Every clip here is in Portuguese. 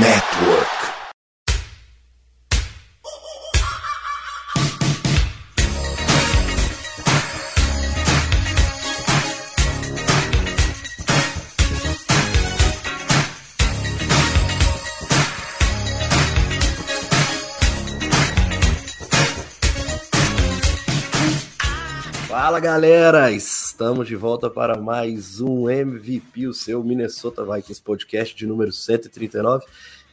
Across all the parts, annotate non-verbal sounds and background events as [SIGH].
Network. Fala galera, estamos de volta para mais um MVP, o seu Minnesota Vikings podcast de número 139.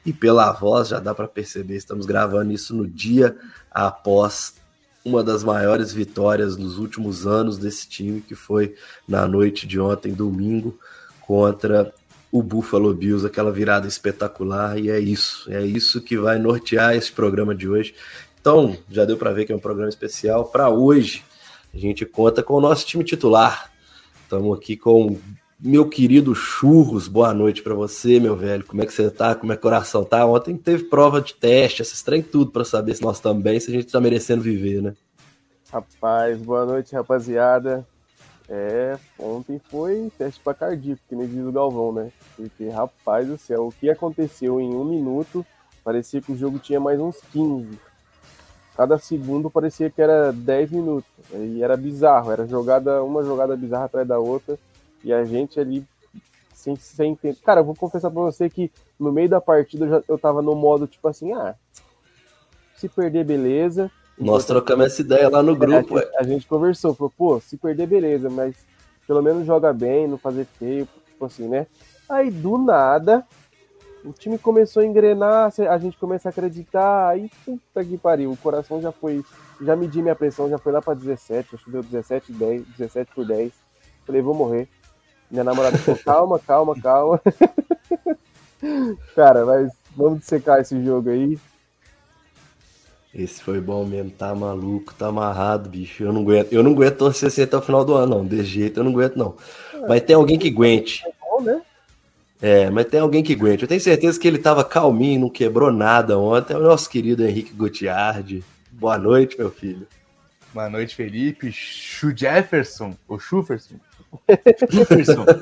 E pela voz já dá para perceber, estamos gravando isso no dia após uma das maiores vitórias nos últimos anos desse time, que foi na noite de ontem, domingo, contra o Buffalo Bills, aquela virada espetacular. E é isso, é isso que vai nortear esse programa de hoje. Então, já deu para ver que é um programa especial para hoje a gente conta com o nosso time titular. Estamos aqui com meu querido Churros. Boa noite para você, meu velho. Como é que você tá? Como é que o coração tá? Ontem teve prova de teste, esses tudo para saber se nós estamos bem, se a gente tá merecendo viver, né? Rapaz, boa noite, rapaziada. É, ontem foi teste para cardíaco, que nem diz o Galvão, né? Porque, rapaz do céu, o que aconteceu em um minuto, parecia que o jogo tinha mais uns 15 cada segundo parecia que era 10 minutos. E era bizarro, era jogada, uma jogada bizarra atrás da outra. E a gente ali sem, sem entender. Cara, eu vou confessar pra você que no meio da partida eu, já, eu tava no modo tipo assim, ah, se perder, beleza. Nós então, trocamos essa ideia lá no grupo. A gente, a gente conversou, falou, pô, se perder, beleza, mas pelo menos joga bem, não fazer feio, tipo assim, né? Aí do nada, o time começou a engrenar, a gente começa a acreditar, aí puta que pariu, o coração já foi, já medi minha pressão, já foi lá pra 17, acho que deu 17, 10, 17 por 10. Falei, vou morrer. Minha namorada falou, calma, calma, calma. [LAUGHS] Cara, mas vamos dissecar esse jogo aí. Esse foi bom mesmo, tá maluco, tá amarrado, bicho. Eu não aguento, eu não aguento torcer assim até o final do ano, não. De jeito eu não aguento, não. Mas tem alguém que aguente. É bom, né? É, mas tem alguém que aguente. Eu tenho certeza que ele estava calminho, não quebrou nada ontem. É o nosso querido Henrique Gutiardi. Boa noite, meu filho. Boa noite, Felipe. Chu Jefferson, ou Schuferson. Schuferson. [LAUGHS]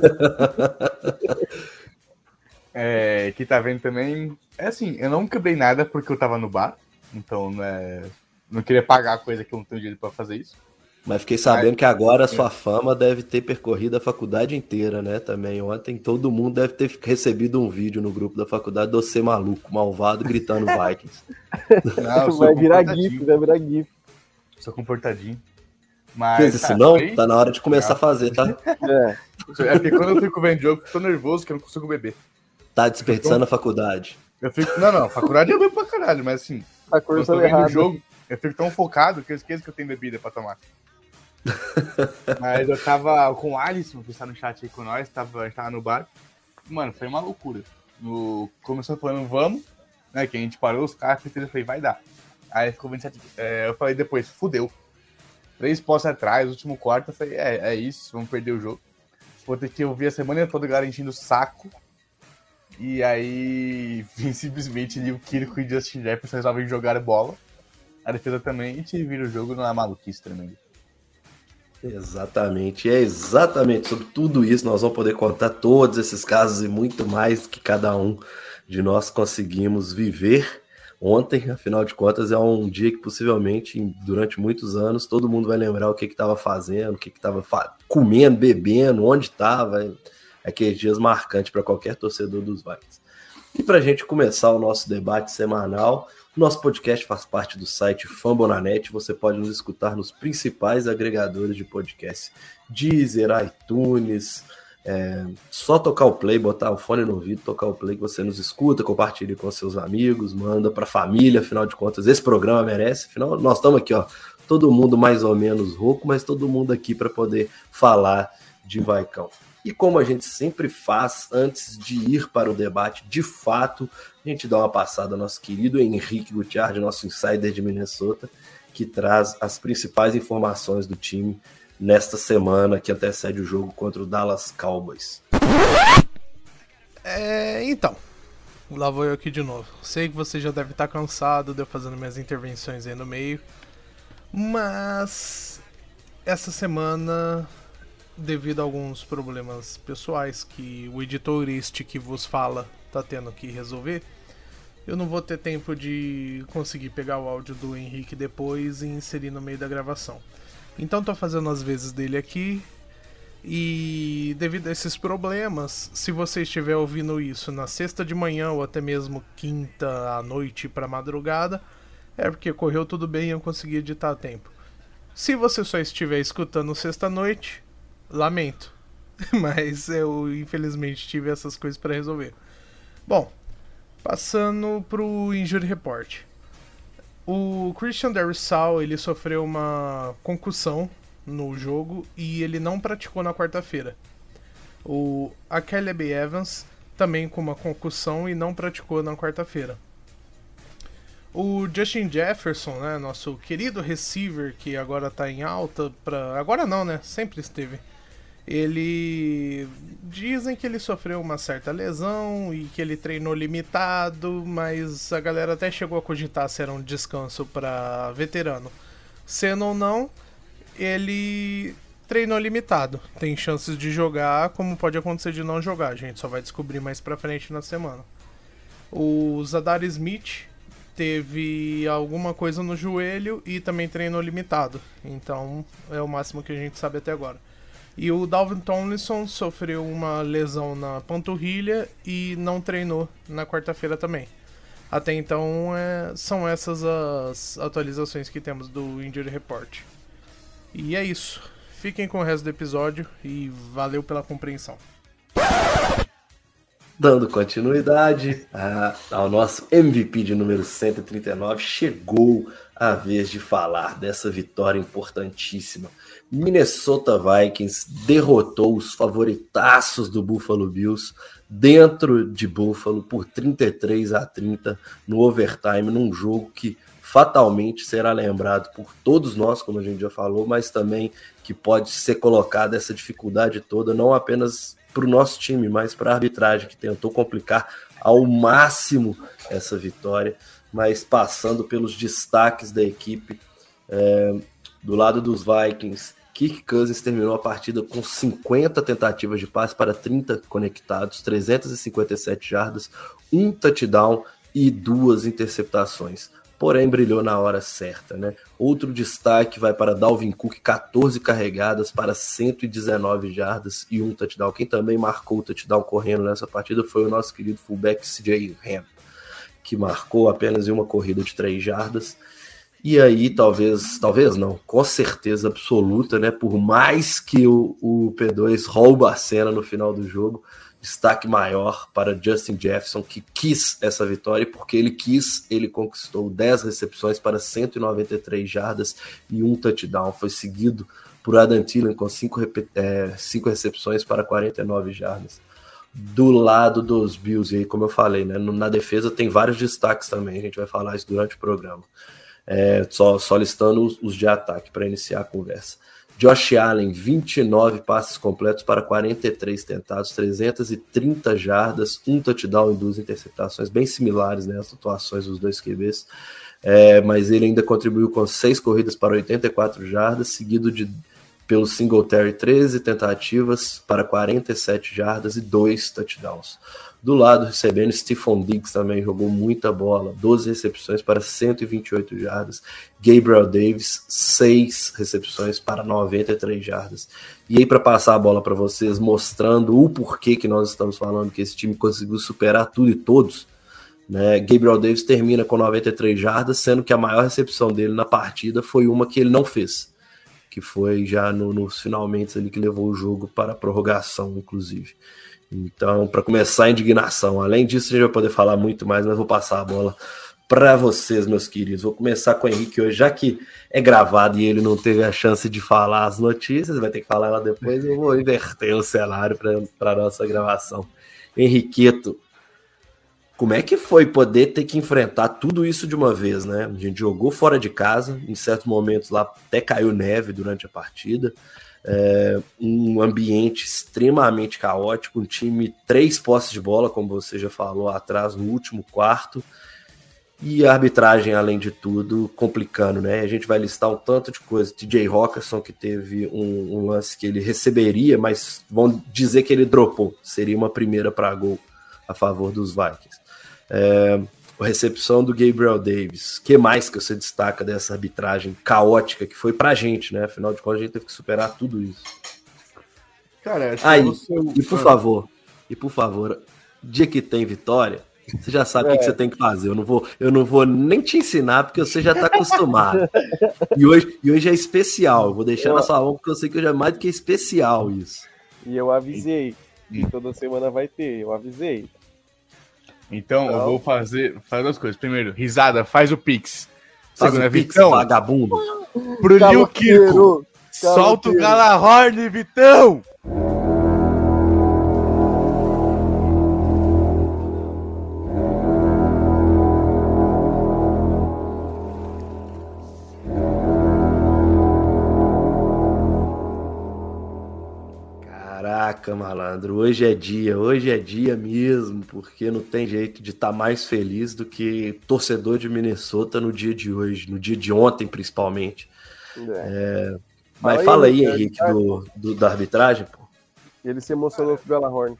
[LAUGHS] é, que tá vendo também. É assim, eu não quebrei nada porque eu tava no bar. Então, não, é, não queria pagar coisa que eu não tenho dinheiro pra fazer isso. Mas fiquei sabendo que agora a sua fama deve ter percorrido a faculdade inteira, né? Também. Ontem todo mundo deve ter recebido um vídeo no grupo da faculdade de você maluco, malvado, gritando Vikings. [LAUGHS] Não, vai virar GIF, vai virar GIF. Sou comportadinho. Mas, Fez isso não? Foi... Tá na hora de começar a fazer, tá? É. é porque quando eu fico vendo jogo, eu tô nervoso que eu não consigo beber. Tá desperdiçando a faculdade. Eu fico... Não, não, faculdade eu bebo pra caralho, mas assim. A eu tô vendo jogo, eu fico tão focado que eu esqueço que eu tenho bebida pra tomar. Mas eu tava com o Alisson, que está no chat aí com nós, tava, tava no bar. Mano, foi uma loucura. Começou falando, vamos, né? Que a gente parou os caras, eu falei, vai dar. Aí ficou 27. É, eu falei depois, fudeu. Três postos atrás, último quarto, eu falei, é, é isso, vamos perder o jogo. Vou ter que ouvir a semana toda garantindo o saco. E aí, [LAUGHS] simplesmente ali o Kirko e Justin Jefferson resolvem jogar bola. A defesa também, e te vira o jogo numa maluquice tremenda. Exatamente, é exatamente sobre tudo isso nós vamos poder contar todos esses casos e muito mais que cada um de nós conseguimos viver ontem, afinal de contas é um dia que possivelmente durante muitos anos todo mundo vai lembrar o que estava fazendo, o que estava comendo, bebendo, onde estava, aqueles dias marcantes para qualquer torcedor dos Vikings. E para a gente começar o nosso debate semanal, nosso podcast faz parte do site Fambonanet. Você pode nos escutar nos principais agregadores de podcast: Deezer, iTunes. É, só tocar o play, botar o fone no ouvido, tocar o play que você nos escuta, compartilhe com seus amigos, manda para a família. Afinal de contas, esse programa merece. Afinal, nós estamos aqui, ó, todo mundo mais ou menos rouco, mas todo mundo aqui para poder falar de Vaicão. E como a gente sempre faz antes de ir para o debate de fato, a gente dá uma passada ao nosso querido Henrique Gutiérrez, nosso insider de Minnesota, que traz as principais informações do time nesta semana que antecede o jogo contra o Dallas Cowboys. É, então, lá vou eu aqui de novo. Sei que você já deve estar cansado de eu fazendo minhas intervenções aí no meio, mas essa semana devido a alguns problemas pessoais que o editor este que vos fala tá tendo que resolver, eu não vou ter tempo de conseguir pegar o áudio do Henrique depois e inserir no meio da gravação. Então tô fazendo as vezes dele aqui. E devido a esses problemas, se você estiver ouvindo isso na sexta de manhã ou até mesmo quinta à noite para madrugada, é porque correu tudo bem e eu consegui editar a tempo. Se você só estiver escutando sexta-noite, lamento. [LAUGHS] Mas eu infelizmente tive essas coisas para resolver. Bom, passando pro Injury Report. O Christian Darissal, ele sofreu uma concussão no jogo e ele não praticou na quarta-feira. O Akeleby Evans também com uma concussão e não praticou na quarta-feira. O Justin Jefferson, né, nosso querido receiver que agora está em alta para agora não, né? Sempre esteve ele dizem que ele sofreu uma certa lesão e que ele treinou limitado, mas a galera até chegou a cogitar se era um descanso para veterano. Sendo ou não, ele treinou limitado. Tem chances de jogar, como pode acontecer de não jogar. A gente só vai descobrir mais pra frente na semana. O Zadar Smith teve alguma coisa no joelho e também treinou limitado. Então é o máximo que a gente sabe até agora. E o Dalvin Tomlinson sofreu uma lesão na panturrilha e não treinou na quarta-feira também. Até então, é, são essas as atualizações que temos do Injury Report. E é isso. Fiquem com o resto do episódio e valeu pela compreensão. Dando continuidade ao nosso MVP de número 139, chegou a vez de falar dessa vitória importantíssima. Minnesota Vikings derrotou os favoritaços do Buffalo Bills dentro de Buffalo por 33 a 30 no overtime, num jogo que fatalmente será lembrado por todos nós, como a gente já falou, mas também que pode ser colocada essa dificuldade toda, não apenas para o nosso time, mas para a arbitragem, que tentou complicar ao máximo essa vitória, mas passando pelos destaques da equipe. É, do lado dos Vikings, Kirk Cousins terminou a partida com 50 tentativas de passe para 30 conectados, 357 jardas, um touchdown e duas interceptações. Porém, brilhou na hora certa, né? Outro destaque vai para Dalvin Cook, 14 carregadas para 119 jardas e um touchdown. Quem também marcou o touchdown correndo nessa partida foi o nosso querido fullback CJ Ham, que marcou apenas em uma corrida de 3 jardas. E aí, talvez, talvez não, com certeza absoluta, né? Por mais que o, o P2 rouba a cena no final do jogo, destaque maior para Justin Jefferson, que quis essa vitória, e porque ele quis, ele conquistou 10 recepções para 193 jardas e um touchdown. Foi seguido por Adam Thielen com 5 é, recepções para 49 jardas. Do lado dos Bills, e como eu falei, né, na defesa tem vários destaques também, a gente vai falar isso durante o programa. É, só, só listando os, os de ataque para iniciar a conversa. Josh Allen, 29 passes completos para 43 tentados, 330 jardas, um touchdown e duas interceptações, bem similares né, as atuações dos dois QBs. É, mas ele ainda contribuiu com seis corridas para 84 jardas, seguido de pelo Singletary 13 tentativas para 47 jardas e dois touchdowns. Do lado, recebendo, Stephon Diggs também jogou muita bola, 12 recepções para 128 jardas. Gabriel Davis, 6 recepções para 93 jardas. E aí, para passar a bola para vocês, mostrando o porquê que nós estamos falando que esse time conseguiu superar tudo e todos. Né? Gabriel Davis termina com 93 jardas, sendo que a maior recepção dele na partida foi uma que ele não fez, que foi já no, nos finalmente ali que levou o jogo para a prorrogação, inclusive. Então, para começar a indignação, além disso, a gente vai poder falar muito mais, mas vou passar a bola para vocês, meus queridos. Vou começar com o Henrique hoje, já que é gravado e ele não teve a chance de falar as notícias, vai ter que falar ela depois. Eu vou inverter o cenário para a nossa gravação. Henriqueto, como é que foi poder ter que enfrentar tudo isso de uma vez, né? A gente jogou fora de casa, em certos momentos lá até caiu neve durante a partida é, um ambiente extremamente caótico, um time três posses de bola, como você já falou atrás no último quarto, E a arbitragem, além de tudo, complicando, né? A gente vai listar um tanto de coisa. TJ Rockerson, que teve um, um lance que ele receberia, mas vão dizer que ele dropou. Seria uma primeira para gol a favor dos Vikings. É, a recepção do Gabriel Davis. que mais que você destaca dessa arbitragem caótica que foi pra gente, né? Afinal de contas, a gente teve que superar tudo isso. Cara, acho Aí, que seu... e por favor, e por favor, dia que tem vitória, você já sabe é. o que você tem que fazer. Eu não vou, eu não vou nem te ensinar porque você já está acostumado. e hoje, e hoje é especial. Eu vou deixar eu... na sua mão porque eu sei que hoje é mais do que especial isso. E eu avisei. E toda semana vai ter. Eu avisei. Então, eu vou fazer, fazer duas coisas. Primeiro, risada, faz o Pix. Faz Segunda, o Pix, Vitão. vagabundo. Pro Liu Kirko. Solta o Galahorn, Vitão! Malandro, hoje é dia, hoje é dia mesmo, porque não tem jeito de estar tá mais feliz do que torcedor de Minnesota no dia de hoje, no dia de ontem principalmente. É. É... Mas fala, fala aí, Henrique, do, do, da arbitragem, pô. Ele se emocionou com o Bella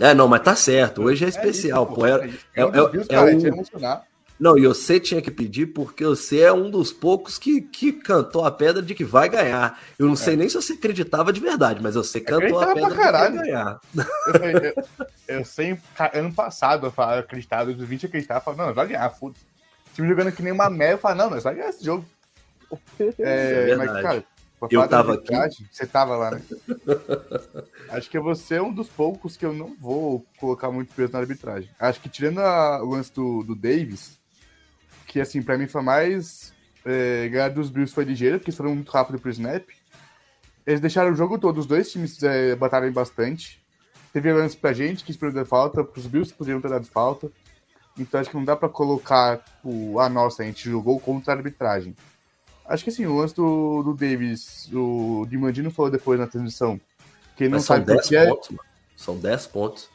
É, não, mas tá certo, hoje é especial, é isso, pô. É, é, é, é, é, é, não, e você tinha que pedir porque você é um dos poucos que, que cantou a pedra de que vai ganhar. Eu não é. sei nem se você acreditava de verdade, mas você cantou a pedra de que vai ganhar. Eu, eu, eu, sempre, ano passado, eu acreditava, 2020 acreditava, eu falava, não, vai ganhar, foda Time jogando que nem uma merda, eu falava, não, nós vai ganhar esse jogo. [LAUGHS] É, é mas, cara, eu tava aqui. Você tava lá, né? Acho que você é um dos poucos que eu não vou colocar muito peso na arbitragem. Acho que tirando a, o lance do, do Davis, que assim, para mim foi mais. É, ganhar dos Bills foi ligeiro, porque foram muito rápido pro snap. Eles deixaram o jogo todo, os dois times é, batalhem bastante. Teve lance pra gente que dar falta, pros Bills que poderiam ter dado falta. Então acho que não dá para colocar o, a nossa, a gente jogou contra a arbitragem. Acho que assim, o lance do, do Davis, o Dimandino falou depois na transmissão. Que não Mas são 10 é pontos, mano. São 10 pontos.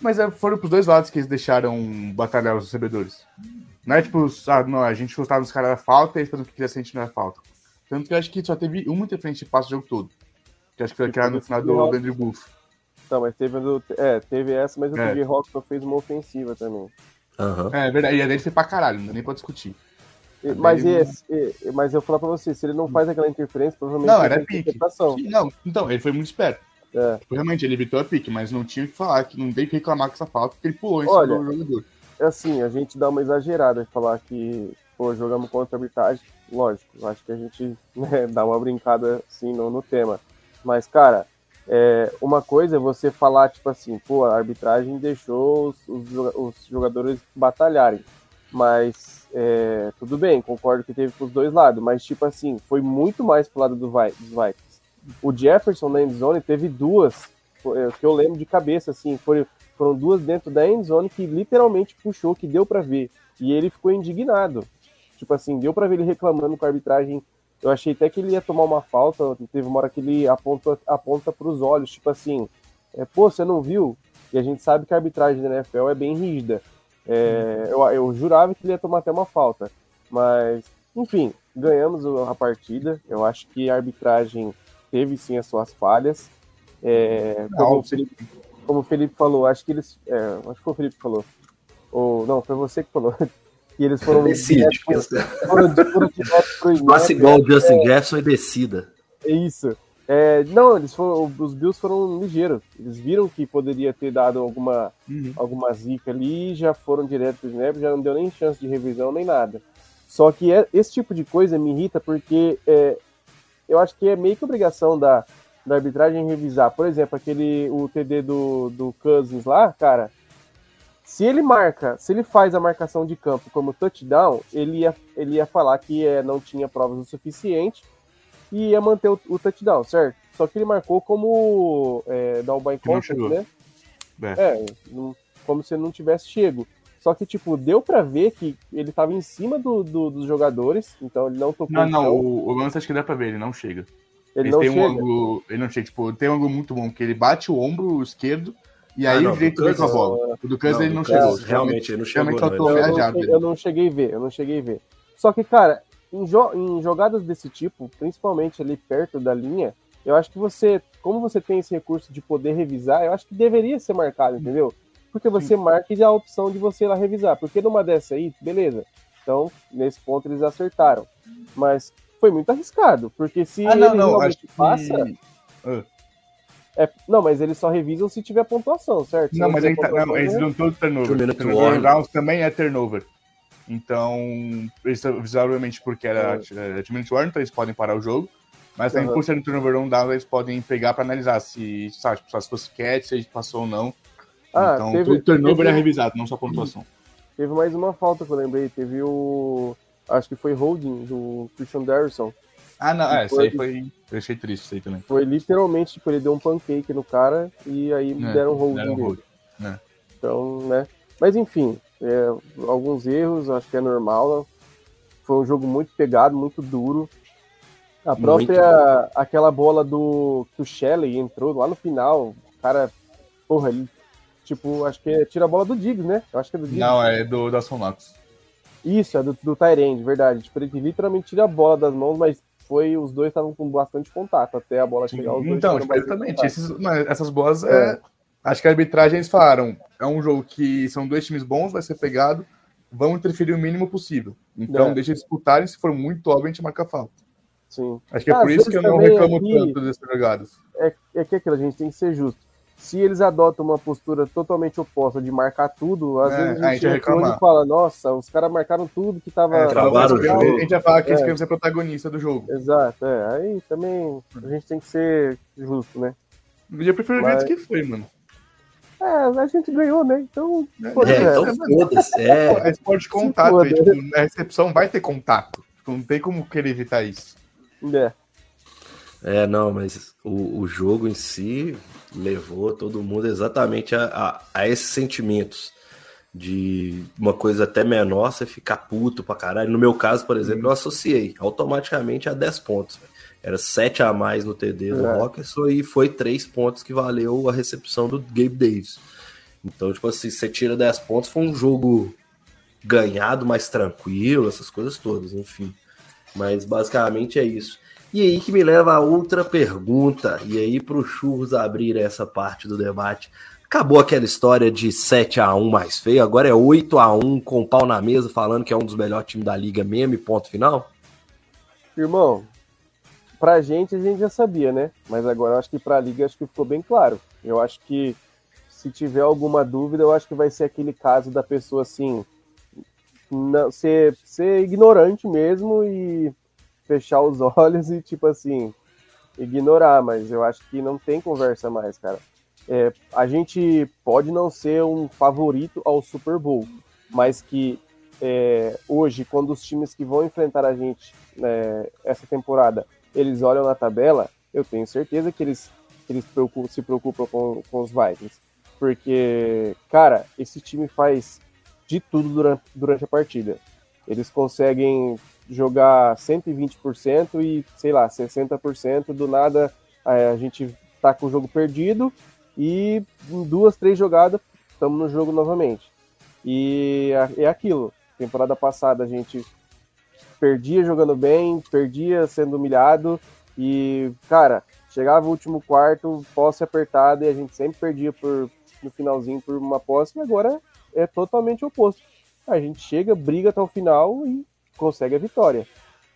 Mas é, foram pros dois lados que eles deixaram batalhar os recebedores. Não é tipo, ah, não, a gente gostava dos caras da falta e eles faziam o que queria se a gente não era falta. Tanto que eu acho que só teve uma interferência de passo o jogo todo. Que acho que foi aquela no final do Andrew Buff. Não, mas teve, do, é, teve essa, mas o é. TJ Rockson fez uma ofensiva também. Uhum. É, verdade, e a dele foi pra caralho, não dá nem pra discutir. E, mas, esse, mas eu vou falar pra você, se ele não faz aquela interferência, provavelmente não, era pique. Não, então, ele foi muito esperto. É. Tipo, realmente, ele evitou a pique, mas não tinha o que falar, que não tem que reclamar com essa falta, porque ele pulou em cima do jogador assim, a gente dá uma exagerada de falar que, pô, jogamos contra a arbitragem. Lógico, acho que a gente [LAUGHS] né, dá uma brincada assim no, no tema. Mas, cara, é, uma coisa é você falar, tipo assim, pô, a arbitragem deixou os, os, os jogadores batalharem. Mas é, tudo bem, concordo que teve pros dois lados. Mas, tipo assim, foi muito mais pro lado do Vi dos Vikings. O Jefferson na endzone teve duas, que eu lembro de cabeça, assim, foi, foram duas dentro da endzone que literalmente puxou, que deu para ver. E ele ficou indignado. Tipo assim, deu para ver ele reclamando com a arbitragem. Eu achei até que ele ia tomar uma falta. Teve uma hora que ele aponta, aponta para os olhos, tipo assim, é, pô, você não viu? E a gente sabe que a arbitragem da NFL é bem rígida. É, eu, eu jurava que ele ia tomar até uma falta. Mas, enfim, ganhamos a partida. Eu acho que a arbitragem teve sim as suas falhas. É, como, o Felipe, como o Felipe falou, acho que eles. É, acho que foi o Felipe que falou. Ou, não, foi você que falou. [LAUGHS] que eles foram. Decide. Faça [LAUGHS] igual o Justin Jefferson e decida. É isso. É, não, eles foram, os Bills foram ligeiros. Eles viram que poderia ter dado alguma, uhum. alguma zica ali, já foram direto pro snap, já não deu nem chance de revisão nem nada. Só que é, esse tipo de coisa me irrita porque é, eu acho que é meio que obrigação da, da arbitragem revisar. Por exemplo, aquele o TD do, do Cousins lá, cara, se ele marca, se ele faz a marcação de campo como touchdown, ele ia, ele ia falar que é, não tinha provas o suficiente e ia manter o, o touchdown, certo? Só que ele marcou como é, down by contact, né? É, é como se ele não tivesse chego. Só que, tipo, deu para ver que ele tava em cima do, do, dos jogadores, então ele não tocou. Não, não, o, o lance acho que dá pra ver, ele não chega. Ele, ele não tem chega. um ângulo. Ele não chega, tipo, tem um ângulo muito bom, que ele bate o ombro esquerdo E aí Ah, não, o direito veio com a Cousins- bola. O do Não, ele não chegou. Realmente, ele não chegou, realmente faltou Eu não, viajado. cheguei, eu não cheguei a ver, eu não cheguei a ver. Só que, cara, em, jo- em jogadas desse tipo, principalmente ali perto da linha, eu acho que você, como você tem esse recurso de poder revisar, eu acho que deveria ser marcado, entendeu? Porque você marca e dá a opção de você ir lá revisar. Porque numa dessa aí, beleza. Então, nesse ponto eles acertaram. Mas foi muito arriscado, porque se Ah, não, ele não, realmente acho que... passa, é, não, mas eles só revisam se tiver pontuação, certo? Se Não, mas tá, não, eles né? dão todo turnover. Turnover também é turnover. Então, eles avisaram obviamente porque era é. 2 minute warning, então eles podem parar o jogo. Mas também Uhum. por ser um turnover round down, eles podem pegar pra analisar se, sabe, tipo, se fosse catch, se ele passou ou não. Ah, então, teve- turnover teve- é revisado, não só pontuação. Teve mais uma falta que eu lembrei. Teve o. Acho que foi holding do Christian Darrison. Ah, não, é, isso aí foi. Eu achei triste isso aí também. Foi literalmente, tipo, ele deu um pancake no cara e aí É, deram um holding deram dele. hold. Então, né? Mas enfim, é, alguns erros, acho que é normal. Foi um jogo muito pegado, muito duro. A própria. aquela bola do. que o Shelley entrou lá no final. O cara. Porra, ele. Tipo, acho que é, tira a bola do Diggs, né? Eu acho que é do Diggs. Não, é do Dawson Knox. Isso, é do, do Tyrande, verdade. Tipo, ele literalmente tira a bola das mãos, mas foi. Os dois estavam com bastante contato até a bola chegar. Os dois Então, tipo, exatamente. Esses, essas bolas é. Acho que a arbitragem eles falaram. É um jogo que são dois times bons, vai ser pegado. Vão interferir o mínimo possível. Então, É. deixa eles disputarem. Se for muito óbvio, a gente marca falta. Sim. Acho que é Ah, por isso que eu não reclamo aqui- tanto dessas jogadas. é, é que aquilo, a gente tem que ser justo. Se eles adotam uma postura totalmente oposta de marcar tudo, às É, vezes a a gente gente vai reclama e fala, nossa, os caras marcaram tudo que tava. É, travaram o. A gente vai falar que eles É. queriam ser protagonista do jogo. Exato, é. Aí também a gente tem que ser justo, né? Eu prefiro o Mas- jeito que foi, mano. É, a gente ganhou, né? Então, foda-se, É, é. então foda-se. É, [LAUGHS] É esporte de contato. aí, tipo, na recepção vai ter contato. Tipo, Não tem como querer evitar isso. É. É, não, mas o, o jogo em si levou todo mundo exatamente a, a, a esses sentimentos de uma coisa até menor, você ficar puto pra caralho. No meu caso, por exemplo, eu associei automaticamente a 10 pontos. Era 7 a mais no TD do É. Rockerson e foi 3 pontos que valeu a recepção do Gabe Davis. Então, tipo assim, você tira 10 pontos, foi um jogo ganhado, mais tranquilo, essas coisas todas, enfim. Mas basicamente é isso. E aí que me leva a outra pergunta, e aí para o Churros abrir essa parte do debate. Acabou aquela história de 7 a 1 mais feio, agora é 8 a 1 com o pau na mesa, falando que é um dos melhores times da liga mesmo e ponto final? Irmão, pra gente a gente já sabia, né? Mas agora eu acho que pra liga acho que ficou bem claro. Eu acho que se tiver alguma dúvida, eu acho que vai ser aquele caso da pessoa assim, não, ser, ser ignorante mesmo e fechar os [LAUGHS] olhos e tipo assim, ignorar, mas eu acho que não tem conversa mais, cara. É, a gente pode não ser um favorito ao Super Bowl, mas que é, hoje, quando os times que vão enfrentar a gente né, essa temporada, eles olham na tabela, eu tenho certeza que eles, que eles preocupam- se preocupam com, com os Vikings. Porque, cara, esse time faz de tudo durante, durante a partida. Eles conseguem jogar 120% e, sei lá, 60% do nada é, a gente tá com o jogo perdido e em duas, três jogadas estamos no jogo novamente. E é- aquilo. Temporada passada a gente perdia jogando bem, perdia sendo humilhado e, cara, chegava o último quarto, posse apertada e a gente sempre perdia por, no finalzinho por uma posse e agora é totalmente oposto. A gente chega, briga até o final e consegue a vitória.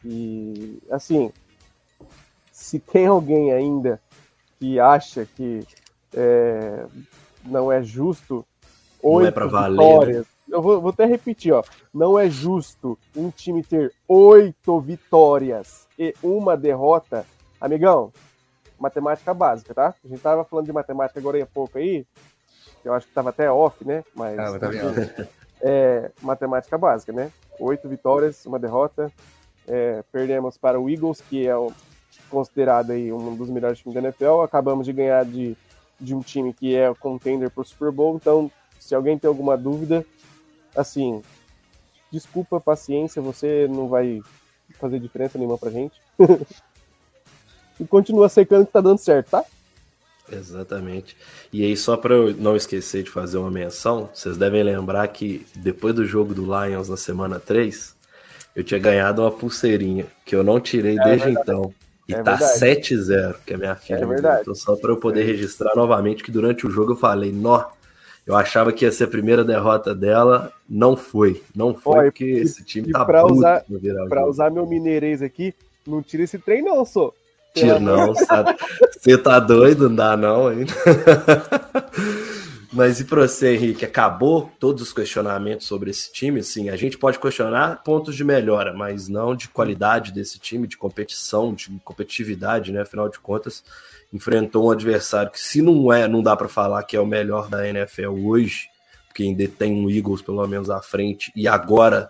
E, assim, se tem alguém ainda que acha que é, não é justo Não é oito valer, vitórias. Eu vou, vou até repetir, ó. Não é justo um time ter oito vitórias e uma derrota. Amigão, matemática básica, tá? A gente tava falando de matemática agora há pouco aí. Eu acho que tava até off, né? Mas Ah, mas tá é matemática básica, né? Oito vitórias, uma derrota. É, perdemos para o Eagles, que é o- considerado aí um dos melhores times da NFL. Acabamos de ganhar de, de um time que é o contender para o Super Bowl. Então, se alguém tem alguma dúvida, assim, desculpa, paciência, você não vai fazer diferença nenhuma pra gente. [LAUGHS] e continua secando que tá dando certo, tá? Exatamente. E aí, só para eu não esquecer de fazer uma menção, vocês devem lembrar que depois do jogo do Lions na semana 3, eu tinha ganhado uma pulseirinha que eu não tirei é desde verdade. então. E é tá 7-0, que é minha filha. É verdade. Então, só para eu poder registrar novamente que durante o jogo eu falei, nó, eu achava que ia ser a primeira derrota dela, não foi. Não foi, porque e, esse time tá pra usar, Pra usar meu mineirês aqui, não tira esse trem não, só. Tira não, você tá doido? Não dá não ainda. [LAUGHS] Mas e para você, Henrique? Acabou todos os questionamentos sobre esse time? Sim, a gente pode questionar pontos de melhora, mas não de qualidade desse time, de competição, de competitividade, né? Afinal de contas, enfrentou um adversário que, se não é, não dá para falar que é o melhor da NFL hoje, porque ainda tem um Eagles pelo menos à frente, e agora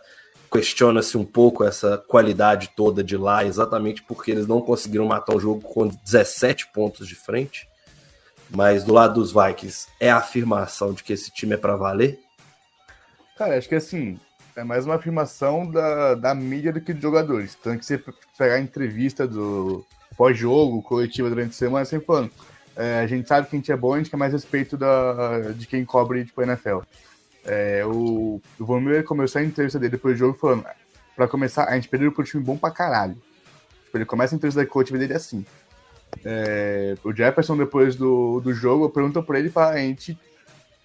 questiona-se um pouco essa qualidade toda de lá, exatamente porque eles não conseguiram matar o jogo com 17 pontos de frente. Mas do lado dos Vikings, é a afirmação de que esse time é para valer? Cara, acho que assim, é mais uma afirmação da, da mídia do que dos jogadores. Tanto que você pegar a entrevista do pós-jogo, coletiva durante a semana, sempre falando. É, a gente sabe que a gente é bom, a gente quer mais respeito da, de quem cobre tipo, a NFL. É, o, o Von Miller começou a entrevista dele depois do jogo falando: para começar, a gente perdeu um time bom pra caralho. Tipo, ele começa a entrevista da coletiva dele assim. É, o Jefferson, depois do, do jogo, pergunta pra ele e fala: a gente,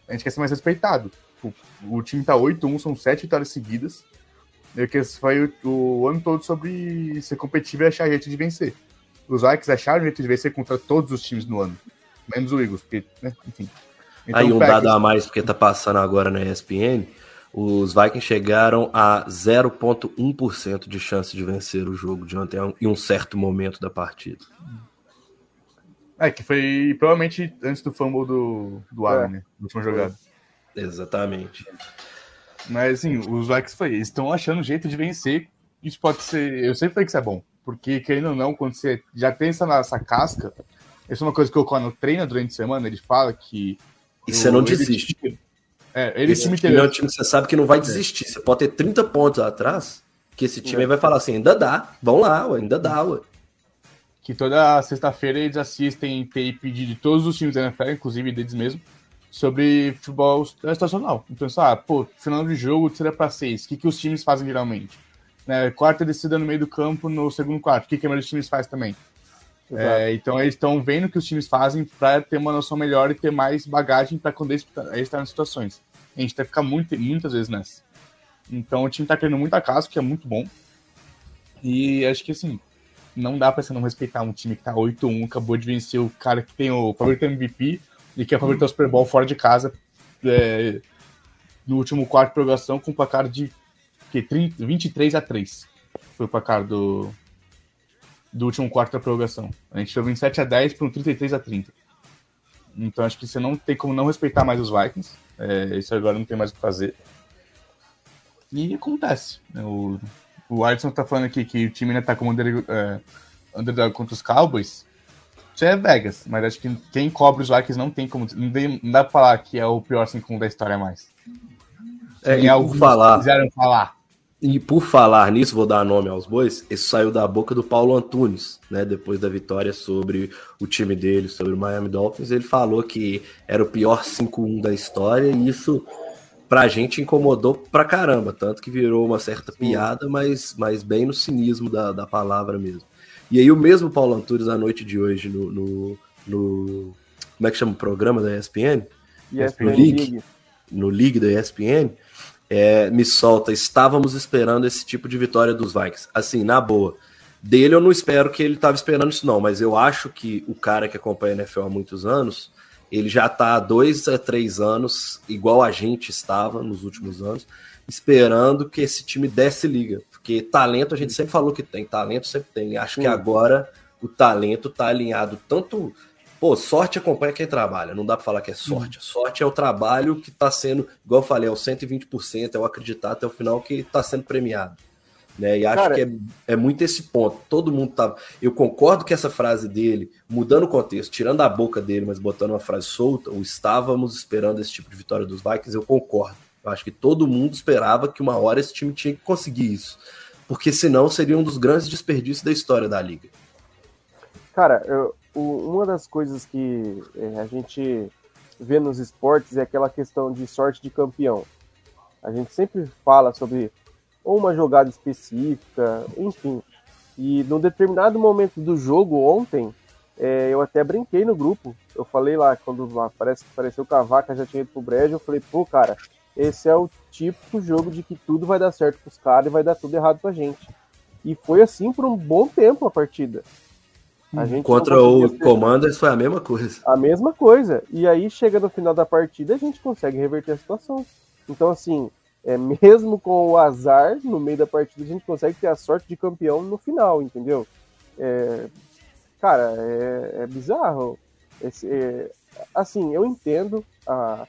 a gente quer ser mais respeitado. O, o time tá 8-1, são 7 vitórias seguidas. E que foi o, o, ano todo sobre ser competitivo e achar jeito de vencer. Os Vikings acharam jeito de vencer contra todos os times no ano. Menos o Eagles, porque, né, enfim. Então, Aí um dado a mais, porque tá passando agora na ESPN, os Vikings chegaram a 0,1% de chance de vencer o jogo de ontem em um certo momento da partida. É, que foi provavelmente antes do fumble do, do Allen, é. né? Na última jogada. Exatamente. Mas assim, os Vikings foi, estão achando jeito de vencer. Isso pode ser. Eu sempre falei que isso é bom. Porque, querendo ou não, quando você já tem essa, essa casca, isso é uma coisa que o Conor treina durante a semana, ele fala que. E você não desiste. Ele, é, ele esse time, time é um time que você sabe que não vai desistir. Você pode ter 30 pontos atrás, que esse time é. vai falar assim: ainda dá, vão lá, ué, ainda dá, ué que toda sexta-feira eles assistem tape de todos os times da NFL, inclusive deles mesmo, sobre futebol estacional. Então, ah, pô, final de jogo, terceira para seis, o que, que os times fazem geralmente? Né, quarta descida no meio do campo no segundo quarto, o que, que a maioria dos times faz também? É, então eles estão vendo o que os times fazem para ter uma noção melhor e ter mais bagagem para quando eles estão nas situações. A gente vai ficar muito, muitas vezes nessa. Então o time está criando muita casa, que é muito bom. E acho que assim, não dá pra você não respeitar um time que tá 8-1, acabou de vencer o cara que tem o favorito MVP e que é favorito ao Super Bowl fora de casa é, no último quarto de prorrogação com um placar de que, 30, 23 a 3. Foi o placar do, do último quarto da prorrogação. A gente tirou 27 a 10 para um 33 a 30. Então acho que você não tem como não respeitar mais os Vikings. É, isso agora não tem mais o que fazer. E acontece. Né? O, o Alisson tá falando aqui que o time ainda tá como under, uh, underdog contra os Cowboys. Isso é Vegas, mas acho que quem cobre os Vikings não tem como. Não, tem, não dá pra falar que é o pior 5 da história mais. É, e por falar. Quiseram falar. E por falar nisso, vou dar nome aos bois. Isso saiu da boca do Paulo Antunes, né? Depois da vitória sobre o time dele, sobre o Miami Dolphins. Ele falou que era o pior 5-1 da história, e isso pra gente incomodou pra caramba, tanto que virou uma certa piada, mas, mas bem no cinismo da, da palavra mesmo. E aí o mesmo Paulo Antunes, na noite de hoje, no, no, no como é que chama o programa da ESPN? ESPN no League, no League da ESPN, é, me solta, estávamos esperando esse tipo de vitória dos Vikings. Assim, na boa. Dele eu não espero que ele estava esperando isso não, mas eu acho que o cara que acompanha a NFL há muitos anos ele já está há dois a três anos, igual a gente estava nos últimos anos, esperando que esse time desse liga. Porque talento a gente sempre falou que tem, talento sempre tem. Acho que agora o talento está alinhado tanto. Pô, sorte acompanha quem trabalha, não dá para falar que é sorte. Sorte é o trabalho que está sendo, igual eu falei, é o 120%, é o acreditar até o final que está sendo premiado. Né? E acho Cara, que é, é muito esse ponto. Todo mundo tá. Eu concordo que essa frase dele, mudando o contexto, tirando a boca dele, mas botando uma frase solta, o estávamos esperando esse tipo de vitória dos Vikings, eu concordo. Eu acho que todo mundo esperava que uma hora esse time tinha que conseguir isso. Porque senão seria um dos grandes desperdícios da história da liga. Cara, eu, uma das coisas que é, a gente vê nos esportes é aquela questão de sorte de campeão. A gente sempre fala sobre ou uma jogada específica, enfim. E num determinado momento do jogo ontem, é, eu até brinquei no grupo. Eu falei lá, quando parece que apareceu o Cavaca, já tinha ido pro brejo, eu falei, pô, cara, esse é o típico jogo de que tudo vai dar certo pros caras e vai dar tudo errado pra gente. E foi assim por um bom tempo a partida. Contra o. Commanders foi a mesma coisa. A mesma coisa. E aí chega no final da partida a gente consegue reverter a situação. Então, assim, é, mesmo com o azar no meio da partida, a gente consegue ter a sorte de campeão no final, entendeu? É, cara, é, é bizarro. Esse, é, assim, eu entendo a,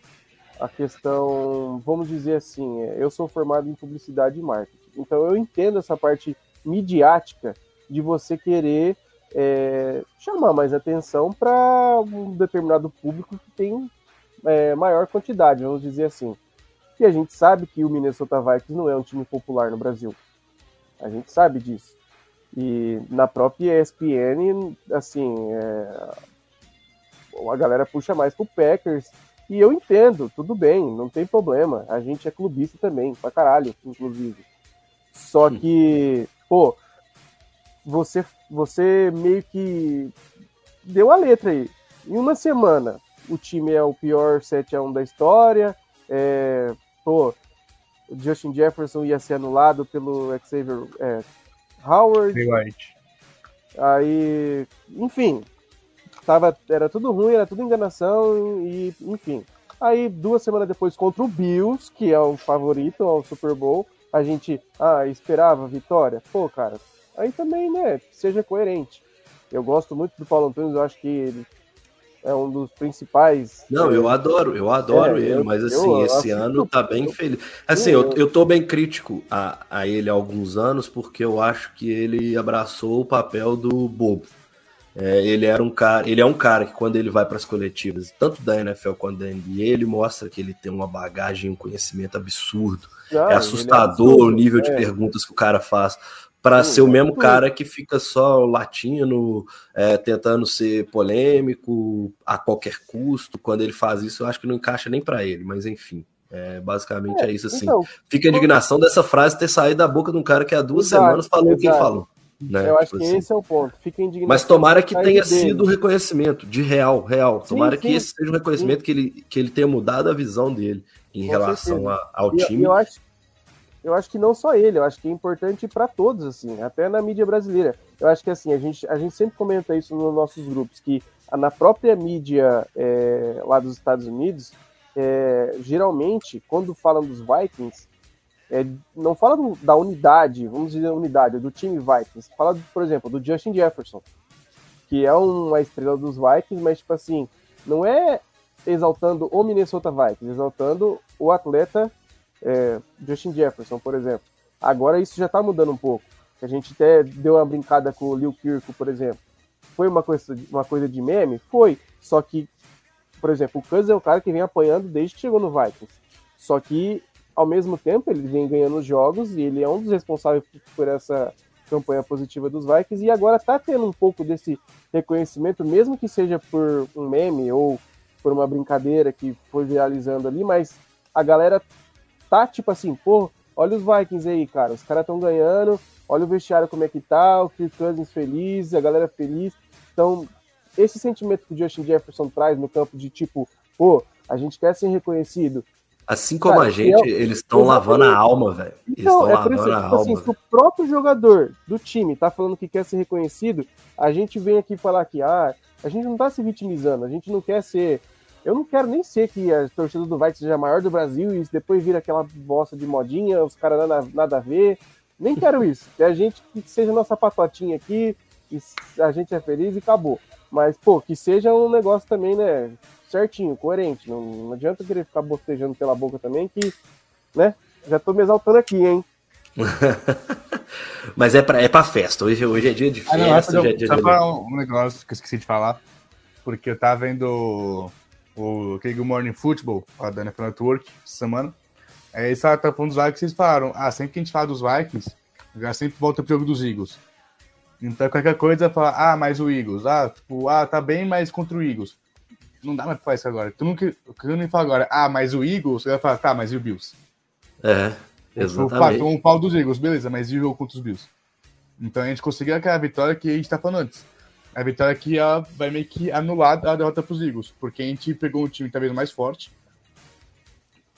a questão, vamos dizer assim, é, eu sou formado em publicidade e marketing, então eu entendo essa parte midiática de você querer é, chamar mais atenção para um determinado público que tem é, maior quantidade, vamos dizer assim. E a gente sabe que o Minnesota Vikings não é um time popular no Brasil. A gente sabe disso. E na própria ESPN, assim, é... a galera puxa mais pro Packers. E eu entendo, tudo bem, não tem problema. A gente é clubista também, pra caralho, inclusive. Só que, pô, você, você meio que deu a letra aí. Em uma semana, o time é o pior 7x1 da história, é, pô, o Justin Jefferson ia ser anulado pelo Xavier é, Howard. Aí, enfim, tava, era tudo ruim, era tudo enganação e, enfim. Aí, duas semanas depois, contra o Bills, que é o favorito ao Super Bowl, a gente, ah, esperava vitória. Pô, cara, aí também, né, seja coerente. Eu gosto muito do Paulo Antunes, eu acho que ele é um dos principais. Não, eu adoro, eu adoro é, ele, eu, mas assim, eu, esse ano tá bem feliz. Assim, eu, eu tô bem crítico a, a ele há alguns anos, porque eu acho que ele abraçou o papel do bobo. É, ele era um cara, ele é um cara que quando ele vai para as coletivas, tanto da NFL quanto da NBA, ele mostra que ele tem uma bagagem, um conhecimento absurdo. é assustador é absurdo, o nível de é. perguntas que o cara faz para ser o mesmo cara que fica só latino, é, tentando ser polêmico a qualquer custo. Quando ele faz isso, eu acho que não encaixa nem para ele, mas enfim. É, basicamente é, é isso assim. Então, fica a indignação dessa frase ter saído da boca de um cara que há duas exato, semanas falou o que falou. Né? Eu acho tipo que assim. esse é o ponto. Fica indignação. Mas tomara que tenha sido o reconhecimento de real, real. Tomara sim, que sim, esse seja o reconhecimento que ele, que ele tenha mudado a visão dele em Com relação a, ao e, time. Eu acho, eu acho que não só ele, eu acho que é importante para todos, assim, até na mídia brasileira. Eu acho que assim, a gente, a gente sempre comenta isso nos nossos grupos, que na própria mídia é, lá dos Estados Unidos, é, geralmente, quando falam dos Vikings, é, não fala do, da unidade, vamos dizer unidade, do time Vikings. Fala, por exemplo, do Justin Jefferson, que é uma estrela dos Vikings, mas, tipo assim, não é exaltando o Minnesota Vikings, exaltando o atleta é, Justin Jefferson, por exemplo. Agora isso já está mudando um pouco. A gente até deu uma brincada com o Lil Kirko, por exemplo. Foi uma coisa, uma coisa de meme? Foi. Só que, por exemplo, o Cousins é o cara que vem apanhando desde que chegou no Vikings. Só que, ao mesmo tempo, ele vem ganhando os jogos e ele é um dos responsáveis por essa campanha positiva dos Vikings e agora está tendo um pouco desse reconhecimento, mesmo que seja por um meme ou por uma brincadeira que foi viralizando ali, mas a galera tá tipo assim, pô, olha os Vikings aí, cara, os caras estão ganhando, olha o vestiário como é que tá, o Kirk Cousins feliz, a galera feliz. Então, esse sentimento que o Justin Jefferson traz no campo de tipo, pô, a gente quer ser reconhecido. Assim como cara, a gente, é, eles estão lavando a alma, velho. Então, é por isso, tipo assim, se o próprio jogador do time tá falando que quer ser reconhecido, a gente vem aqui falar que, ah, a gente não tá se vitimizando, a gente não quer ser eu não quero nem ser que a torcida do Vikings seja a maior do Brasil e depois vira aquela bosta de modinha, os caras nada, nada a ver. Nem quero isso. Que a gente que seja nossa patotinha aqui, que a gente é feliz e acabou. Mas, pô, que seja um negócio também, né? Certinho, coerente. Não, não adianta querer ficar botejando pela boca também, que, né? Já tô me exaltando aqui, hein? [LAUGHS] Mas é pra, é pra festa. Hoje, hoje é dia de festa. Ah, não, hoje é dia só de... um negócio que eu esqueci de falar. Porque eu tava vendo o aquele Morning Football, lá da NFL Network, essa semana. Aí eles estavam falando dos Vikings, vocês falaram, ah, sempre que a gente fala dos Vikings, já sempre volta pro jogo dos Eagles. Então qualquer coisa fala, ah, mas o Eagles, ah, tipo, ah, tá bem, mas contra o Eagles. Não dá mais pra fazer isso agora. Tu nunca, tu não fala agora, ah, mas o Eagles, você vai falar, tá, mas e o Bills? É, exatamente. Um pau dos Eagles, beleza, mas e o jogo contra os Bills? Então a gente conseguiu aquela vitória que a gente tá falando antes. A vitória aqui ela vai meio que anular a derrota pros Eagles, porque a gente pegou um time talvez mais forte,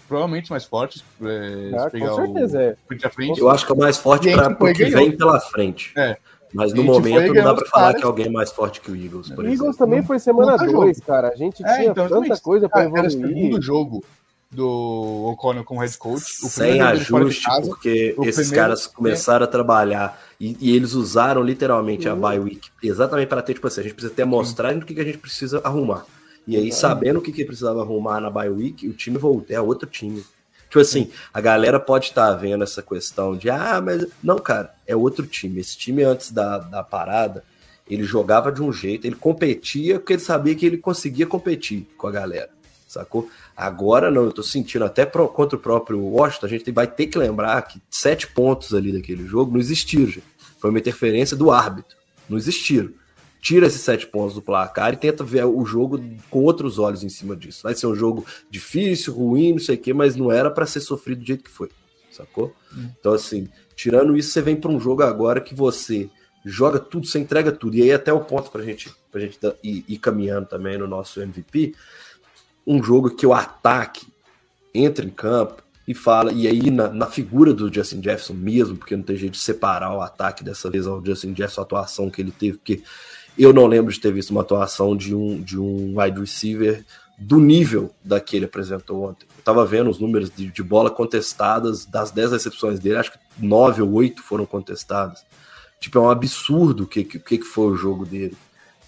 provavelmente mais fortes. É, ah, com certeza, é. frente a frente. Eu acho que é o mais forte para o que vem pela frente. É. Mas no momento não dá para falar que é alguém mais forte que o Eagles, por O Eagles também foi semana 2, cara. A gente É, tinha então, tanta coisa pra Cara, era o segundo evoluir. jogo do O'Connell como head coach. Sem ajuste, casa. porque esses primeiro- caras começaram a trabalhar e, e eles usaram literalmente a bye week exatamente para ter, tipo assim, a gente precisa ter mostrado o que, que a gente precisa arrumar. E aí, sabendo o que, que precisava arrumar na bye week, o time voltou, é outro time. Tipo assim, a galera pode estar vendo essa questão de, ah, mas. Não, cara, é outro time. Esse time antes da, da parada, ele jogava de um jeito, ele competia porque ele sabia que ele conseguia competir com a galera, sacou? Agora não, eu tô sentindo até pro- contra o próprio Washington, a gente vai ter que lembrar que sete pontos ali daquele jogo não existiram, gente. Foi uma interferência do árbitro, não existiram. Tira esses sete pontos do placar e tenta ver o jogo com outros olhos em cima disso. Vai ser um jogo difícil, ruim, não sei o quê, mas não era para ser sofrido do jeito que foi, sacou? Então, assim, tirando isso, você vem para um jogo agora que você joga tudo, você entrega tudo. E aí, até o ponto pra gente, pra gente ir, ir caminhando também no nosso MVP, um jogo que o ataque entra em campo e fala, e aí na, na figura do Justin Jefferson mesmo, porque não tem jeito de separar o ataque dessa vez ao Justin Jefferson, a atuação que ele teve, porque eu não lembro de ter visto uma atuação de um, de um wide receiver do nível da que ele apresentou ontem. Eu tava vendo os números de, de bola contestadas, das 10 recepções dele, acho que 9 ou 8 foram contestadas. Tipo, é um absurdo o que, que, que foi o jogo dele.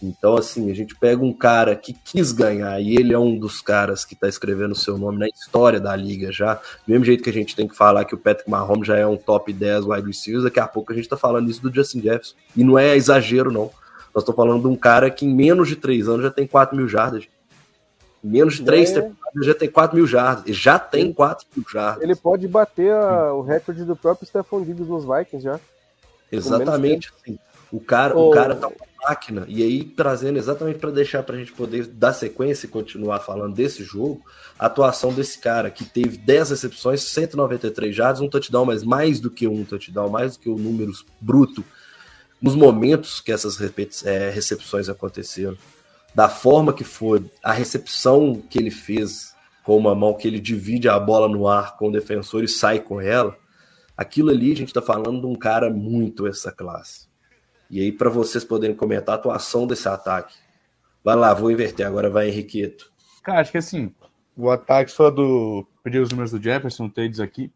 Então, assim, a gente pega um cara que quis ganhar e ele é um dos caras que tá escrevendo o seu nome na história da liga já. Do mesmo jeito que a gente tem que falar que o Patrick Mahomes já é um top 10 wide receivers, daqui a pouco a gente tá falando isso do Justin Jefferson. E não é exagero, não. Nós estamos falando de um cara que em menos de 3 anos já tem 4 mil jardas. Em menos de 3 É. temporadas já tem 4 mil jardas. Ele já tem 4 mil jardas. Ele pode bater a- o recorde do próprio Stephon Diggs nos Vikings já. Exatamente assim. O cara, Ô. o cara tá uma máquina. E aí, trazendo exatamente para deixar pra gente poder dar sequência e continuar falando desse jogo, a atuação desse cara que teve 10 recepções, 193 jardas, um touchdown, mas mais do que um touchdown, mais do que o número bruto, nos momentos que essas é, recepções aconteceram, da forma que foi, a recepção que ele fez com uma mão, que ele divide a bola no ar com o defensor e sai com ela, aquilo ali a gente tá falando de um cara muito essa classe. E aí, para vocês poderem comentar a atuação desse ataque. Vai lá, vou inverter agora, vai Henriqueto. Cara, acho que assim, o ataque só do. Perdi os números do Jefferson, trades aqui.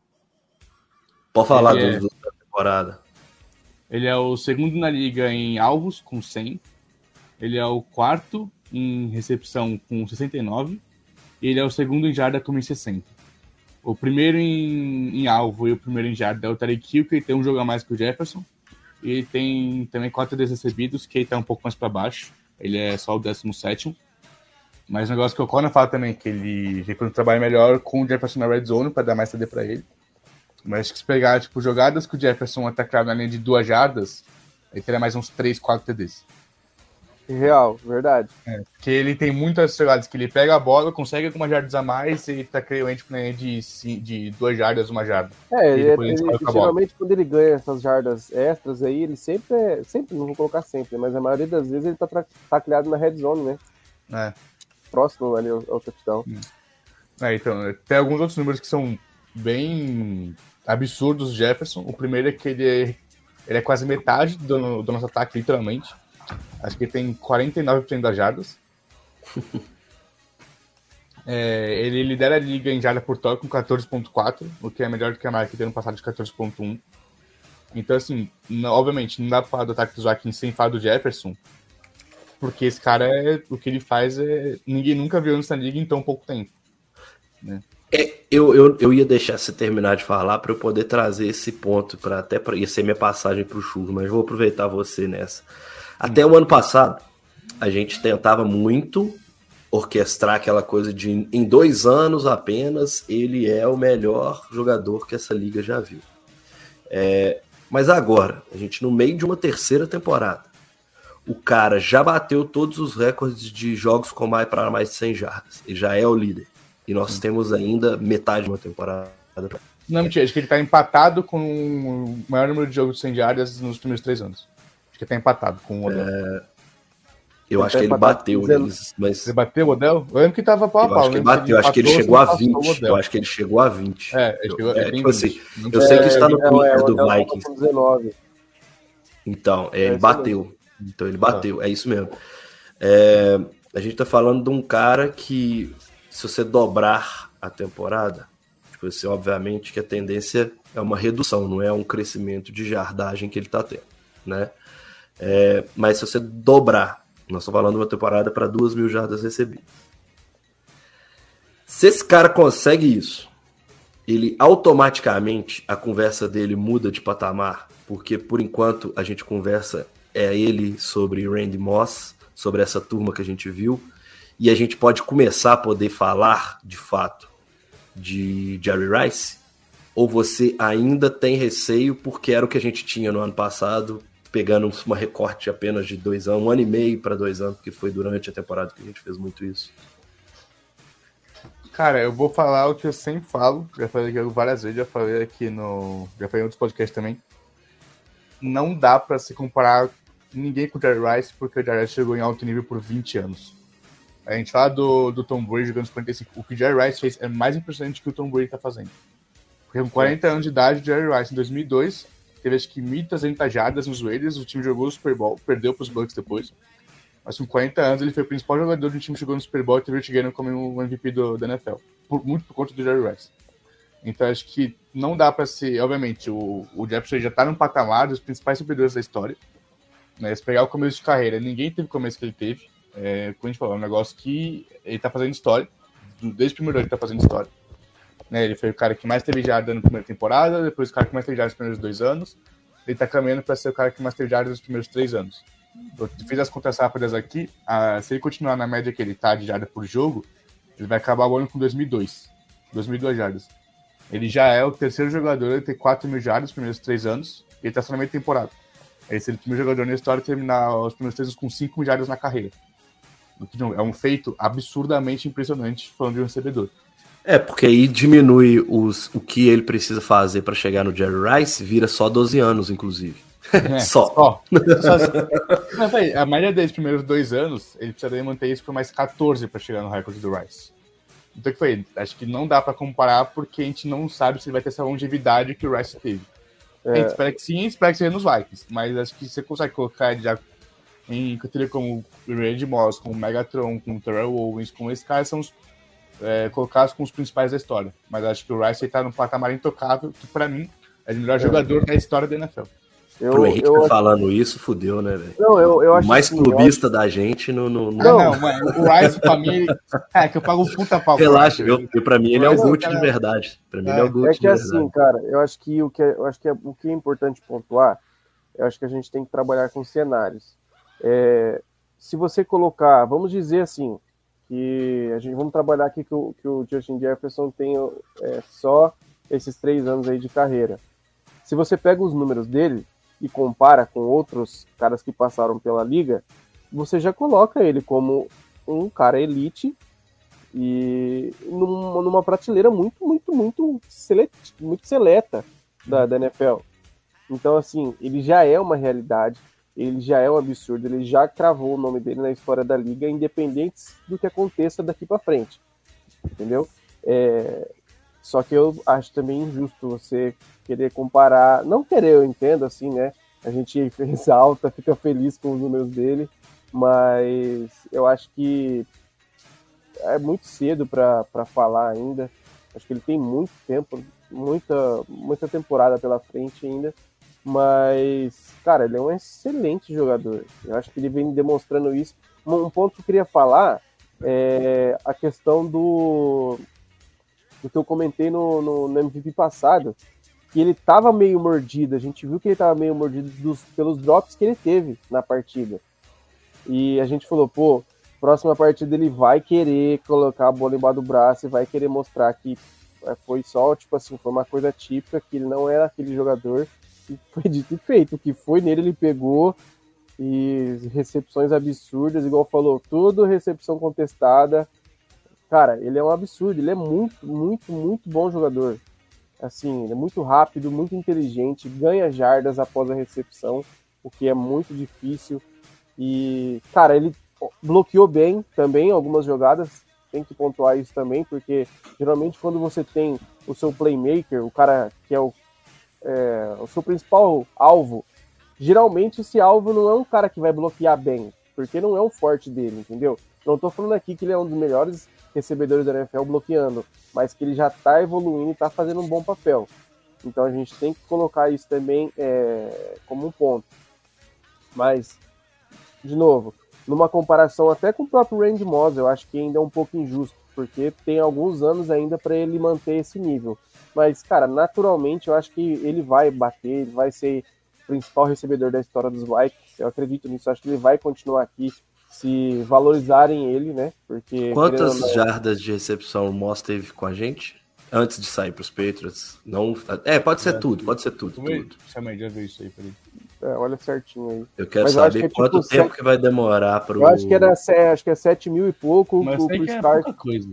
Pode falar Ele é- da temporada. Ele é o segundo na liga em alvos, com 100. Ele é o quarto em recepção, com 69. E ele é o segundo em jarda, com 60. O primeiro em, em alvo e o primeiro em jarda é o Tarek Hill, que tem um jogo a mais que o Jefferson. E tem também quatro desrecebidos, que ele tá um pouco mais para baixo. Ele é só o 17. Mas o negócio que o Conor fala também, que ele tem um trabalho melhor com o Jefferson na red zone, para dar mais CD para ele. Mas que se pegar, tipo, jogadas que o Jefferson atacar na linha de duas jardas, ele teria mais uns 3, 4 TDs. Real, verdade. Porque ele tem muitas jogadas que ele pega a bola, consegue algumas jardas a mais e tá crente na linha de, de duas jardas, uma jarda. É, E ele, ele- ele geralmente quando ele ganha essas jardas extras aí, ele sempre é, sempre, não vou colocar sempre, mas a maioria das vezes ele tá tra- tacleado na red zone, né? né? Próximo ali ao, ao touchdown. É, então, tem alguns outros números que são bem absurdos do Jefferson. O primeiro é que ele é, ele é quase metade do, do nosso ataque, literalmente. Acho que ele tem 49% das jardas. [LAUGHS] É, ele lidera a liga em jarda por toque com 14.4, o que é melhor do que a marca do ano passado de 14.1. Então, assim, não- obviamente, não dá pra falar do ataque dos Vikings sem falar do Jefferson, porque esse cara, é, o que ele faz é... Ninguém nunca viu nessa liga em tão pouco tempo. É, eu, eu, eu ia deixar você terminar de falar para eu poder trazer esse ponto para até para ia ser minha passagem para o churro, mas vou aproveitar você nessa. Até o ano passado a gente tentava muito orquestrar aquela coisa de em dois anos apenas ele é o melhor jogador que essa liga já viu. É, Mas agora, a gente no meio de uma terceira temporada, o cara já bateu todos os recordes de jogos com mais para mais de 100 jardas. Ele já é o líder. E nós temos ainda metade de uma temporada. Não, mentira, acho que ele tá empatado com o maior número de jogos de 100 jardas nos primeiros três anos. Acho que tá empatado com o Odell. É... Eu ele acho tá que ele bateu neles, mas... Ele bateu o Odell? Eu lembro que tava pau a pau. Eu acho que ele bateu, eu acho que ele chegou a 20. Eu acho que ele chegou a 20. É, ele chegou, é, tipo assim, eu sei que está no é, Twitter é, do Vikings. Então, é, ele bateu. Então ele bateu, é isso mesmo. É, a gente tá falando de um cara que, se você dobrar a temporada, tipo assim, obviamente que a tendência é uma redução, não é um crescimento de jardagem que ele tá tendo, né? É, mas se você dobrar, nós estamos falando de uma temporada para duas mil jardas recebidas. Se esse cara consegue isso, ele automaticamente a conversa dele muda de patamar, porque por enquanto a gente conversa é ele sobre Randy Moss, sobre essa turma que a gente viu, e a gente pode começar a poder falar de fato de Jerry Rice? Ou você ainda tem receio porque era o que a gente tinha no ano passado, pegando uma recorte apenas de dois anos, um ano e meio para dois anos, porque foi durante a temporada que a gente fez muito isso? Cara, eu vou falar o que eu sempre falo, já falei aqui várias vezes, já falei aqui no. Já falei em outros podcasts também. Não dá para se comparar ninguém com o Jerry Rice, porque o Jerry Rice chegou em alto nível por 20 anos. A gente fala do, do Tom Brady jogando os 45. O que o Jerry Rice fez é mais impressionante que o Tom Brady tá fazendo. Porque com 40 anos de idade, o Jerry Rice, em 2002, teve acho que 1.300 jardas nos Raiders, o time jogou o Super Bowl, perdeu pros Bucks depois. Mas com 40 anos, ele foi o principal jogador do time que jogou no Super Bowl e teve o Tigano como o MVP do, da NFL. Por, muito por conta do Jerry Rice. Então acho que não dá para ser. Obviamente, o, o Jefferson já tá no patamar dos principais superiores da história. Né? Se pegar o começo de carreira, ninguém teve o começo que ele teve. É, como a gente falou, é um negócio que ele tá fazendo história. Desde o primeiro ano ele tá fazendo história. Né? Ele foi o cara que mais teve jardas na primeira temporada, depois o cara que mais teve jardas nos primeiros dois anos. Ele tá caminhando para ser o cara que mais teve jardas nos primeiros três anos. Eu fiz as contas rápidas aqui. Ah, se ele continuar na média que ele tá de jardas por jogo, ele vai acabar o ano com 2002. 2002 jardas. Ele já é o terceiro jogador a ter 4 mil jardas nos primeiros três anos. E ele tá só na meia temporada. Ele seria o primeiro jogador na história a terminar os primeiros três com 5 milhares na carreira. É um feito absurdamente impressionante falando de um recebedor. É, porque aí diminui os, o que ele precisa fazer para chegar no Jerry Rice, vira só 12 anos, inclusive. É, [LAUGHS] só. só. Não, a maioria desses primeiros dois anos, ele precisaria manter isso por mais 14 para chegar no recorde do Rice. Então, que foi? Acho que não dá para comparar porque a gente não sabe se ele vai ter essa longevidade que o Rice teve. É. A gente espera que sim, espera que seja nos Vikings. Mas acho que você consegue colocar ele já em categoria como o Randy Moss, com o Megatron, com o Terrell Owens, com esses caras são os, é, colocados como os principais da história. Mas acho que o Rice está no patamar intocável, que para mim é o melhor é. jogador da história da NFL. Eu, Pro Henrique eu... falando isso, fudeu, né, velho? Não, eu, eu acho o mais clubista da gente no. no, no... Não, não, mano, o Rice pra mim. É, que eu pago puta pau. Relaxa, eu, eu, pra mim ele é o Gucci de verdade. Pra mim é, ele é o Gucci É que assim, cara, eu acho que o que é, eu acho que é, o que é importante pontuar, eu acho que a gente tem que trabalhar com cenários. É, se você colocar, vamos dizer assim, que a gente vamos trabalhar aqui que o, que o Justin Jefferson tem é, só esses três anos aí de carreira. Se você pega os números dele, e compara com outros caras que passaram pela liga, você já coloca ele como um cara elite e numa, numa prateleira muito, muito, muito, seleta, muito seleta da, da NFL. Então, assim, ele já é uma realidade, ele já é um absurdo, ele já cravou o nome dele na história da liga, independente do que aconteça daqui para frente. Entendeu? É, só que eu acho também injusto você querer comparar, não querer, eu entendo assim, né? A gente [LAUGHS] exalta, fica feliz com os números dele, mas eu acho que é muito cedo para falar ainda. Acho que ele tem muito tempo, muita, muita temporada pela frente ainda. Mas, cara, ele é um excelente jogador. Eu acho que ele vem demonstrando isso. Um ponto que eu queria falar é a questão do, do que eu comentei no, no, no MVP passado, que ele tava meio mordido, a gente viu que ele tava meio mordido dos, pelos drops que ele teve na partida. E a gente falou, pô, próxima partida ele vai querer colocar a bola embaixo do braço e vai querer mostrar que é, foi só, tipo assim, foi uma coisa típica, que ele não era aquele jogador Foi dito e feito. O que foi nele, ele pegou e recepções absurdas, igual falou, tudo recepção contestada. Cara, ele é um absurdo, ele é muito, muito, muito bom jogador. Assim, ele é muito rápido, muito inteligente, ganha jardas após a recepção, o que é muito difícil. E, cara, ele bloqueou bem também algumas jogadas, tem que pontuar isso também, porque geralmente quando você tem o seu playmaker, o cara que é o, é, o seu principal alvo, geralmente esse alvo não é um cara que vai bloquear bem, porque não é o forte dele, entendeu? Não tô falando aqui que ele é um dos melhores recebedores da NFL bloqueando, mas que ele já tá evoluindo e tá fazendo um bom papel. Então a gente tem que colocar isso também é, como um ponto. Mas, de novo, numa comparação até com o próprio Randy Moss, eu acho que ainda é um pouco injusto, porque tem alguns anos ainda para ele manter esse nível. Mas, cara, naturalmente eu acho que ele vai bater, ele vai ser o principal recebedor da história dos Vikings. Eu acredito nisso, eu acho que ele vai continuar aqui se valorizarem ele, né? Porque quantas não... jardas de recepção o Moss teve com a gente? Antes de sair para os Patriots, não. É, pode ser é. tudo, pode ser tudo. tudo. Chama aí, já viu isso aí, peraí. É, olha certinho aí. Eu quero Mas saber eu que é, quanto tipo, tempo 7... que vai demorar para o. Eu acho que era acho que é 7 mil e pouco Mas o Chris é Carter. Coisa.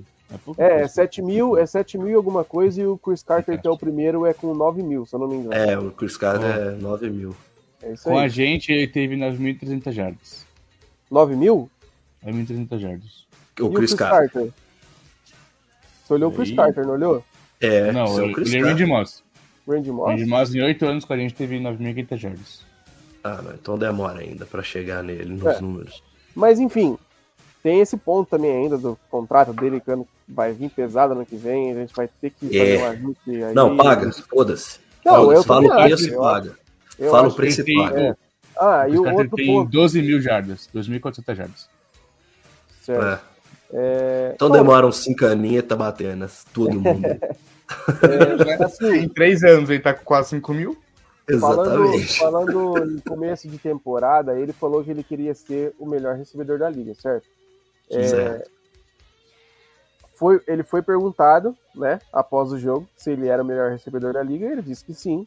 É, é, coisa. 7 mil, é 7 mil e alguma coisa, e o Chris Carter, que é o primeiro, é com 9 mil, se eu não me engano. É, o Chris Carter oh. é 9 mil. É com aí. a gente, ele teve 9.300 jardas. 9 mil? 9.300 jardas. O Chris, o Chris Carter. Carter. Você olhou o Chris Carter, não olhou? É, não, o Chris ele é o Randy Moss. Randy Moss? Randy Moss, em 8 anos com a gente, teve 9.500 jardas. Ah, não, então demora ainda para chegar nele nos é. números. Mas enfim, tem esse ponto também ainda do contrato dele que vai vir pesado ano que vem, a gente vai ter que é. fazer um ajuste aí. Não, paga, foda-se. Fala, fala o preço e paga. Fala o preço e paga. É. Ah, e o outro tem ponto... 12 mil jardas, 2.400 jardas. Certo. É. É... Então Bom, demora uns 5 aninhos tá batendo, todo mundo. [LAUGHS] é, assim, em 3 anos ele tá com quase 5 mil. Exatamente. Falando, falando em começo de temporada, ele falou que ele queria ser o melhor recebedor da liga, certo? É, foi, ele foi perguntado, né, após o jogo, se ele era o melhor recebedor da liga, e ele disse que sim.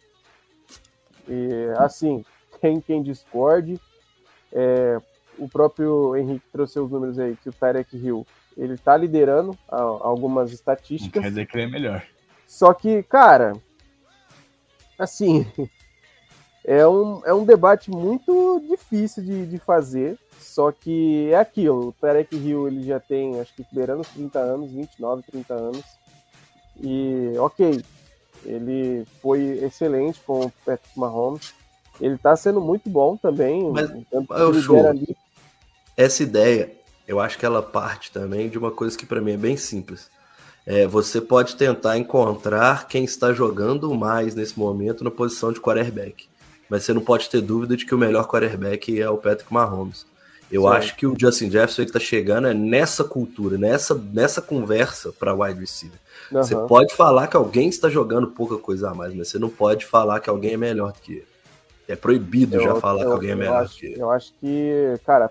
E, assim, tem quem discorde. É, o próprio Henrique trouxe os números aí, que o Tarek Hill, ele tá liderando a, algumas estatísticas. Não quer dizer que ele é melhor. Só que, cara, assim, [LAUGHS] é um, é um debate muito difícil de, de fazer, só que é aquilo, o Tarek Hill ele já tem, acho que beirando os 30 anos, 29, 30 anos, e ok, ele foi excelente com o Patrick Mahomes, ele tá sendo muito bom também. Mas, eu show. Ali. Essa ideia, eu acho que ela parte também de uma coisa que para mim é bem simples. É, você pode tentar encontrar quem está jogando mais nesse momento na posição de quarterback. Mas você não pode ter dúvida de que o melhor quarterback é o Patrick Mahomes. Eu Sim. acho que o Justin Jefferson está chegando é nessa cultura, nessa, nessa conversa para wide receiver. Uhum. Você pode falar que alguém está jogando pouca coisa a mais, mas você não pode falar que alguém é melhor do que ele. É proibido eu, já falar eu, que alguém é melhor acho, que ele. Eu acho que, cara,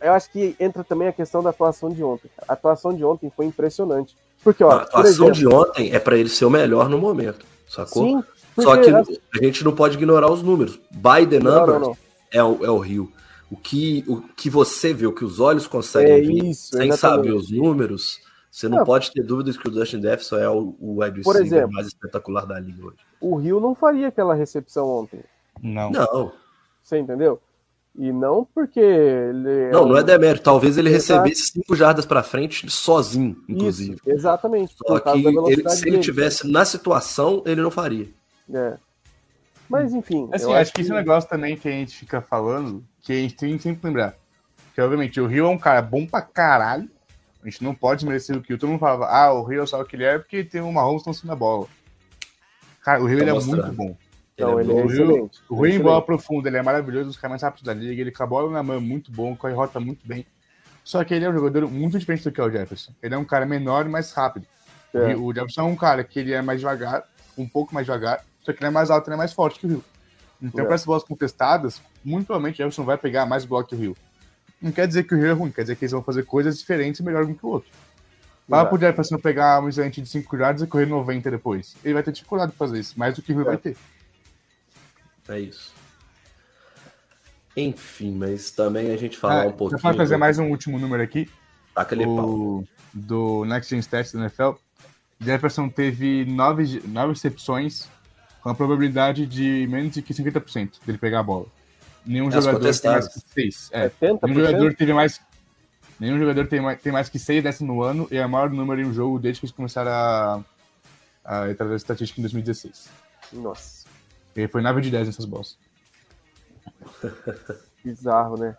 eu acho que entra também a questão da atuação de ontem. A atuação de ontem foi impressionante. Porque, ó, a atuação exemplo, de ontem é para ele ser o melhor no momento, sacou? Sim, porque, Só que a gente não pode ignorar os números. By the numbers não, não, É, o, é o Rio. O que, o que você vê, o que os olhos conseguem é ver, isso, sem exatamente. saber os números, você não, não, pode ter dúvidas que o Dustin Jefferson é o, o wide receiver mais espetacular da liga hoje. O Rio não faria aquela recepção ontem. Não. Não. Você entendeu? E não porque ele. É não, é um... não é demérito. Talvez ele recebesse cinco jardas para frente sozinho, inclusive. Isso, exatamente. Só que ele, se ele tivesse na situação, ele não faria. É. Mas enfim. Assim, acho, acho que esse negócio também que a gente fica falando, que a gente tem que sempre lembrar. Que obviamente o Rio é um cara bom pra caralho. A gente não pode merecer o que o todo mundo falava, ah, o Rio sabe o que ele é porque tem uma Mahomes lançando a bola. Cara, o Rio tá ele é muito bom. Não, ele, é, ele é o Rio, o Rio em bola profunda, ele é maravilhoso, os caras mais rápidos da liga, ele com a bola na mão muito bom, corre rota muito bem. Só que ele é um jogador muito diferente do que é o Jefferson. Ele é um cara menor e mais rápido. É. O Jefferson é um cara que ele é mais devagar, um pouco mais devagar, só que ele é mais alto ele é mais forte que o Rio. Então, é. para essas bolas contestadas, muito provavelmente o Jefferson vai pegar mais bola que o Rio. Não quer dizer que o Rio é ruim, quer dizer que eles vão fazer coisas diferentes e melhor do que o outro. Vai pro Jefferson pegar um excelente de 5 jardas e correr 90 depois. Ele vai ter dificuldade de fazer isso, mais do que o Rio é. vai ter. É isso. Enfim, mas também a gente falar Ah, um pouquinho. Pode fazer mais um último número aqui. Ali pau. do Next Gen Stats da NFL. Jefferson teve nove, nove recepções com a probabilidade de menos de que 50% dele pegar a bola. Nenhum As jogador tem mais que seis. É, 70%? nenhum jogador teve mais. Nenhum jogador tem mais, tem mais que seis dessa no ano e é o maior número em um jogo desde que eles começaram a, a entrar na estatística em 2016. Nossa, Ele foi 9 de 10 nessas bolas. [LAUGHS] bizarro, né?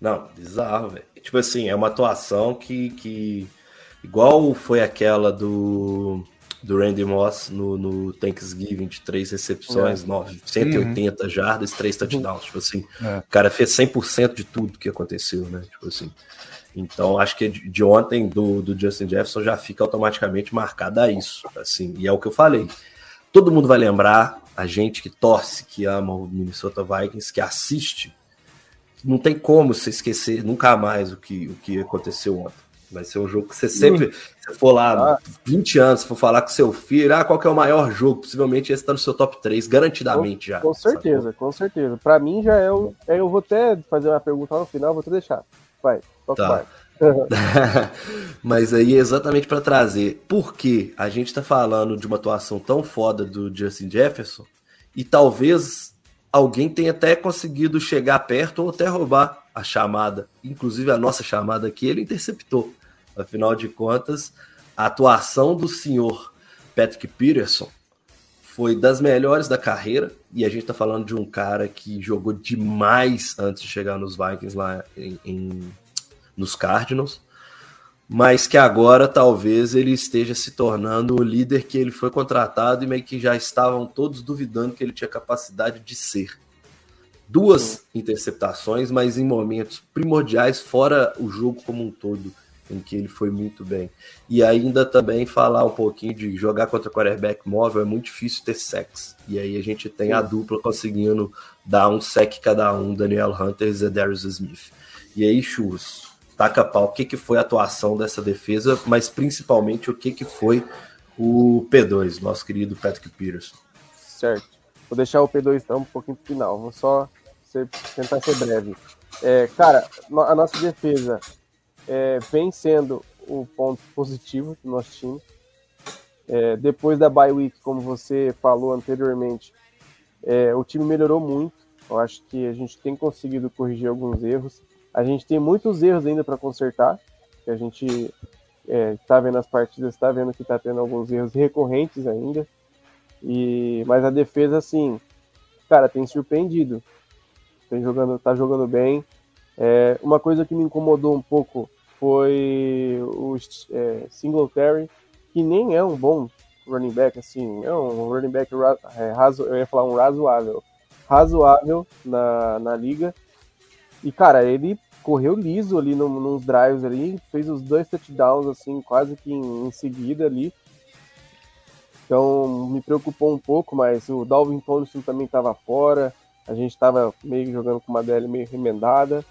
Não, bizarro, velho. Tipo assim, é uma atuação que, que. Igual foi aquela do, do Randy Moss no, no Thanksgiving, de três recepções, nove, 180 jardas, três touchdowns. Tipo assim, É. o cara fez 100% de tudo que aconteceu, né? Tipo assim. Então, acho que de ontem do, do Justin Jefferson já fica automaticamente marcado a isso. Assim, e é o que eu falei. Todo mundo vai lembrar, a gente que torce, que ama o Minnesota Vikings, que assiste, não tem como você esquecer nunca mais o que, o que aconteceu ontem. Vai ser um jogo que você sempre, se for lá 20 anos, se for falar com seu filho, ah, qual que é o maior jogo? Possivelmente esse tá no seu top 3, garantidamente já. Com certeza, com certeza. Pra mim já é o. é, Eu vou até fazer uma pergunta lá no final, vou até deixar. Vai, toca Tá. [LAUGHS] Mas aí é exatamente para trazer por que a gente tá falando de uma atuação tão foda do Justin Jefferson e talvez alguém tenha até conseguido chegar perto ou até roubar a chamada, inclusive a nossa chamada aqui, ele interceptou. Afinal de contas, a atuação do senhor Patrick Peterson foi das melhores da carreira e a gente tá falando de um cara que jogou demais antes de chegar nos Vikings lá em, em nos Cardinals, mas que agora talvez ele esteja se tornando o líder que ele foi contratado e meio que já estavam todos duvidando que ele tinha capacidade de ser. Duas interceptações, mas em momentos primordiais, fora o jogo como um todo, em que ele foi muito bem. E ainda também falar um pouquinho de jogar contra quarterback móvel é muito difícil ter sex. E aí a gente tem a dupla conseguindo dar um sec cada um, Daniel Hunter e Zedarius Smith. E aí, Churros, taca pau, o que, que foi a atuação dessa defesa, mas principalmente o que, que foi o P2, nosso querido Patrick Peterson. Certo. Vou deixar o P2 então um pouquinho pro final. Vou só ser- tentar ser breve. É, cara, a nossa defesa é, vem sendo o ponto positivo do nosso time. É, depois da bye week, como você falou anteriormente, é, o time melhorou muito. Eu acho que a gente tem conseguido corrigir alguns erros. A gente tem muitos erros ainda para consertar. Que a gente está vendo as partidas, está vendo que está tendo alguns erros recorrentes ainda. E, mas a defesa, assim, cara, tem surpreendido. Tem jogando, tá jogando bem. É, uma coisa que me incomodou um pouco foi o é, Singletary, que nem é um bom running back, assim, é um running back é, razo, eu ia falar um razoável, razoável na, na liga. E, cara, ele correu liso ali no, nos drives ali, fez os dois touchdowns, assim, quase que em, em seguida ali. Então me preocupou um pouco, mas o Dalvin Tomlinson também estava fora. A gente estava meio jogando com uma DL meio remendada.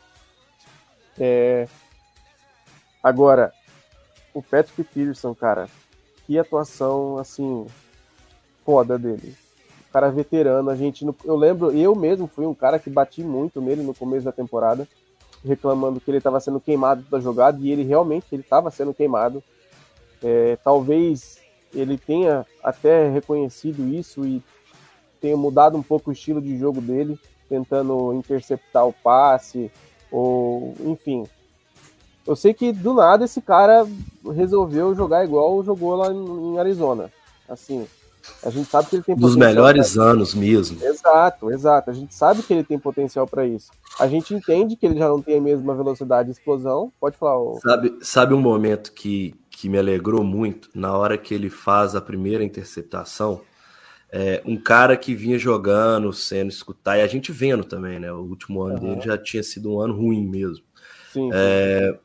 É... Agora, o Patrick Peterson, cara, que atuação assim foda dele. O cara veterano, a gente, no- eu lembro, eu mesmo fui um cara que bati muito nele no começo da temporada, reclamando que ele estava sendo queimado da jogada e ele realmente ele estava sendo queimado. É, talvez ele tenha até reconhecido isso e tenha mudado um pouco o estilo de jogo dele, tentando interceptar o passe, ou enfim. Eu sei que do nada esse cara resolveu jogar igual jogou lá em Arizona. Assim, a gente sabe que ele tem Dos melhores anos mesmo. Exato, exato. A gente sabe que ele tem potencial para isso. A gente entende que ele já não tem a mesma velocidade e explosão. Pode falar, ô. Sabe, sabe um momento que, que me alegrou muito? Na hora que ele faz a primeira interceptação, é, um cara que vinha jogando, sendo escutar, e a gente vendo também, né? O último ano Aham. dele já tinha sido um ano ruim mesmo. Sim, É,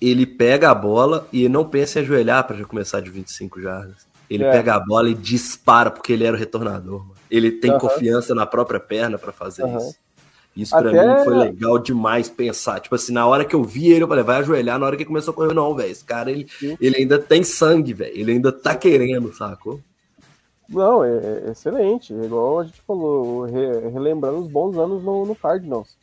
ele pega a bola e não pensa em ajoelhar para já começar de 25 jardas. Ele É. pega a bola e dispara, porque ele era o retornador. mano. Ele tem Aham. confiança na própria perna para fazer Aham. isso. Isso pra Até- mim foi legal demais pensar. Tipo assim, na hora que eu vi ele, eu falei, vai ajoelhar. Na hora que ele começou a correr, não, velho. Esse cara, ele, Sim. ele ainda tem sangue, velho. Ele ainda tá querendo, sacou? Não, é, é excelente. É igual a gente falou, re, relembrando os bons anos no, no Cardinals.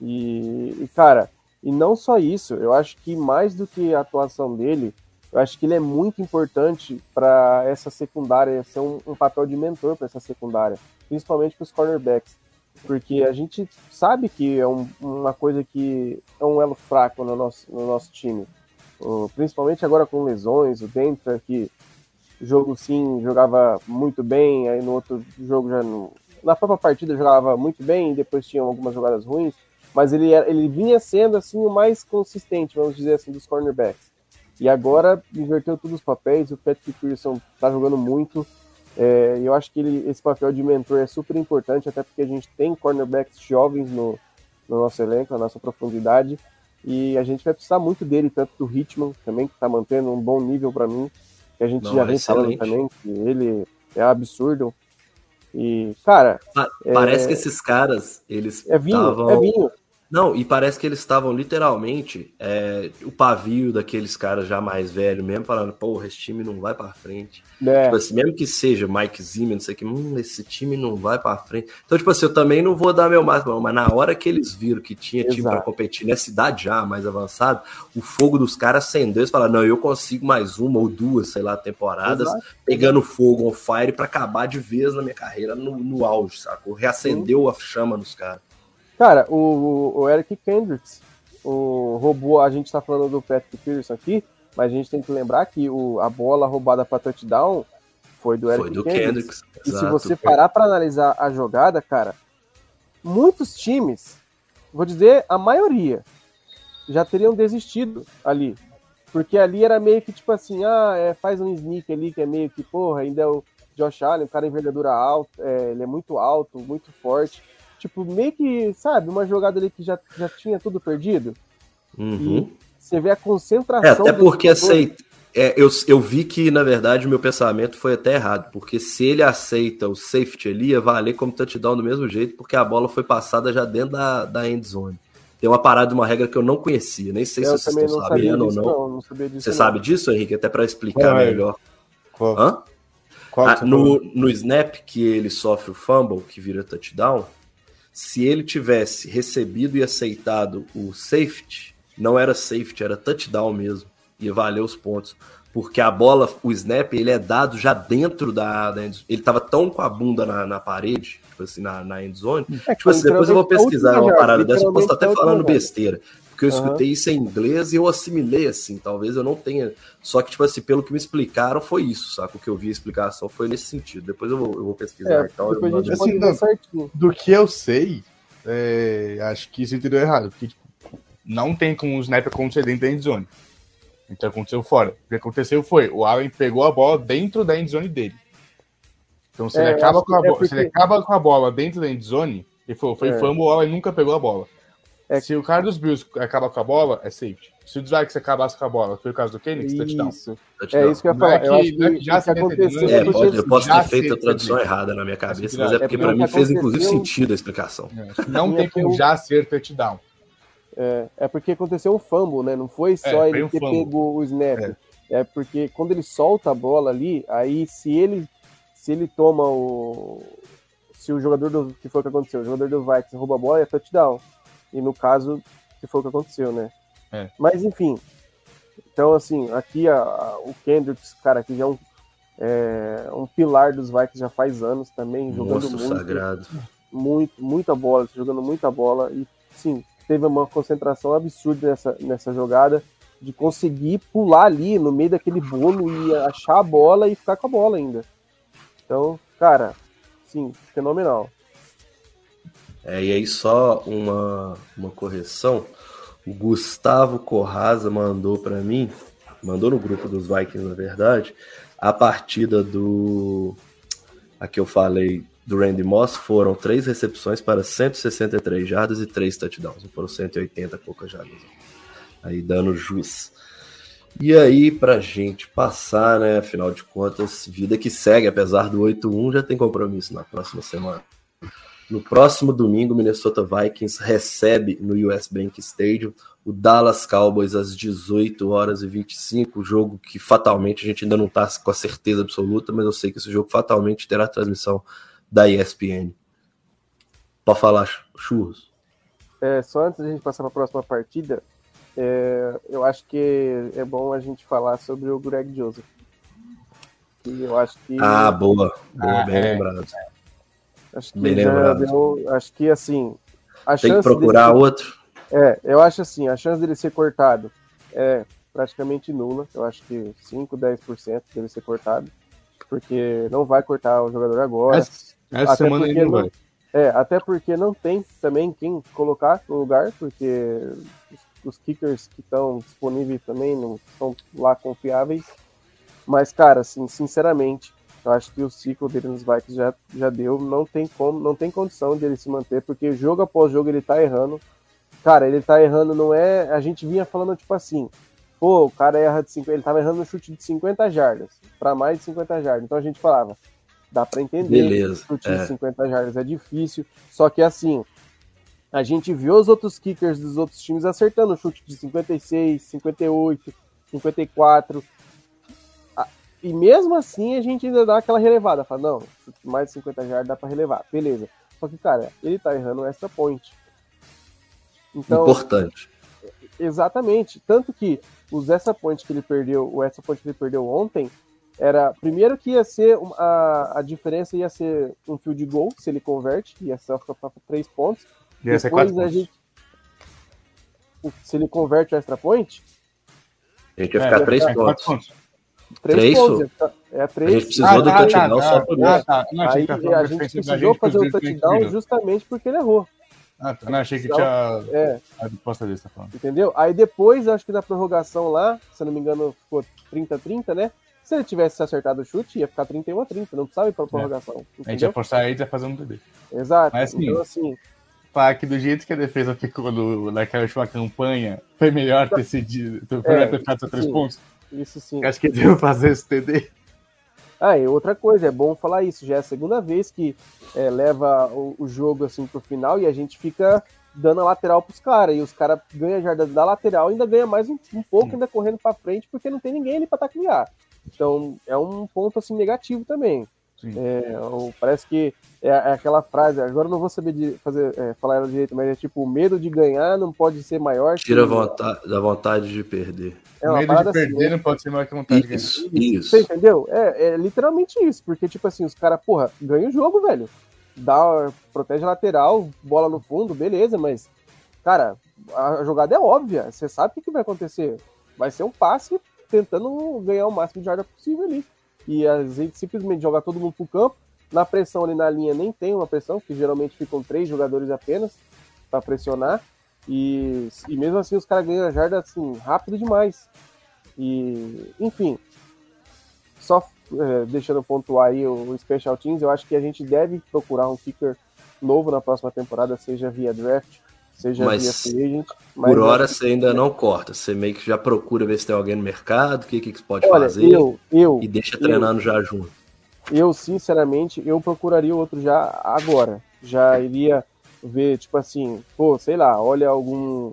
E, e, cara, e não só isso, eu acho que mais do que a atuação dele, eu acho que ele é muito importante para essa secundária, ser um, um papel de mentor para essa secundária, principalmente para os cornerbacks. Porque a gente sabe que é um, uma coisa que é um elo fraco no nosso, no nosso time. principalmente agora com lesões, o Denver que jogo sim jogava muito bem, aí no outro jogo já na própria partida jogava muito bem, depois tinha algumas jogadas ruins, mas ele, ele vinha sendo assim o mais consistente, vamos dizer assim, dos cornerbacks. E agora inverteu todos os papéis, o Patrick Pearson tá jogando muito. É, eu acho que ele, esse papel de mentor é super importante, até porque a gente tem cornerbacks jovens no, no nosso elenco, na nossa profundidade. E a gente vai precisar muito dele, tanto do Hitman também, que está mantendo um bom nível para mim, que a gente Não, já vem excelente. falando também, que ele é absurdo. E, cara. Parece é... que esses caras, eles. É vinho, tavam... é vinho. Não, e parece que eles estavam literalmente é, o pavio daqueles caras já mais velhos mesmo, falando, porra, esse time não vai para frente. É. Tipo assim, mesmo que seja Mike Zimmer, não sei o que, hum, esse time não vai para frente. Então, tipo assim, eu também não vou dar meu máximo, mas na hora que eles viram que tinha time para competir nessa idade já mais avançada, o fogo dos caras acendeu. Eles falaram, não, eu consigo mais uma ou duas, sei lá, temporadas, Exato. pegando fogo on fire para acabar de vez na minha carreira no, no auge, sacou? Reacendeu Sim. a chama nos caras. Cara, o, o Eric Kendricks, o robô, a gente tá falando do Patrick Peterson aqui, mas a gente tem que lembrar que o, a bola roubada para touchdown foi do Eric foi do Kendricks. Kendricks. E se você parar para analisar a jogada, cara, muitos times, vou dizer a maioria, já teriam desistido ali. Porque ali era meio que tipo assim, ah, é, faz um sneak ali que é meio que, porra, ainda é o Josh Allen, um cara envergadura alta, é, ele é muito alto, muito forte. Tipo, meio que, sabe, uma jogada ali que já, já tinha tudo perdido. Uhum. E você vê a concentração. É, até porque aceita. É, eu, eu vi que, na verdade, o meu pensamento foi até errado, porque se ele aceita o safety ali, ia valer como touchdown do mesmo jeito, porque a bola foi passada já dentro da, da end zone. Tem uma parada, uma regra que eu não conhecia, nem sei eu se vocês estão sabendo ou não. não, não Você não. sabe disso, Henrique? Até para explicar Qual é? melhor. Qual? Hã? Qual ah, no, no snap que ele sofre o fumble, que vira touchdown, se ele tivesse recebido e aceitado o safety, não era safety, era touchdown mesmo. Ia valer os pontos. Porque a bola, o snap, ele é dado já dentro da, da Ele estava tão com a bunda na, na parede, tipo assim, na, na end zone. É, tipo assim, depois eu vou pesquisar uma parada dessa, eu posso estar até falando besteira porque eu escutei uhum. isso em inglês e eu assimilei assim. Talvez eu não tenha. Só que, tipo assim, pelo que me explicaram, foi isso, saca? O que eu vi a explicação foi nesse sentido. Depois eu vou, eu vou pesquisar. É, então, eu assim, não, do que eu sei, é, acho que isso entendeu errado. Porque, tipo, não tem como o snap acontecer dentro da endzone. Então aconteceu fora. O que aconteceu foi, o Allen pegou a bola dentro da endzone dele. Então se, é, ele, acaba com a, é porque... se ele acaba com a bola dentro da endzone, ele falou, foi é. fumble, o Allen nunca pegou a bola. É... Se o cara dos Bills acaba com a bola, é safety. Se o Vikings acabasse com a bola, foi o caso do Kenny, touchdown. Isso. É isso que eu ia falar. É que, eu acho que, já se aconteceu. É, pode, eu posso ter feito a tradução errada na minha cabeça, mas é porque, é para mim fez inclusive sentido a explicação. É, não tem como já ser touchdown. É, é porque aconteceu um fumble, né? Não foi só é, ele um ter pego o snap. É. é. porque quando ele solta a bola ali, aí se ele se ele toma o se o jogador do que foi o que aconteceu, o jogador do Vikings rouba a bola, é touchdown. E no caso, que foi o que aconteceu, né? É. Mas enfim. Então, assim, aqui a, a, o Kendricks, cara, que já é um, é um pilar dos Vikings já faz anos também, jogando Nossa, muito. Sagrado. Muito, muita bola, jogando muita bola. E sim, teve uma concentração absurda nessa, nessa jogada de conseguir pular ali no meio daquele bolo e achar a bola e ficar com a bola ainda. Então, cara, sim, fenomenal. É, e aí só uma, uma correção. O Gustavo Corraza mandou para mim, mandou no grupo dos Vikings, na verdade, a partida do. A que eu falei do Randy Moss foram três recepções para 163 jardas e três touchdowns. Foram 180 poucas jardas. Aí dando jus. E aí, pra gente passar, né? Afinal de contas, vida que segue, apesar do 8-1, já tem compromisso na próxima semana. No próximo domingo, o Minnesota Vikings recebe no US Bank Stadium o Dallas Cowboys às 18 horas e 25, jogo que fatalmente a gente ainda não está com a certeza absoluta, mas eu sei que esse jogo fatalmente terá transmissão da ESPN. Pode falar, churros. É, só antes da gente passar para a próxima partida, é, eu acho que é bom a gente falar sobre o Greg Joseph. E eu acho que. Ah, boa. boa ah, bem é. lembrado. Acho que lembrado. Deu, acho que assim. A Tem que procurar dele, outro. É, eu acho assim, a chance dele ser cortado é praticamente nula. Eu acho que 5, 10% dele ser cortado. Porque não vai cortar o jogador agora. Essa, essa semana ele não vai. É, até porque não tem também quem colocar no lugar, porque os, os kickers que estão disponíveis também não são lá confiáveis. Mas, cara, assim, sinceramente, eu acho que o ciclo dele nos Vikings já, já deu. Não tem como, não tem condição de ele se manter, porque jogo após jogo ele tá errando. Cara, ele tá errando, não é. A gente vinha falando, tipo assim, pô, o cara erra de 50. Ele tava errando no chute de 50 jardas, para mais de 50 jardas. Então a gente falava, dá para entender. Beleza. Chute é. de 50 jardas é difícil. Só que assim, a gente viu os outros kickers dos outros times acertando o chute de 56, 58, 54. E mesmo assim a gente ainda dá aquela relevada. Fala, não, mais de 50 jardas dá para relevar. Beleza. Só que, cara, ele tá errando o extra point. Então, Importante. Exatamente. Tanto que os extra points que ele perdeu, o extra point que ele perdeu ontem, era primeiro que ia ser a, a diferença ia ser um fio de gol, se ele converte, ia ser para três pontos. Ia ser Depois a gente. Se ele converte o extra point. A gente ia ficar é, três pontos. pontos. Três, três pontos. É, três. A gente precisou ah, do tá, touchdown tá, só por isso. Ah, tá. Não, Aí, a gente precisou fazer o touchdown justamente porque ele errou. Ah, tá. Não, achei que tinha é. a resposta dele, tá falando. Entendeu? Aí depois, acho que na prorrogação lá, se eu não me engano, ficou 30-30, né? Se ele tivesse acertado o chute, ia ficar 31 a 30, não precisava ir pra é. prorrogação. É. A gente ia forçar ele a fazer um TD. Exato. Mas assim, então, assim que do jeito que a defesa ficou no, naquela última campanha, foi melhor ter [LAUGHS] sido. Foi melhor é, ter ficado só três pontos. Isso sim. Acho que deu fazer esse TD. Ah, e outra coisa, é bom falar isso, já é a segunda vez que é, leva o, o, jogo assim pro final e a gente fica dando a lateral pros caras, e os caras ganham jarda da lateral e ainda ganha mais um, um pouco, ainda correndo para frente, porque não tem ninguém ali para taclear. Então é um ponto assim negativo também. É, parece que é, é, aquela frase, agora eu não vou saber de fazer, é, falar ela direito, mas é tipo, o medo de ganhar não pode ser maior Tira que... vontade, da vontade de perder. É o medo de perder assim, não pode ser maior que a vontade isso, de ganhar. Isso. Você entendeu? É, é literalmente isso, porque tipo assim, os caras, porra, ganham o jogo, velho. Dá, protege a lateral, bola no fundo, beleza, mas, cara, a jogada é óbvia, você sabe o que, que vai acontecer. Vai ser um passe tentando ganhar o máximo de jarda possível ali e a gente simplesmente joga todo mundo pro campo. Na pressão ali na linha nem tem uma pressão, que geralmente ficam três jogadores apenas para pressionar. E, e mesmo assim os caras ganham a jarda assim, rápido demais. E, enfim, só é, deixando pontuar aí o, o Special Teams, eu acho que a gente deve procurar um kicker novo na próxima temporada, seja via draft, seja mas, agent. Mas por hora você ainda não corta, você meio que já procura ver se tem alguém no mercado, o que, que você pode Olha, fazer eu, eu, e deixa treinando já junto. Eu, sinceramente, eu procuraria outro já agora. Já iria ver, tipo assim, pô, sei lá, olha algum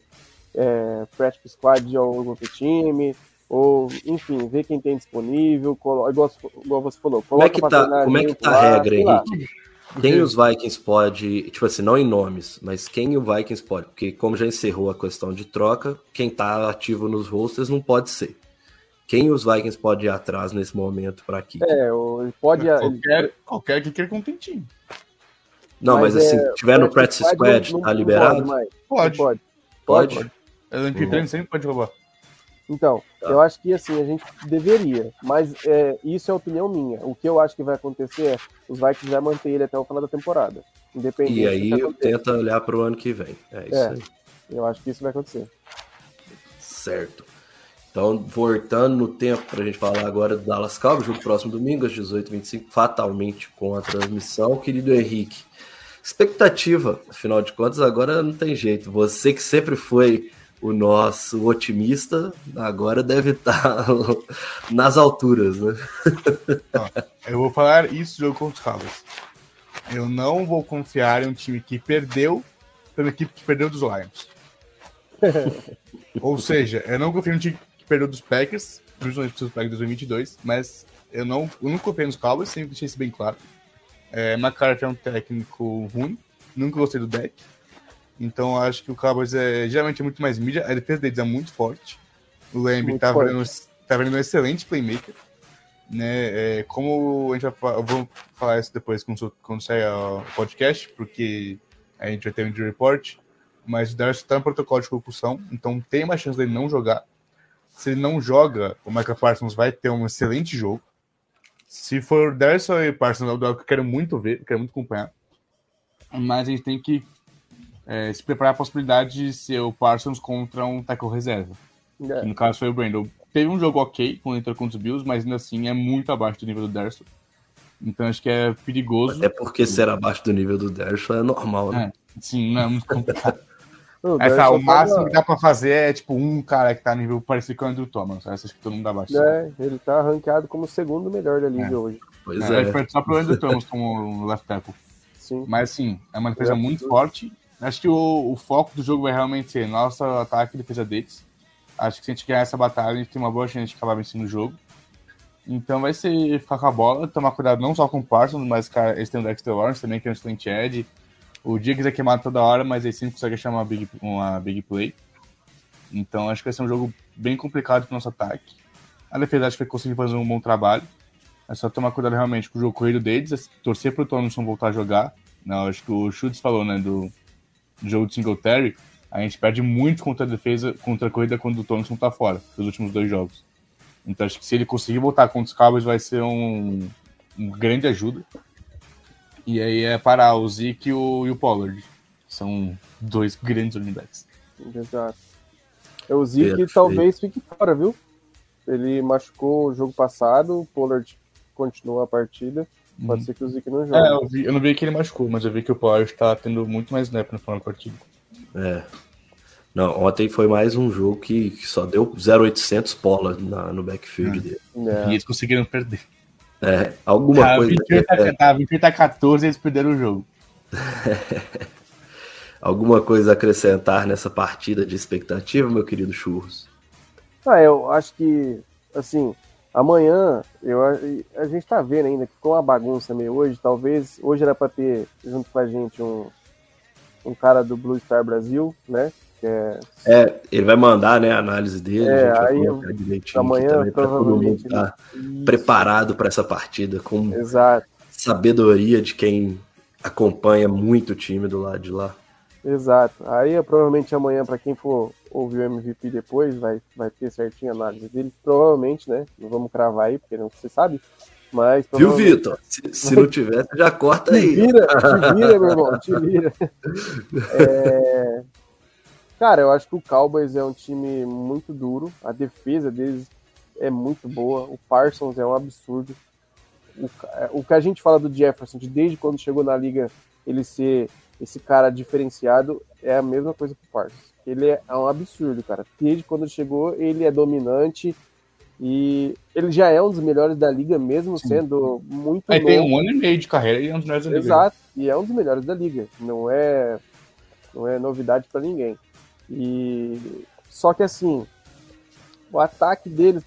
é, practice squad de algum outro time, ou, enfim, ver quem tem disponível, igual, igual você falou. Como é que tá, como é que tá a regra, Henrique? Quem os Vikings pode, tipo assim, não em nomes, mas quem o Vikings pode? Porque como já encerrou a questão de troca, quem tá ativo nos rosters não pode ser. Quem os Vikings pode ir atrás nesse momento para aqui? É, ele pode. Qualquer, ele... qualquer que queira contentinho. Não, mas, mas assim, é, tiver no practice squad, não, tá liberado? Pode, pode. Pode. Pode. pode. pode. Uhum. sempre pode roubar. Então, tá. eu acho que assim, a gente deveria, mas é, isso é opinião minha. O que eu acho que vai acontecer é os Vikings vai manter ele até o final da temporada. Independente. E aí tenta olhar para o ano que vem. É isso é, aí. Eu acho que isso vai acontecer. Certo. Então, voltando no tempo para a gente falar agora do Dallas Cowboys, jogo próximo domingo, às 18h25, fatalmente com a transmissão. Querido Henrique, expectativa, afinal de contas, agora não tem jeito. Você que sempre foi o nosso otimista agora deve estar [LAUGHS] nas alturas, né? eu vou falar isso do jogo contra os Cowboys. Eu não vou confiar em um time que perdeu pela equipe que perdeu dos Lions. Ou seja, eu não confio no time que perdeu dos Packers, principalmente dos Packers 2022, mas eu não, eu não confio nos Cowboys, sempre deixei isso bem claro. É, McCarthy é um técnico ruim, nunca gostei do deck. Então acho que o Cowboys é geralmente é muito mais mídia, a defesa deles é muito forte. O Lamb tá vendo, tá vendo um excelente playmaker. Né? É, como a gente vai eu vou falar isso depois quando, quando sair o podcast, porque a gente vai ter um injury report. Mas o Darcy tá no protocolo de concussão, então tem uma chance dele não jogar. Se ele não joga, o Michael Parsons vai ter um excelente jogo. Se for Darcy e Parsons, é o que eu quero muito ver, quero muito acompanhar. Mas a gente tem que é, se preparar a possibilidade de ser o Parsons contra um tackle reserva. É. no caso foi o Brandon. Teve um jogo ok quando entrou contra os Bills, mas ainda assim é muito abaixo do nível do Derso. Então acho que é perigoso. Até porque ser abaixo do nível do Derso é normal, né? É, sim, não é muito complicado. [LAUGHS] o, Essa, o máximo que dá pra fazer é tipo um cara que tá no nível parecido com o Andrew Thomas. Essa acho que todo mundo dá abaixo. É, ele tá ranqueado como o segundo melhor da liga é. hoje. Pois é. é. Foi só pro Andrew Thomas como left tackle. Sim. Mas sim, é uma defesa é, muito forte. Acho que o, o, foco do jogo vai realmente ser nosso ataque e defesa deles. Acho que se a gente ganhar essa batalha, a gente tem uma boa chance de acabar vencendo o jogo. Então vai ser ficar com a bola, tomar cuidado não só com o Parsons, mas cara, eles têm o Dexter Lawrence também, que é um excelente edge. O Diggs é queimado toda hora, mas ele sempre consegue chamar uma big, uma big play. Então acho que vai ser um jogo bem complicado pro nosso ataque. A defesa acho que vai conseguir fazer um bom trabalho. É só tomar cuidado realmente com o jogo corrido deles, é torcer pro Thompson voltar a jogar. Não, acho que o Schultz falou, né, do jogo de Singletary a gente perde muito contra a defesa, contra a corrida quando o Thompson tá fora, nos últimos dois jogos. Então acho que se ele conseguir voltar contra os Cowboys vai ser um, um grande ajuda. E aí é parar o Zeke e o, e o Pollard. São dois grandes unidades. Exato. É o Zeke Perfeito. talvez fique fora, viu? Ele machucou o jogo passado, o Pollard continua a partida. Pode hum. ser que o Zeke não jogue. É, eu, vi, eu, não vi que ele machucou, mas eu vi que o Pollard tá tendo muito mais snap no final da partida. É. Não, ontem foi mais um jogo que, que só deu 0,800 pola na, no backfield é. dele. É. E eles conseguiram perder. É, alguma tá, coisa. 28 a, tá, 28 a 14 eles perderam o jogo. [LAUGHS] alguma coisa a acrescentar nessa partida de expectativa, meu querido Churros? Ah, eu acho que, assim, amanhã eu, a gente tá vendo ainda que com a bagunça meio hoje, talvez hoje era para ter junto com a gente um, um cara do Blue Star Brasil, né? É... é... ele vai mandar né, a análise dele, é, a aí eu, amanhã provavelmente tá preparado para essa partida com Exato. sabedoria de quem acompanha muito o time do lado de lá. Exato. Aí provavelmente amanhã para quem for ouvir o MVP depois vai vai ter certinho a análise dele, provavelmente, né? Não vamos cravar aí porque não você sabe, mas, Viu, Vitor? Se, se, não tivesse, já corta aí. Te vira, te vira, meu irmão, te vira. [LAUGHS] É... Cara, eu acho que o Cowboys é um time muito duro. A defesa deles é muito boa. O Parsons é um absurdo. O, o que a gente fala do Jefferson, de desde quando chegou na liga, ele ser esse cara diferenciado, é a mesma coisa pro Parsons. Ele é um absurdo, cara. Desde quando chegou, ele é dominante e ele já é um dos melhores da liga, mesmo Sim. sendo muito. Aí tem um ano e meio de carreira e é um dos melhores da liga. Exato, e é um dos melhores da liga. Não é, não é novidade para ninguém. E só que assim, o ataque deles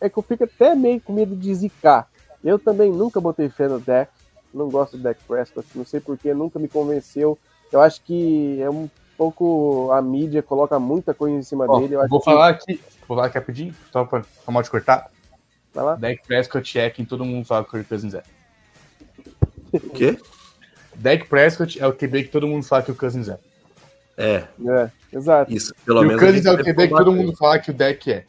é que eu fico até meio com medo de zicar. Eu também nunca botei fé no deck, não gosto do deck Prescott, não sei porquê, nunca me convenceu. Eu acho que é um pouco a mídia coloca muita coisa em cima oh, dele. vou falar que... aqui, vou falar aqui rapidinho, só pra mal de cortar. Vai lá. Deck Prescott é quem todo mundo fala que o Kirk Cousins é. O quê? Deck Prescott é o QB que todo mundo fala que o Cousins é. É. É, exato. Isso, pelo e menos. O Cousins é o QB que todo mundo fala que o deck é.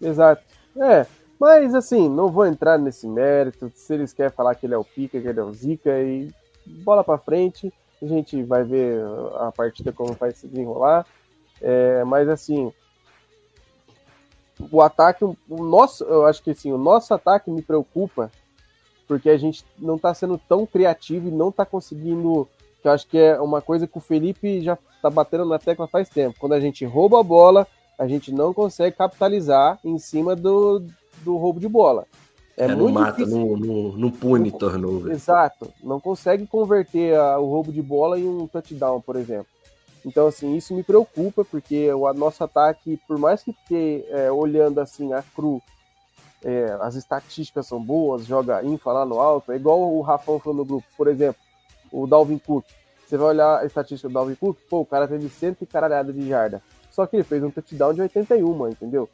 Exato. É. Mas assim, não vou entrar nesse mérito. Se eles querem falar que ele é o Pica, que ele é o Zica, e bola pra frente. A gente vai ver a partida como vai se desenrolar. É, mas assim, o ataque, o nosso, eu acho que assim, o nosso ataque me preocupa porque a gente não está sendo tão criativo e não está conseguindo. Que eu acho que é uma coisa que o Felipe já está batendo na tecla faz tempo. Quando a gente rouba a bola, a gente não consegue capitalizar em cima do, do roubo de bola. É, é muito não mata, não, não, não pune não, turnover. Exato. Não consegue converter a, o roubo de bola em um touchdown, por exemplo. Então, assim, isso me preocupa, porque o nosso ataque, por mais que ter, é, olhando assim a cru, é, as estatísticas são boas, joga infla lá no alto, é igual o Rafão falou no grupo, por exemplo, o Dalvin Cook. Você vai olhar a estatística do Dalvin Cook, pô, o cara teve cento e caralhada de jarda. Só que ele fez um touchdown de 81, entendeu?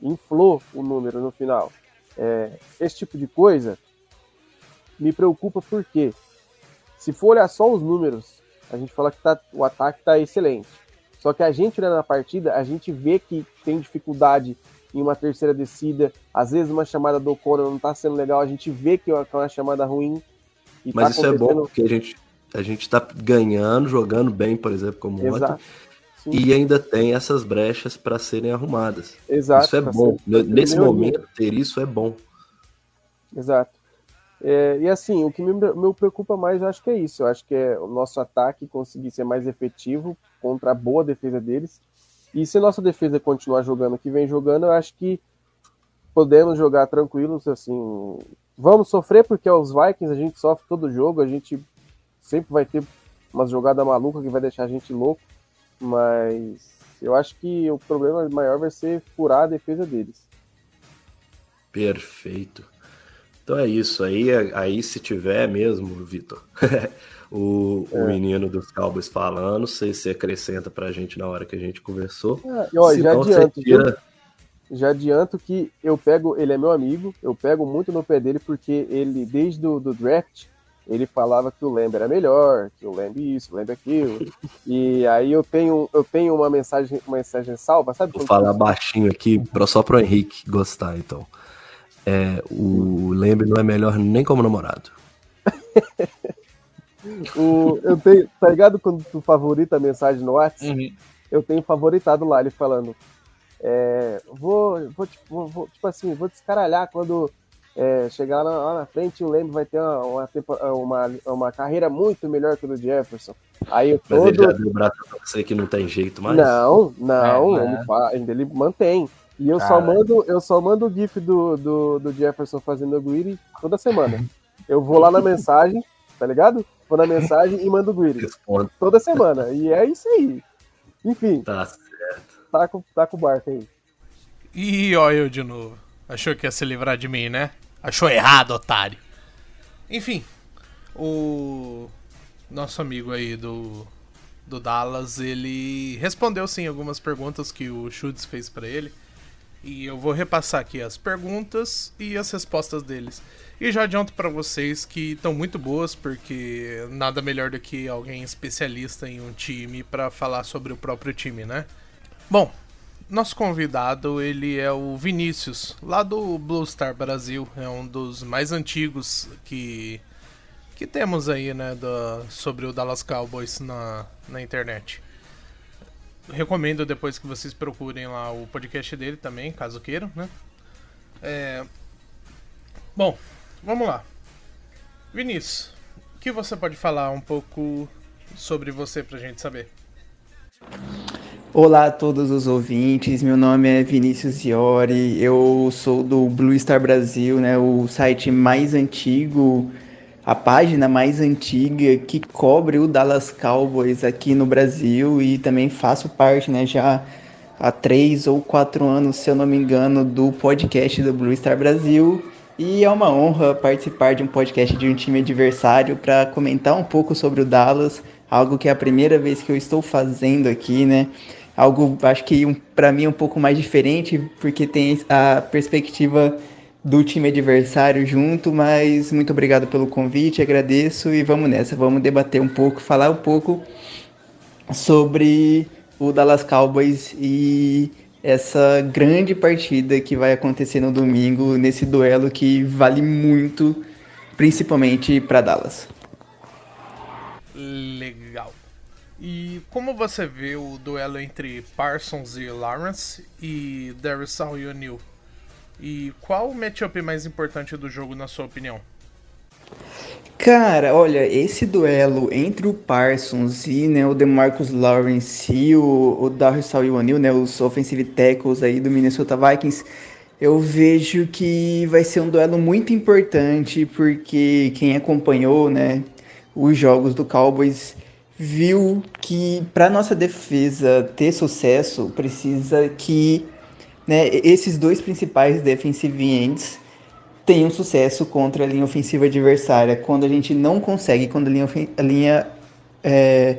Inflou o número no final. É, esse tipo de coisa me preocupa porque se for olhar só os números, a gente fala que tá, o ataque está excelente. Só que a gente olhando na partida, a gente vê que tem dificuldade em uma terceira descida, às vezes uma chamada do Conor não está sendo legal, a gente vê que é uma chamada ruim. Mas tá isso é bom porque a gente a gente está ganhando, jogando bem, por exemplo, como Exato. ontem. Sim. E ainda tem essas brechas para serem arrumadas. Exato. Isso é bom. Nesse momento, ter isso é bom. Exato. É, e assim, o que me, me preocupa mais, eu acho que é isso. Eu acho que é o nosso ataque conseguir ser mais efetivo contra a boa defesa deles. E se a nossa defesa continuar jogando o que vem jogando, eu acho que podemos jogar tranquilos, assim. Vamos sofrer porque é os Vikings, a gente sofre todo jogo, a gente sempre vai ter umas jogadas malucas que vai deixar a gente louco. Mas eu acho que o problema maior vai ser furar a defesa deles. Perfeito. Então é isso. Aí, aí se tiver mesmo, Vitor, [LAUGHS] o, é. o, menino dos Cowboys falando, você, você acrescenta pra gente na hora que a gente conversou. É, ó, já adianto, tira... já adianto que eu pego, ele é meu amigo, eu pego muito no pé dele porque ele, desde o do draft, ele falava que o Lamb era melhor, que o Lamb isso, o Lamb aquilo. e aí eu tenho, eu tenho uma mensagem, uma mensagem salva, sabe? Vou falar baixinho aqui, só pro Henrique gostar, então. É, o Lamb não é melhor nem como namorado. [LAUGHS] o, eu tenho, tá ligado quando tu favorita a mensagem no WhatsApp? Uhum. Eu tenho favoritado lá ele falando. É, vou, vou, vou, vou, tipo assim, vou descaralhar quando é, chegar lá, lá, na frente, o Lembre vai ter uma, uma, uma, uma, carreira muito melhor que o do Jefferson. Aí todo... Mas ele já deu o braço pra você que não tem jeito mais? Não, não, é, ele, ainda ele mantém. E eu só mando, eu só mando o GIF do, do, do Jefferson fazendo o greedy toda semana. Eu vou lá na mensagem, tá ligado? Vou na mensagem e mando o greedy. Toda semana. E é isso aí. Enfim. Tá certo. Tá com, tá com o barco aí. E ó, eu de novo. Achou que ia se livrar de mim, né? Achou errado, otário. Enfim, o nosso amigo aí do, do Dallas, ele respondeu sim algumas perguntas que o Schultz fez para ele. E eu vou repassar aqui as perguntas e as respostas deles. E já adianto para vocês que estão muito boas, porque nada melhor do que alguém especialista em um time para falar sobre o próprio time, né? Bom, nosso convidado, ele é o Vinícius, lá do Blue Star Brasil, é um dos mais antigos que que temos aí, né, do, sobre o Dallas Cowboys na, na internet. Recomendo depois que vocês procurem lá o podcast dele também, caso queiram, né? É... Bom, vamos lá. Vinícius, o que você pode falar um pouco sobre você pra gente saber? Olá a todos os ouvintes, meu nome é Vinícius Iori, eu sou do Blue Star Brasil, né, o site mais antigo, a página mais antiga que cobre o Dallas Cowboys aqui no Brasil e também faço parte, né, já há três ou quatro anos, se eu não me engano, do podcast do Blue Star Brasil. E é uma honra participar de um podcast de um time adversário para comentar um pouco sobre o Dallas, algo que é a primeira vez que eu estou fazendo aqui, né? Algo acho que um, para mim um pouco mais diferente, porque tem a perspectiva do time adversário junto, mas muito obrigado pelo convite, agradeço e vamos nessa, vamos debater um pouco, falar um pouco sobre o Dallas Cowboys e essa grande partida que vai acontecer no domingo, nesse duelo que vale muito, principalmente para Dallas. Legal. E como você vê o duelo entre Parsons e Lawrence e Darius e O'Neal? E qual o matchup mais importante do jogo na sua opinião? Cara, olha, esse duelo entre o Parsons e né, o DeMarcus Lawrence e o, o Darius O'Neal, né, os offensive tackles aí do Minnesota Vikings, Eu vejo que vai ser um duelo muito importante, porque quem acompanhou, né, os jogos do Cowboys viu que para nossa defesa ter sucesso precisa que né, esses dois principais defensive ends tenham sucesso contra a linha ofensiva adversária. Quando a gente não consegue, quando a linha, a linha é,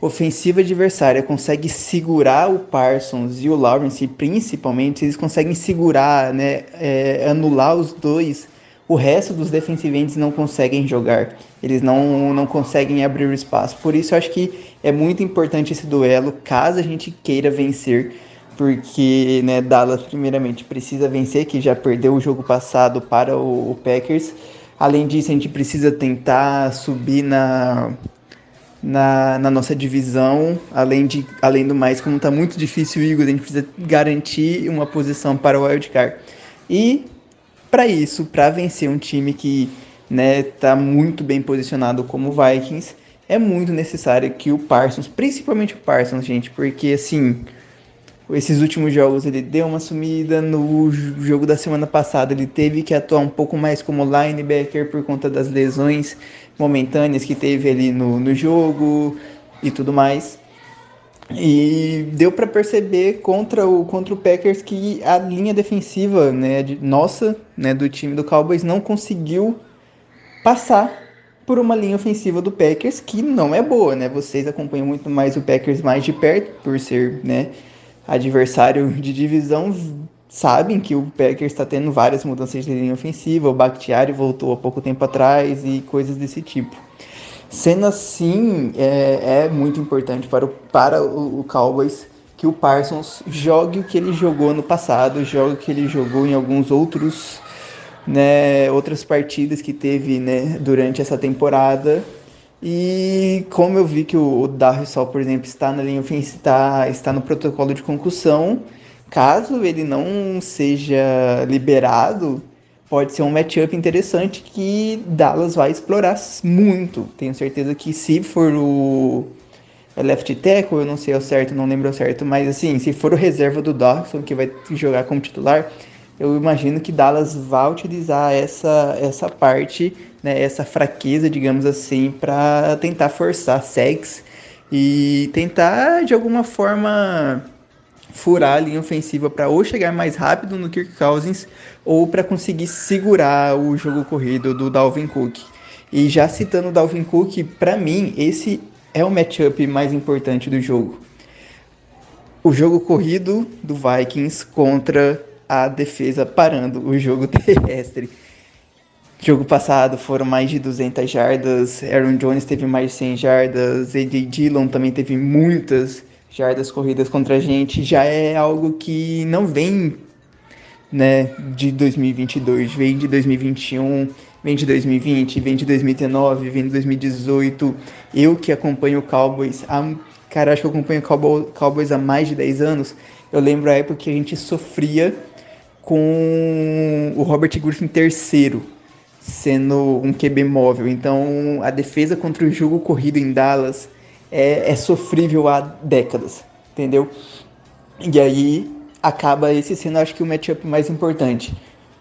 ofensiva adversária consegue segurar o Parsons e o Lawrence, principalmente, eles conseguem segurar, né, é, anular os dois, o resto dos defensiventes não conseguem jogar. Eles não, não conseguem abrir o espaço. Por isso eu acho que é muito importante esse duelo, caso a gente queira vencer, porque né, Dallas primeiramente precisa vencer, que já perdeu o jogo passado para o, o Packers. Além disso, a gente precisa tentar subir na na, na nossa divisão. Além, de, além do mais, como está muito difícil o Eagles, a gente precisa garantir uma posição para o wildcard. E para isso, para vencer um time que né, tá muito bem posicionado como o Vikings, é muito necessário que o Parsons, principalmente o Parsons, gente, porque assim, esses últimos jogos ele deu uma sumida. No jogo da semana passada ele teve que atuar um pouco mais como linebacker por conta das lesões momentâneas que teve ali no, no jogo e tudo mais. E deu para perceber contra o, contra o Packers que a linha defensiva né, de, nossa, né, do time do Cowboys, não conseguiu passar por uma linha ofensiva do Packers que não é boa, né? Vocês acompanham muito mais o Packers mais de perto por ser, né, adversário de divisão, sabem que o Packers está tendo várias mudanças de linha ofensiva, o Bakhtiari voltou há pouco tempo atrás e coisas desse tipo. Sendo assim, é, é muito importante para, o, para o, Cowboys que o Parsons jogue o que ele jogou no passado, jogue o que ele jogou em alguns outros, né, outras partidas que teve né, durante essa temporada. E como eu vi que o, o Darius por exemplo, está na linha ofensiva, está, está no protocolo de concussão, Caso ele não seja liberado, pode ser um matchup interessante que Dallas vai explorar muito. Tenho certeza que se for o left tackle, eu não sei ao certo, não lembro ao certo, mas assim, se for o reserva do Dawson que vai jogar como titular, eu imagino que Dallas vai utilizar essa essa parte, né, essa fraqueza, digamos assim, para tentar forçar sex e tentar de alguma forma furar a linha ofensiva para ou chegar mais rápido no Kirk Cousins ou para conseguir segurar o jogo corrido do Dalvin Cook. E já citando o Dalvin Cook, para mim esse é o matchup mais importante do jogo. O jogo corrido do Vikings contra a defesa parando o jogo [LAUGHS] terrestre. Jogo passado foram mais de 200 jardas, Aaron Jones teve mais de 100 jardas, AJ Dillon também teve muitas jardas corridas contra a gente já é algo que não vem né, de 2022, vem de 2021, vem de 2020, vem de 2019, vem de 2018. Eu que acompanho o Cowboys, há, cara, acho que eu acompanho o Cowboys há mais de 10 anos. Eu lembro a época que a gente sofria com o Robert Griffin terceiro sendo um QB móvel. Então, a defesa contra o jogo corrido em Dallas é, é sofrível há décadas, entendeu? E aí acaba esse sendo, acho que, o matchup mais importante.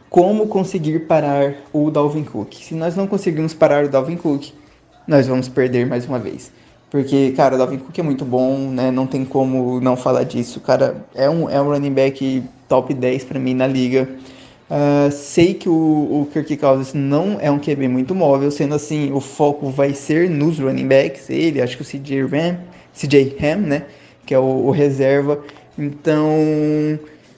Como conseguir parar o Dalvin Cook? Se nós não conseguirmos parar o Dalvin Cook, nós vamos perder mais uma vez. Porque, cara, o Dalvin Cook é muito bom, né? Não tem como não falar disso. Cara, é um, é um running back top 10 para mim na liga. Uh, sei que o, o Kirk Cousins não é um QB muito móvel, sendo assim, o foco vai ser nos running backs, ele, acho que o CJ Ram, CJ Ham, né, que é o, o reserva. Então,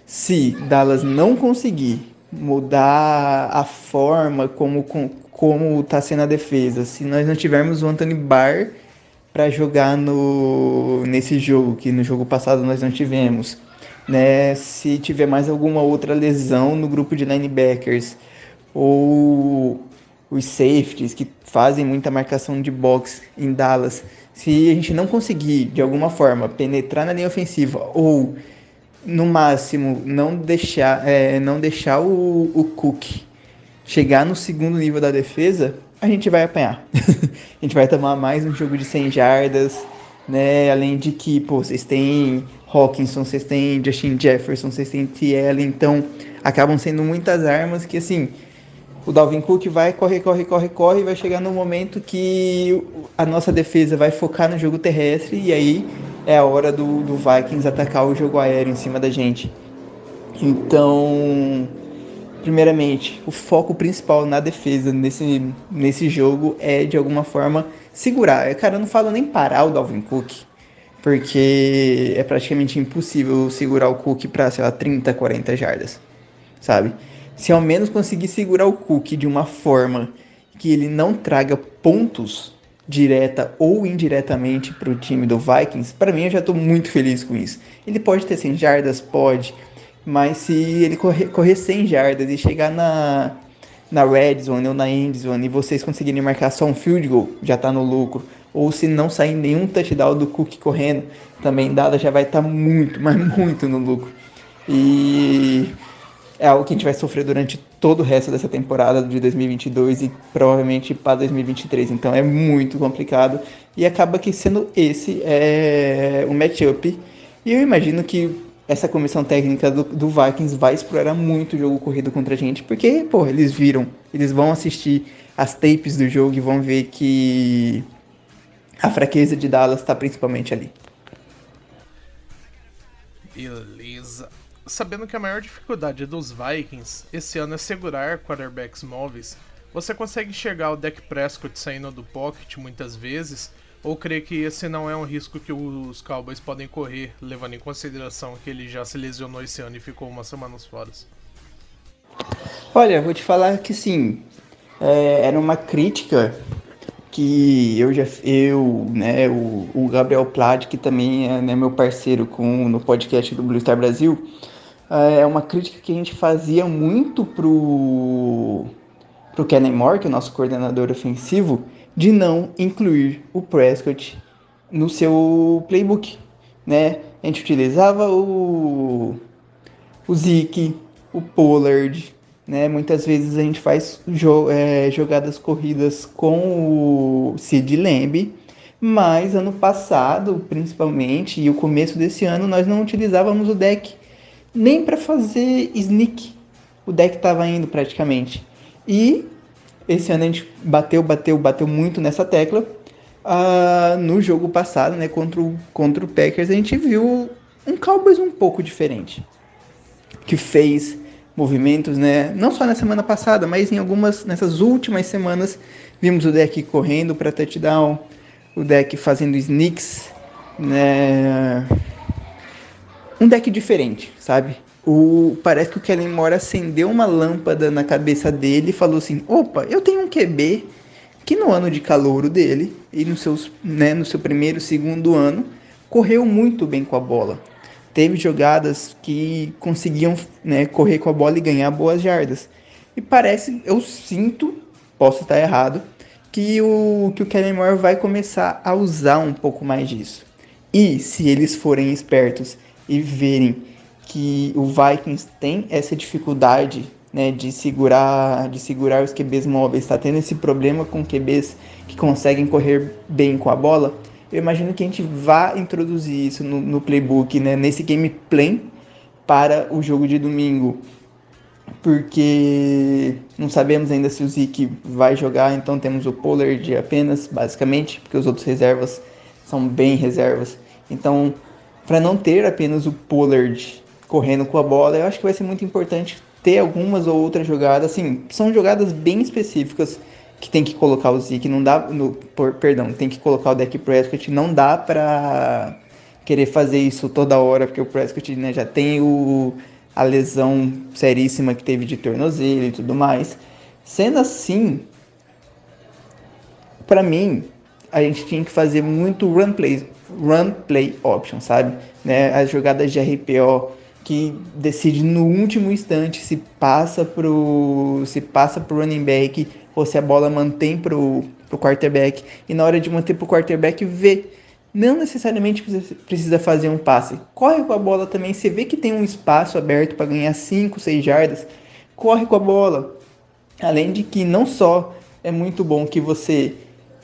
se Dallas não conseguir mudar a forma como como está sendo a defesa, se nós não tivermos o Anthony Barr para jogar no nesse jogo que no jogo passado nós não tivemos, né? Se tiver mais alguma outra lesão no grupo de linebackers ou os safeties que fazem muita marcação de box em Dallas, se a gente não conseguir de alguma forma penetrar na linha ofensiva ou no máximo não deixar é, não deixar o, o Cook chegar no segundo nível da defesa, a gente vai apanhar. [LAUGHS] a gente vai tomar mais um jogo de 100 jardas, né? Além de que, pô, vocês têm Hawkinson, vocês têm Justin Jefferson, vocês têm TL, então acabam sendo muitas armas que assim o Dalvin Cook vai correr, corre, corre, corre, e vai chegar no momento que a nossa defesa vai focar no jogo terrestre e aí é a hora do, do Vikings atacar o jogo aéreo em cima da gente. Então, primeiramente, o foco principal na defesa nesse, nesse jogo é de alguma forma segurar. Cara, eu não falo nem parar o Dalvin Cook, porque é praticamente impossível segurar o Cook para, sei lá, 30, 40 jardas, sabe? se ao menos conseguir segurar o Cook de uma forma que ele não traga pontos direta ou indiretamente para o time do Vikings, para mim eu já estou muito feliz com isso. Ele pode ter 100 jardas, pode, mas se ele correr, correr 100 jardas e chegar na, na red zone ou na end zone e vocês conseguirem marcar só um field goal, já está no lucro. Ou se não sair nenhum touchdown do Cook correndo, também dada já vai estar tá muito, mas muito no lucro. E é algo que a gente vai sofrer durante todo o resto dessa temporada de 2022 e provavelmente para 2023. Então é muito complicado e acaba que sendo esse é, o matchup. E eu imagino que essa comissão técnica do, do, Vikings vai explorar muito o jogo corrido contra a gente, porque, pô, eles viram, eles vão assistir as tapes do jogo e vão ver que a fraqueza de Dallas está principalmente ali. Beleza sabendo que a maior dificuldade dos Vikings esse ano é segurar quarterbacks móveis, você consegue enxergar o Dak Prescott saindo do pocket muitas vezes? Ou crê que esse não é um risco que os Cowboys podem correr, levando em consideração que ele já se lesionou esse ano e ficou umas semanas fora? Olha, vou te falar que sim. É, era uma crítica que eu já eu né o, o Gabriel Plad que também é né, meu parceiro com no podcast do Blue Star Brasil é, é uma crítica que a gente fazia muito pro pro Kellen Moore, que é o nosso coordenador ofensivo, de não incluir o Prescott no seu playbook, né? A gente utilizava o o Zeke, o Pollard, né? Muitas vezes a gente faz jo é, jogadas corridas com o Sid Lamb, mas ano passado, principalmente, e o começo desse ano, nós não utilizávamos o deck nem para fazer sneak. O deck estava indo praticamente. E esse ano a gente bateu, bateu, bateu muito nessa tecla. Uh, no jogo passado, né, contra o, contra o Packers, a gente viu um Cowboys um pouco diferente. Que fez movimentos, né? Não só na semana passada, mas em algumas nessas últimas semanas vimos o deck correndo para touchdown, o deck fazendo sneaks, né? um deck diferente, sabe? O, parece que o Kellen Moore acendeu uma lâmpada na cabeça dele e falou assim: opa, eu tenho um QB que no ano de calouro dele, e no, seus, né, no seu primeiro, segundo ano, correu muito bem com a bola. Teve jogadas que conseguiam né, correr com a bola e ganhar boas jardas. E parece, eu sinto, posso estar errado, que o, que o Kellen Moore vai começar a usar um pouco mais disso. E se eles forem espertos e verem que o Vikings tem essa dificuldade né, de segurar de segurar os QBs móveis, está tendo esse problema com QBs que conseguem correr bem com a bola, eu imagino que a gente vá introduzir isso no, no playbook, né, nesse gameplay para o jogo de domingo, porque não sabemos ainda se o Zeke vai jogar, então temos o Pollard apenas, basicamente, porque os outros reservas são bem reservas. Então para não ter apenas o Pollard correndo com a bola, eu acho que vai ser muito importante ter algumas ou outras jogadas, assim, são jogadas bem específicas que tem que colocar o Zeke, não dá, no, por, perdão, tem que colocar o Deck Prescott, não dá para querer fazer isso toda hora, porque o Prescott né, já tem o, a lesão seríssima que teve de tornozelo e tudo mais. Sendo assim, para mim, a gente tinha que fazer muito run play, run play option, sabe? Né? As jogadas de RPO que decide no último instante se passa pro se passa pro running back ou se a bola mantém pro, pro quarterback e na hora de manter pro quarterback vê não necessariamente precisa fazer um passe. Corre com a bola também, você vê que tem um espaço aberto para ganhar 5, 6 jardas, corre com a bola. Além de que não só é muito bom que você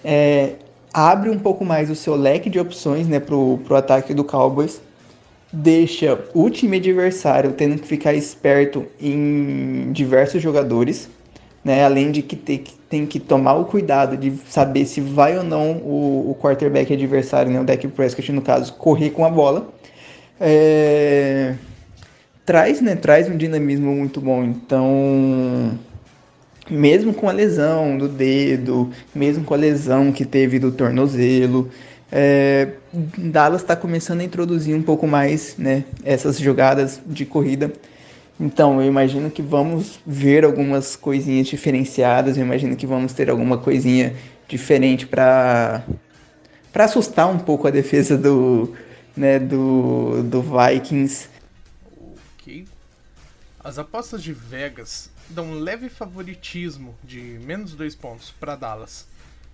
é, abre um pouco mais o seu leque de opções né, para o ataque do Cowboys. deixa o time adversário tendo que ficar esperto em diversos jogadores, né? Além de que tem, tem que tomar o cuidado de saber se vai ou não o, o quarterback adversário, né? O Dak Prescott, no caso, correr com a bola. É... Traz, né? Traz um dinamismo muito bom. Então, mesmo com a lesão do dedo, mesmo com a lesão que teve do tornozelo, é, Dallas está começando a introduzir um pouco mais né, essas jogadas de corrida. Então, eu imagino que vamos ver algumas coisinhas diferenciadas. Eu imagino que vamos ter alguma coisinha diferente para para assustar um pouco a defesa do, né, do, do Vikings. Ok. As apostas de Vegas dão um leve favoritismo de menos dois pontos para Dallas.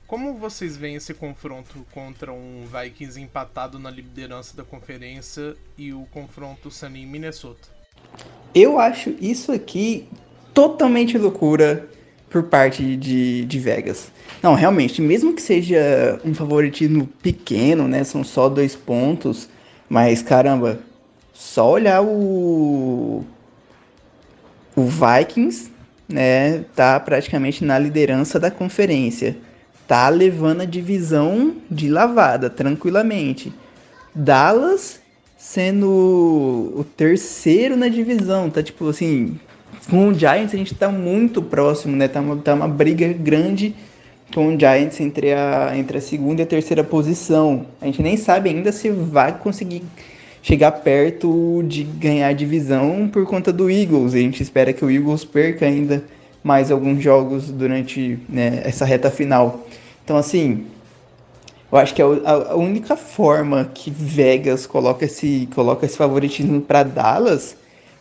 Como vocês veem esse confronto contra um Vikings empatado na liderança da conferência e o confronto sendo em Minnesota? Eu acho isso aqui totalmente loucura por parte de, de Vegas. Não, realmente, mesmo que seja um favoritismo pequeno, né? São só dois pontos, mas caramba, só olhar o. O Vikings, né? Tá praticamente na liderança da conferência tá levando a divisão de lavada tranquilamente. Dallas sendo o terceiro na divisão, tá tipo assim, com o Giants a gente tá muito próximo, né? Tá uma, tá uma briga grande com o Giants entre a, entre a segunda e a terceira posição. A gente nem sabe ainda se vai conseguir chegar perto de ganhar a divisão por conta do Eagles. A gente espera que o Eagles perca ainda mais alguns jogos durante né, essa reta final. Então, assim, eu acho que a, a única forma que Vegas coloca esse, coloca esse favoritismo para Dallas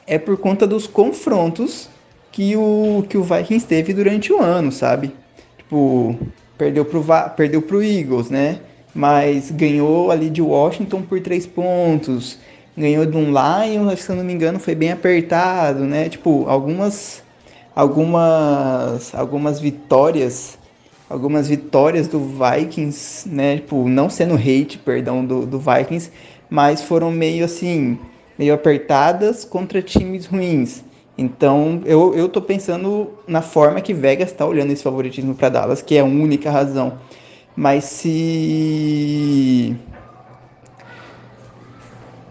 é por conta dos confrontos que o, que o Vikings teve durante o ano, sabe? Tipo, perdeu pro, perdeu pro Eagles, né? Mas ganhou ali de Washington por três pontos. Ganhou de um Lions, se eu não me engano, foi bem apertado, né? Tipo, algumas algumas algumas vitórias algumas vitórias do Vikings, né? Tipo, não sendo hate, perdão, do, do Vikings, mas foram meio assim, meio apertadas contra times ruins. Então, eu, eu tô pensando na forma que Vegas está olhando esse favoritismo para Dallas, que é a única razão. Mas se.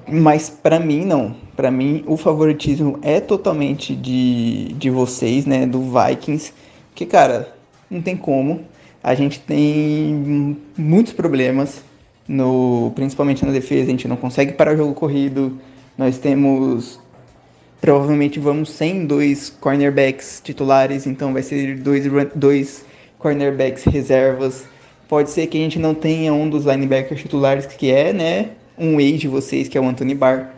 Mas para mim, não. Para mim, o favoritismo é totalmente de, de vocês, né? Do Vikings. Que, cara, não tem como. A gente tem muitos problemas, no, principalmente na defesa, a gente não consegue parar o jogo corrido. Nós temos. Provavelmente vamos sem dois cornerbacks titulares, então vai ser dois, dois cornerbacks reservas. Pode ser que a gente não tenha um dos linebackers titulares, que é, né? Um ex de vocês, que é o Anthony Barr.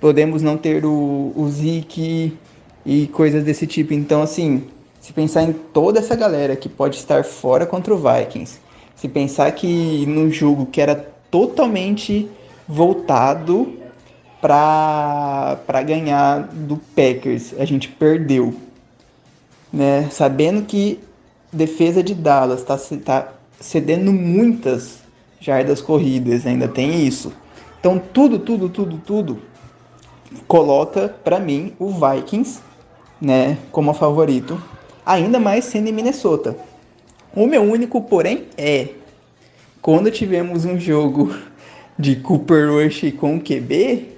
Podemos não ter o, o Zeke e coisas desse tipo. Então, assim, se pensar em toda essa galera que pode estar fora contra o Vikings, se pensar que no jogo que era totalmente voltado para ganhar do Packers, a gente perdeu, né? Sabendo que defesa de Dallas está tá cedendo muitas jardas corridas, ainda tem isso. Então tudo, tudo, tudo, tudo coloca para mim o Vikings, né, como favorito ainda mais sendo em Minnesota. O meu único porém é quando tivemos um jogo de Cooper Rush com QB,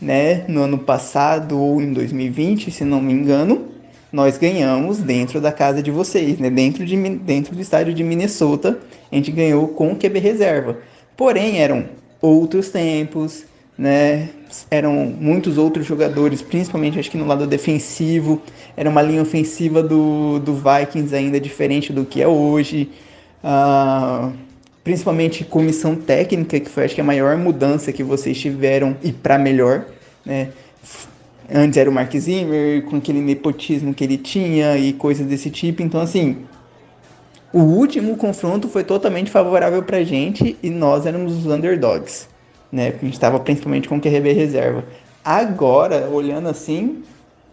né, no ano passado ou em 2020, se não me engano, nós ganhamos dentro da casa de vocês, né, dentro, de, dentro do estádio de Minnesota, a gente ganhou com QB reserva. Porém, eram outros tempos, né? Eram muitos outros jogadores, principalmente acho que no lado defensivo. Era uma linha ofensiva do, do Vikings ainda diferente do que é hoje. Uh, principalmente comissão técnica, que foi acho que a maior mudança que vocês tiveram e para melhor, né? Antes era o Mark Zimmer, com aquele nepotismo que ele tinha e coisas desse tipo. Então, assim, o último confronto foi totalmente favorável pra gente e nós éramos os underdogs né? Porque a gente estava principalmente com o QRB reserva. Agora, olhando assim,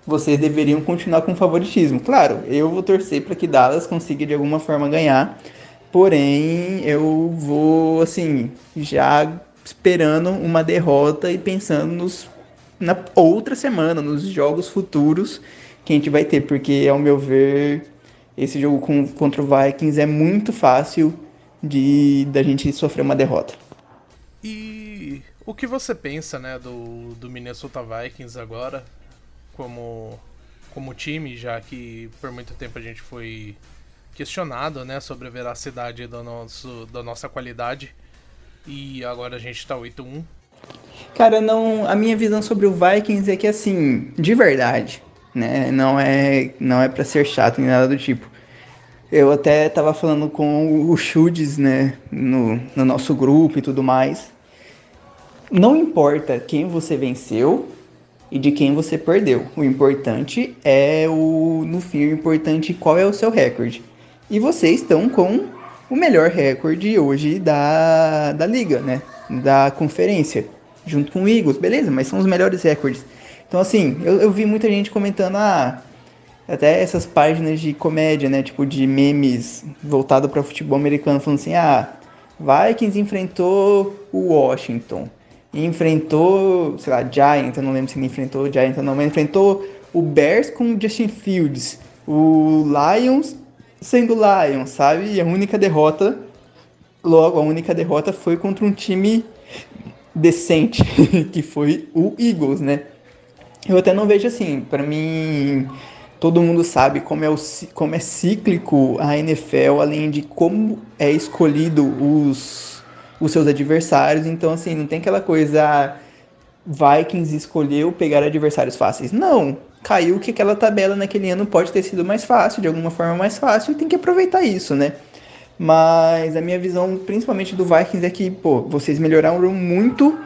vocês deveriam continuar com favoritismo. Claro, eu vou torcer para que Dallas consiga de alguma forma ganhar, porém eu vou assim já esperando uma derrota e pensando nos, na outra semana, nos jogos futuros que a gente vai ter, porque ao meu ver, esse jogo com, contra o Vikings é muito fácil de da gente sofrer uma derrota. E o que você pensa, né, do, do Minnesota Vikings agora como como time, já que por muito tempo a gente foi questionado, né, sobre a veracidade do nosso, da nossa qualidade. E agora a gente tá 8-1. Cara, não, a minha visão sobre o Vikings é que assim, de verdade, né, não é não é para ser chato nem nada do tipo. Eu até tava falando com o Chudes, né, no, no nosso grupo e tudo mais. Não importa quem você venceu, e de quem você perdeu. O importante é o no fim o importante qual é o seu recorde. E vocês estão com o melhor recorde hoje da, da liga, né? Da conferência, junto com o Eagles, beleza? Mas são os melhores recordes. Então assim, eu, eu vi muita gente comentando ah, até essas páginas de comédia, né? Tipo de memes voltado para futebol americano, falando assim, ah, Vikings enfrentou o Washington e enfrentou, sei lá, Giants, eu não lembro se ele enfrentou o Giants ou não, mas enfrentou o Bears com o Justin Fields, o Lions sendo Lions, sabe? E a única derrota, logo, a única derrota foi contra um time decente, [LAUGHS] que foi o Eagles, né? Eu até não vejo assim, para mim, todo mundo sabe como é, o, como é cíclico a NFL, além de como é escolhido os os seus adversários. Então, assim, não tem aquela coisa. Ah, Vikings escolheu pegar adversários fáceis. Não. Caiu que aquela tabela naquele ano pode ter sido mais fácil, de alguma forma mais fácil, e tem que aproveitar isso, né? Mas a minha visão, principalmente do Vikings, é que, pô, vocês melhoraram muito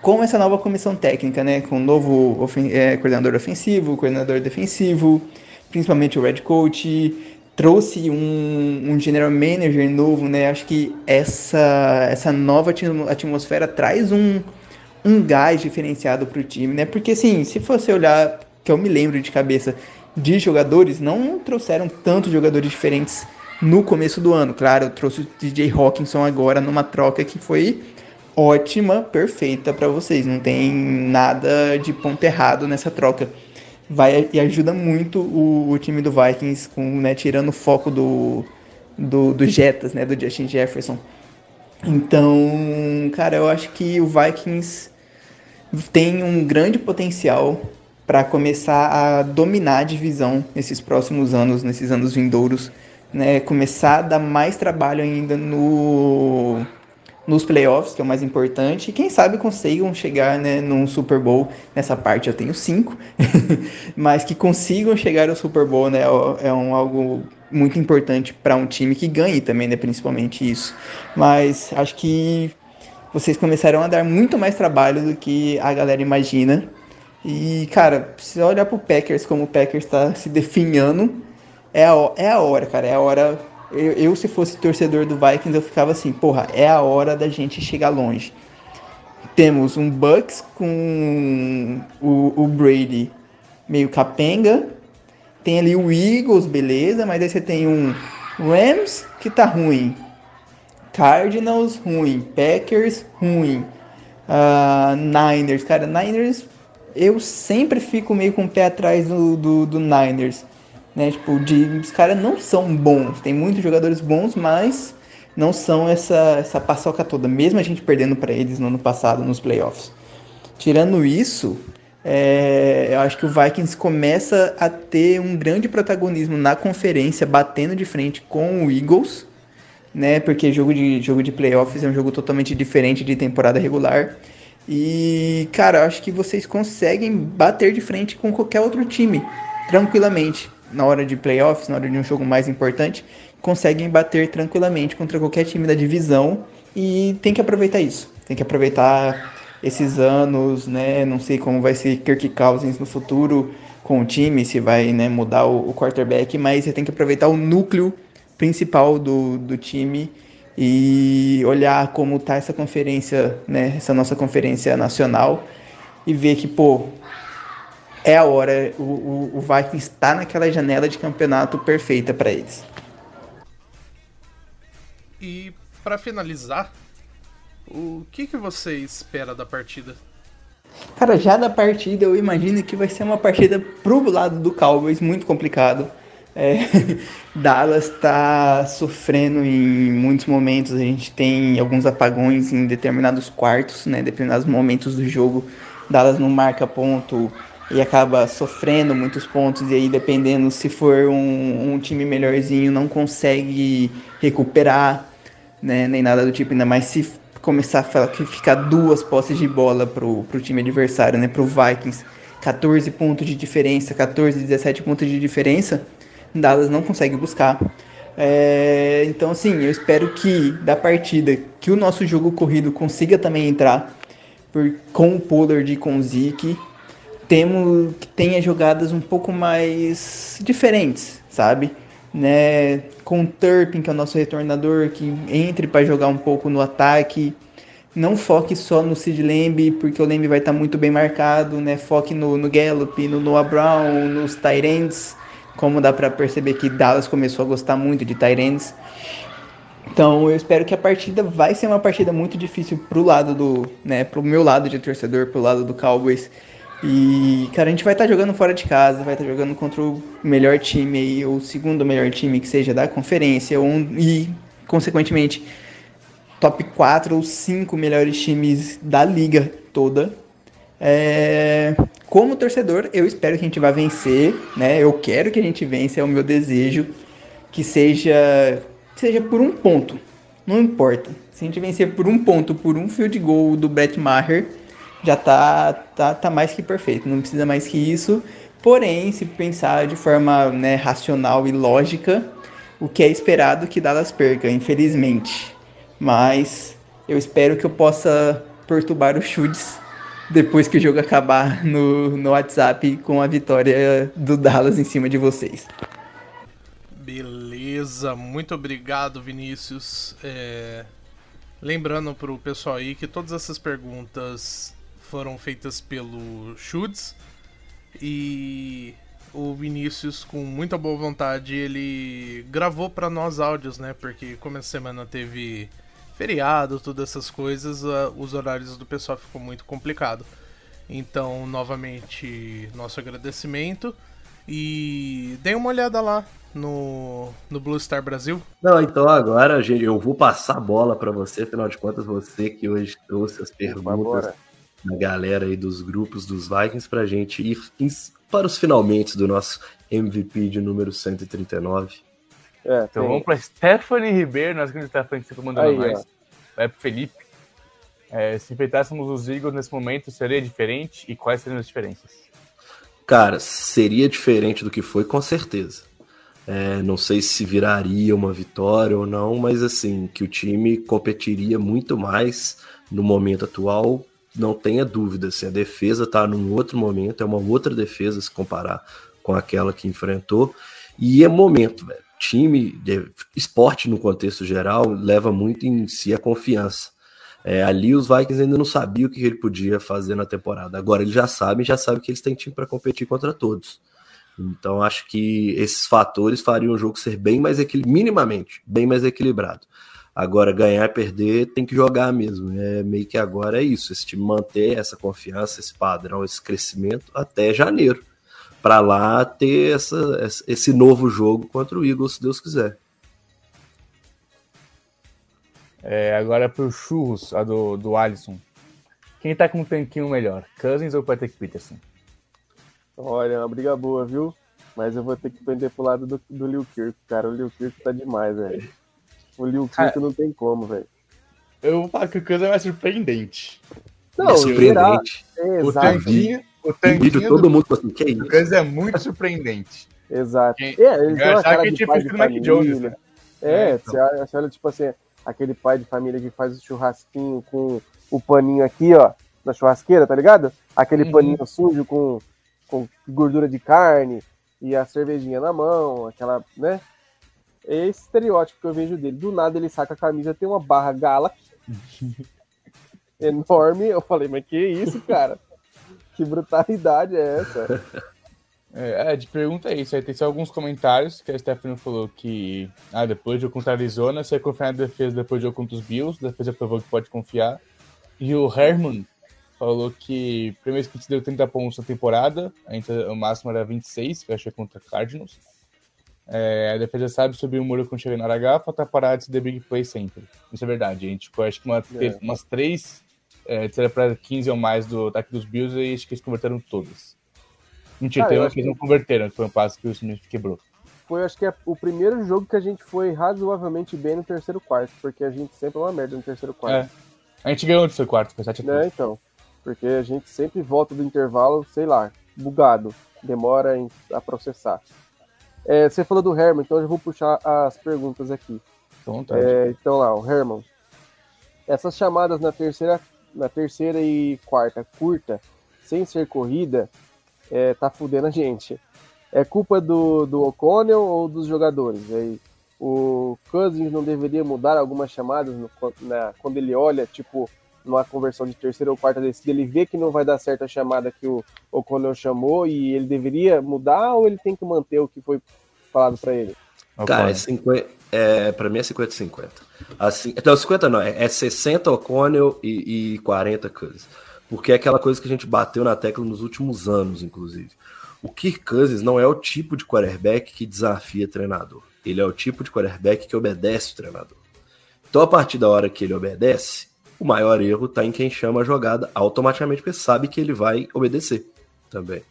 com essa nova comissão técnica, né? Com o novo ofen é, coordenador ofensivo, coordenador defensivo, principalmente o Red Coach, trouxe um, um general manager novo, né? Acho que essa, essa nova atmosfera traz um, um gás diferenciado para o time, né? Porque assim, se você olhar, que eu me lembro de cabeça de jogadores, não trouxeram tantos jogadores diferentes no começo do ano. Claro, eu trouxe o DJ Hawkinson agora numa troca que foi ótima, perfeita para vocês. Não tem nada de ponto errado nessa troca vai e ajuda muito o, o time do Vikings com né, tirando o foco do, do, do Jetas, né, do Justin Jefferson. Então, cara, eu acho que o Vikings tem um grande potencial para começar a dominar a divisão nesses próximos anos, nesses anos vindouros, né? Começar a dar mais trabalho ainda no nos playoffs, que é o mais importante, e quem sabe consigam chegar né, num Super Bowl. Nessa parte eu tenho cinco, [LAUGHS] mas que consigam chegar ao Super Bowl né, é um, algo muito importante para um time que ganhe também, né, principalmente isso. Mas acho que vocês começaram a dar muito mais trabalho do que a galera imagina. E, cara, se olhar pro Packers como o Packers está se definhando, é a, é a hora, cara. É a hora eu, eu, se fosse torcedor do Vikings, eu ficava assim, porra, é a hora da gente chegar longe. Temos um Bucks com o, o Brady meio capenga. Tem ali o Eagles, beleza, mas aí você tem um Rams que tá ruim. Cardinals ruim, Packers ruim, uh, Niners, cara, Niners eu sempre fico meio com o pé atrás do, do, do Niners. Né? Tipo, de, os caras não são bons. Tem muitos jogadores bons, mas não são essa, essa paçoca toda. Mesmo a gente perdendo para eles no ano passado, nos playoffs. Tirando isso, é, eu acho que o Vikings começa a ter um grande protagonismo na conferência, batendo de frente com o Eagles, né? Porque jogo de, jogo de playoffs é um jogo totalmente diferente de temporada regular. E, cara, eu acho que vocês conseguem bater de frente com qualquer outro time, tranquilamente na hora de playoffs, na hora de um jogo mais importante, conseguem bater tranquilamente contra qualquer time da divisão e tem que aproveitar isso. Tem que aproveitar esses anos, né? Não sei como vai ser Kirk Cousins no futuro com o time, se vai né, mudar o, o quarterback, mas você tem que aproveitar o núcleo principal do, do time e olhar como tá essa conferência, né? Essa nossa conferência nacional e ver que, pô, é a hora. O, o, o Vikings está naquela janela de campeonato perfeita para eles. E para finalizar, O que, que você espera da partida? Cara, já da partida eu imagino que vai ser uma partida pro lado do Cowboys muito complicado. É, [LAUGHS] Dallas está sofrendo em muitos momentos. A gente tem alguns apagões em determinados quartos, né? Determinados momentos do jogo. Dallas não marca ponto e acaba sofrendo muitos pontos. E aí, dependendo se for um, um time melhorzinho, não consegue recuperar, né? Nem nada do tipo. Ainda mais se começar a ficar duas posses de bola pro, pro time adversário, né? Pro Vikings. 14 pontos de diferença, 14, 17 pontos de diferença Dallas não consegue buscar. É, então, assim, eu espero que da partida que o nosso jogo corrido consiga também entrar por, com o Pollard e com o Zeke. Temos que tenha jogadas um pouco mais diferentes, sabe? Né? Com o Turpin, que é o nosso retornador, que entre para jogar um pouco no ataque. Não foque só no Sid Lamb, porque o Lamb vai estar tá muito bem marcado, né? Foque no, no Gallup, no Noah Brown, nos Tyrants como dá para perceber que Dallas começou a gostar muito de Tyrants. Então eu espero que a partida vai ser uma partida muito difícil pro lado do, né, pro meu lado de torcedor, pro lado do Cowboys. E, cara, a gente vai estar tá jogando fora de casa, vai estar tá jogando contra o melhor time aí, ou o segundo melhor time que seja da conferência, ou, e, consequentemente, top 4 ou 5 melhores times da liga toda. É, como torcedor, eu espero que a gente vá vencer, né? Eu quero que a gente vença, é o meu desejo que seja seja por um ponto. Não importa. Se a gente vencer por um ponto, por um field goal do Brett Maher, já tá, tá, tá mais que perfeito. Não precisa mais que isso. Porém, se pensar de forma né, racional e lógica, o que é esperado que Dallas perca, infelizmente. Mas eu espero que eu possa perturbar os chutes depois que o jogo acabar no, no WhatsApp com a vitória do Dallas em cima de vocês. Beleza, muito obrigado, Vinícius. É... Lembrando para o pessoal aí que todas essas perguntas foram feitas pelo Chuds e o Vinícius, com muita boa vontade, ele gravou para nós áudios, né? Porque como essa semana teve feriado, todas essas coisas, uh, os horários do pessoal ficou muito complicado. Então, novamente, nosso agradecimento. E dê uma olhada lá no, no Blue Star Brasil. Não, então agora, gente, eu vou passar a bola para você, afinal de contas, você que hoje trouxe as perguntas da galera aí dos grupos dos Vikings pra gente ir para os finalmente do nosso MVP de número 139. É, então tem... vamos para Stephanie Ribeiro, nós que Stephanie que você tá mandando Aí, mais. Ó. Vai pro Felipe. É, se enfrentássemos os Eagles nesse momento, seria diferente? E quais seriam as diferenças? Cara, seria diferente do que foi, com certeza. É, não sei se viraria uma vitória ou não, mas assim, que o time competiria muito mais no momento atual, não tenha dúvida. Assim, a defesa está num outro momento, é uma outra defesa se comparar com aquela que enfrentou. E é momento, velho time, esporte no contexto geral, leva muito em si a confiança. É, ali os Vikings ainda não sabiam o que ele podia fazer na temporada. Agora eles já sabem, já sabem que eles têm time para competir contra todos. Então acho que esses fatores fariam o jogo ser bem mais minimamente bem mais equilibrado. Agora ganhar e perder tem que jogar mesmo. É meio que agora é isso. Esse time manter essa confiança, esse padrão, esse crescimento até janeiro para lá ter essa, esse novo jogo contra o Eagles, se Deus quiser. É, agora para o Churros, a do, do Alisson. Quem tá com um tanquinho melhor, Cousins ou Patrick Peterson? Olha, uma briga boa, viu? Mas eu vou ter que pender pro lado do, do Liu Kirk, cara. O Liu Kirk tá demais, velho. O Liu Kirk não tem como, velho. Eu vou falar que o Cousins é mais surpreendente. Não, é surpreendente. É, o tanquinho, o tanquinho todo mundo assim, que é isso? O é muito surpreendente. Exato. É, ele que a gente fez com o Mac Jones, né? É, é então. você, olha, você olha, tipo assim, aquele pai de família que faz o churrasquinho com o paninho aqui, ó, na churrasqueira, tá ligado? Aquele uhum. paninho sujo com, com gordura de carne e a cervejinha na mão, aquela, né? É esse estereótipo que eu vejo dele. Do nada ele saca a camisa, tem uma barra gala [LAUGHS] enorme. Eu falei, mas que isso, cara? que brutalidade é essa? [LAUGHS] É, é, de pergunta é isso. Aí tem só alguns comentários que a Stephanie falou que ah, depois do jogo contra a Arizona, você confiar na defesa depois do jogo contra os Bills, a defesa provou que pode confiar. E o Herman falou que primeiro que deu 30 pontos na temporada, o máximo era 26, que eu achei contra Cardinals. É, a defesa sabe subir o muro quando chega na hora falta parar de se big play sempre. Isso é verdade. A gente, tipo, acho que uma, é. umas três é, terceira para 15 ou mais do ataque dos Bills e acho que eles converteram todas. Mentira, tem uma que eles não converteram, que foi um passo que o Smith quebrou. Foi, acho que é o primeiro jogo que a gente foi razoavelmente bem no terceiro quarto, porque a gente sempre é uma merda no terceiro quarto. É. A gente ganhou no terceiro quarto, foi 7 a É, então. Porque a gente sempre volta do intervalo, sei lá, bugado. Demora a processar. É, você falou do Herman, então eu vou puxar as perguntas aqui. É, então lá, o Herman. Essas chamadas na terceira, na terceira e quarta curta, sem ser corrida, é, tá fudendo a gente. É culpa do, do O'Connell ou dos jogadores? Aí, o Cousins não deveria mudar algumas chamadas no, na, quando ele olha, tipo, numa conversão de terceira ou quarta descida, ele vê que não vai dar certo a chamada que o O'Connell chamou e ele deveria mudar ou ele tem que manter o que foi falado para ele? Cara, é 50, é, pra mim é 50-50. Assim, então, 50 não, é, 60 O'Connell e, e 40 Cousins. Porque é aquela coisa que a gente bateu na tecla nos últimos anos, inclusive. O Kirk Cousins não é o tipo de quarterback que desafia treinador. Ele é o tipo de quarterback que obedece o treinador. Então, a partir da hora que ele obedece, o maior erro está em quem chama a jogada automaticamente, porque sabe que ele vai obedecer também.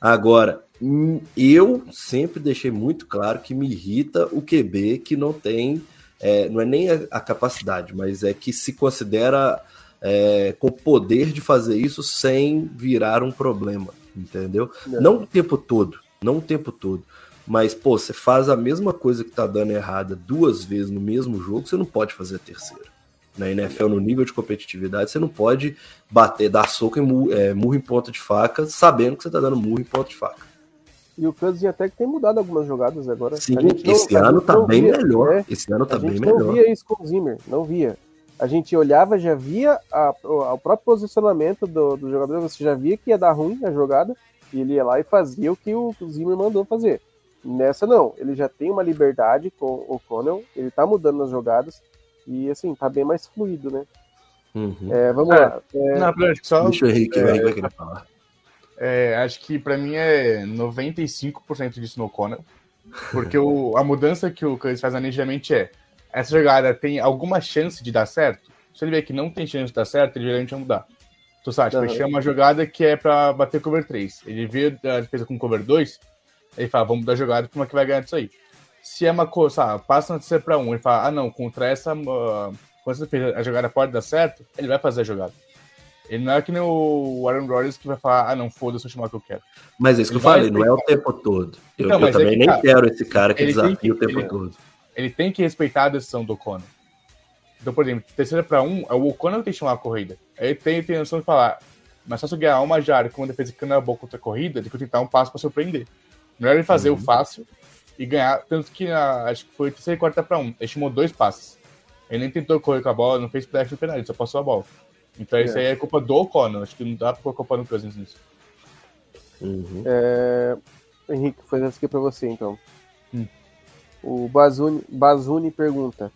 Agora, hum, eu sempre deixei muito claro que me irrita o QB que não tem, é, não é nem a, capacidade, mas é que se considera é, com poder de fazer isso sem virar um problema, entendeu? Não. não o tempo todo, não o tempo todo. Mas, pô, você faz a mesma coisa que tá dando errada duas vezes no mesmo jogo, você não pode fazer a terceira na NFL no nível de competitividade, você não pode bater, dar soco em murro, é, murro em ponta de faca, sabendo que você está dando murro em ponta de faca. E o Cousins até que tem mudado algumas jogadas agora. Sim, esse ano tá bem via, melhor. Né? Esse ano tá bem melhor. Não via isso com o Zimmer, não via. A gente olhava, já via a, o próprio posicionamento do, do jogador, você já via que ia dar ruim a jogada, e ele ia lá e fazia o que o, o Zimmer mandou fazer. Nessa não, ele já tem uma liberdade com o Connell, ele tá mudando nas jogadas, e assim, tá bem mais fluido, né? Uhum. É, vamos é, lá. É... Não, acho que só. Deixa o Henrique é, vai querer falar. É, acho que para mim é 95% disso no Conan. Porque o, [LAUGHS] a mudança que o Cousins faz nitidamente é: essa jogada tem alguma chance de dar certo? Se ele vê que não tem chance de dar certo, ele geralmente vai mudar. Tu sabe, uhum. chama uma jogada que é para bater cover 3. Ele vê a defesa com cover 2, ele fala, vamos mudar a jogada para uma que vai ganhar disso aí se é uma coisa, sabe, passa de ser para um e fala, ah não, contra essa, uh, quando você fez a jogada pode dar certo, ele vai fazer a jogada. Ele não é que nem o Aaron Rodgers que vai falar, ah não, foda-se, eu chamar o que eu quero. Mas é isso que eu falei, não é o tempo todo. Eu, então, eu também é que, nem cara, quero esse cara que desafia que, o tempo ele, todo. Ele tem que respeitar a decisão do Conor. Então, por exemplo, terceira para um, é o O'Connor que tem que chamar a corrida. Ele tem, tem a noção de falar, mas só se eu ganhar uma jarda com uma defesa que não é boa contra a corrida, tem que tentar um passo para surpreender. Melhor ele fazer uhum. o fácil e ganhar. Tanto que a, acho que foi terceira e quarta para um. Ele chamou dois passes. Ele nem tentou correr com a bola, não fez flash no penal, ele só passou a bola. Então é. isso aí é culpa do O'Connor. Acho que não dá pra colocar culpa no Cousins nisso. Uhum. É... Henrique, fazer isso aqui pra você então. Hum. O Bazuni, Bazuni pergunta: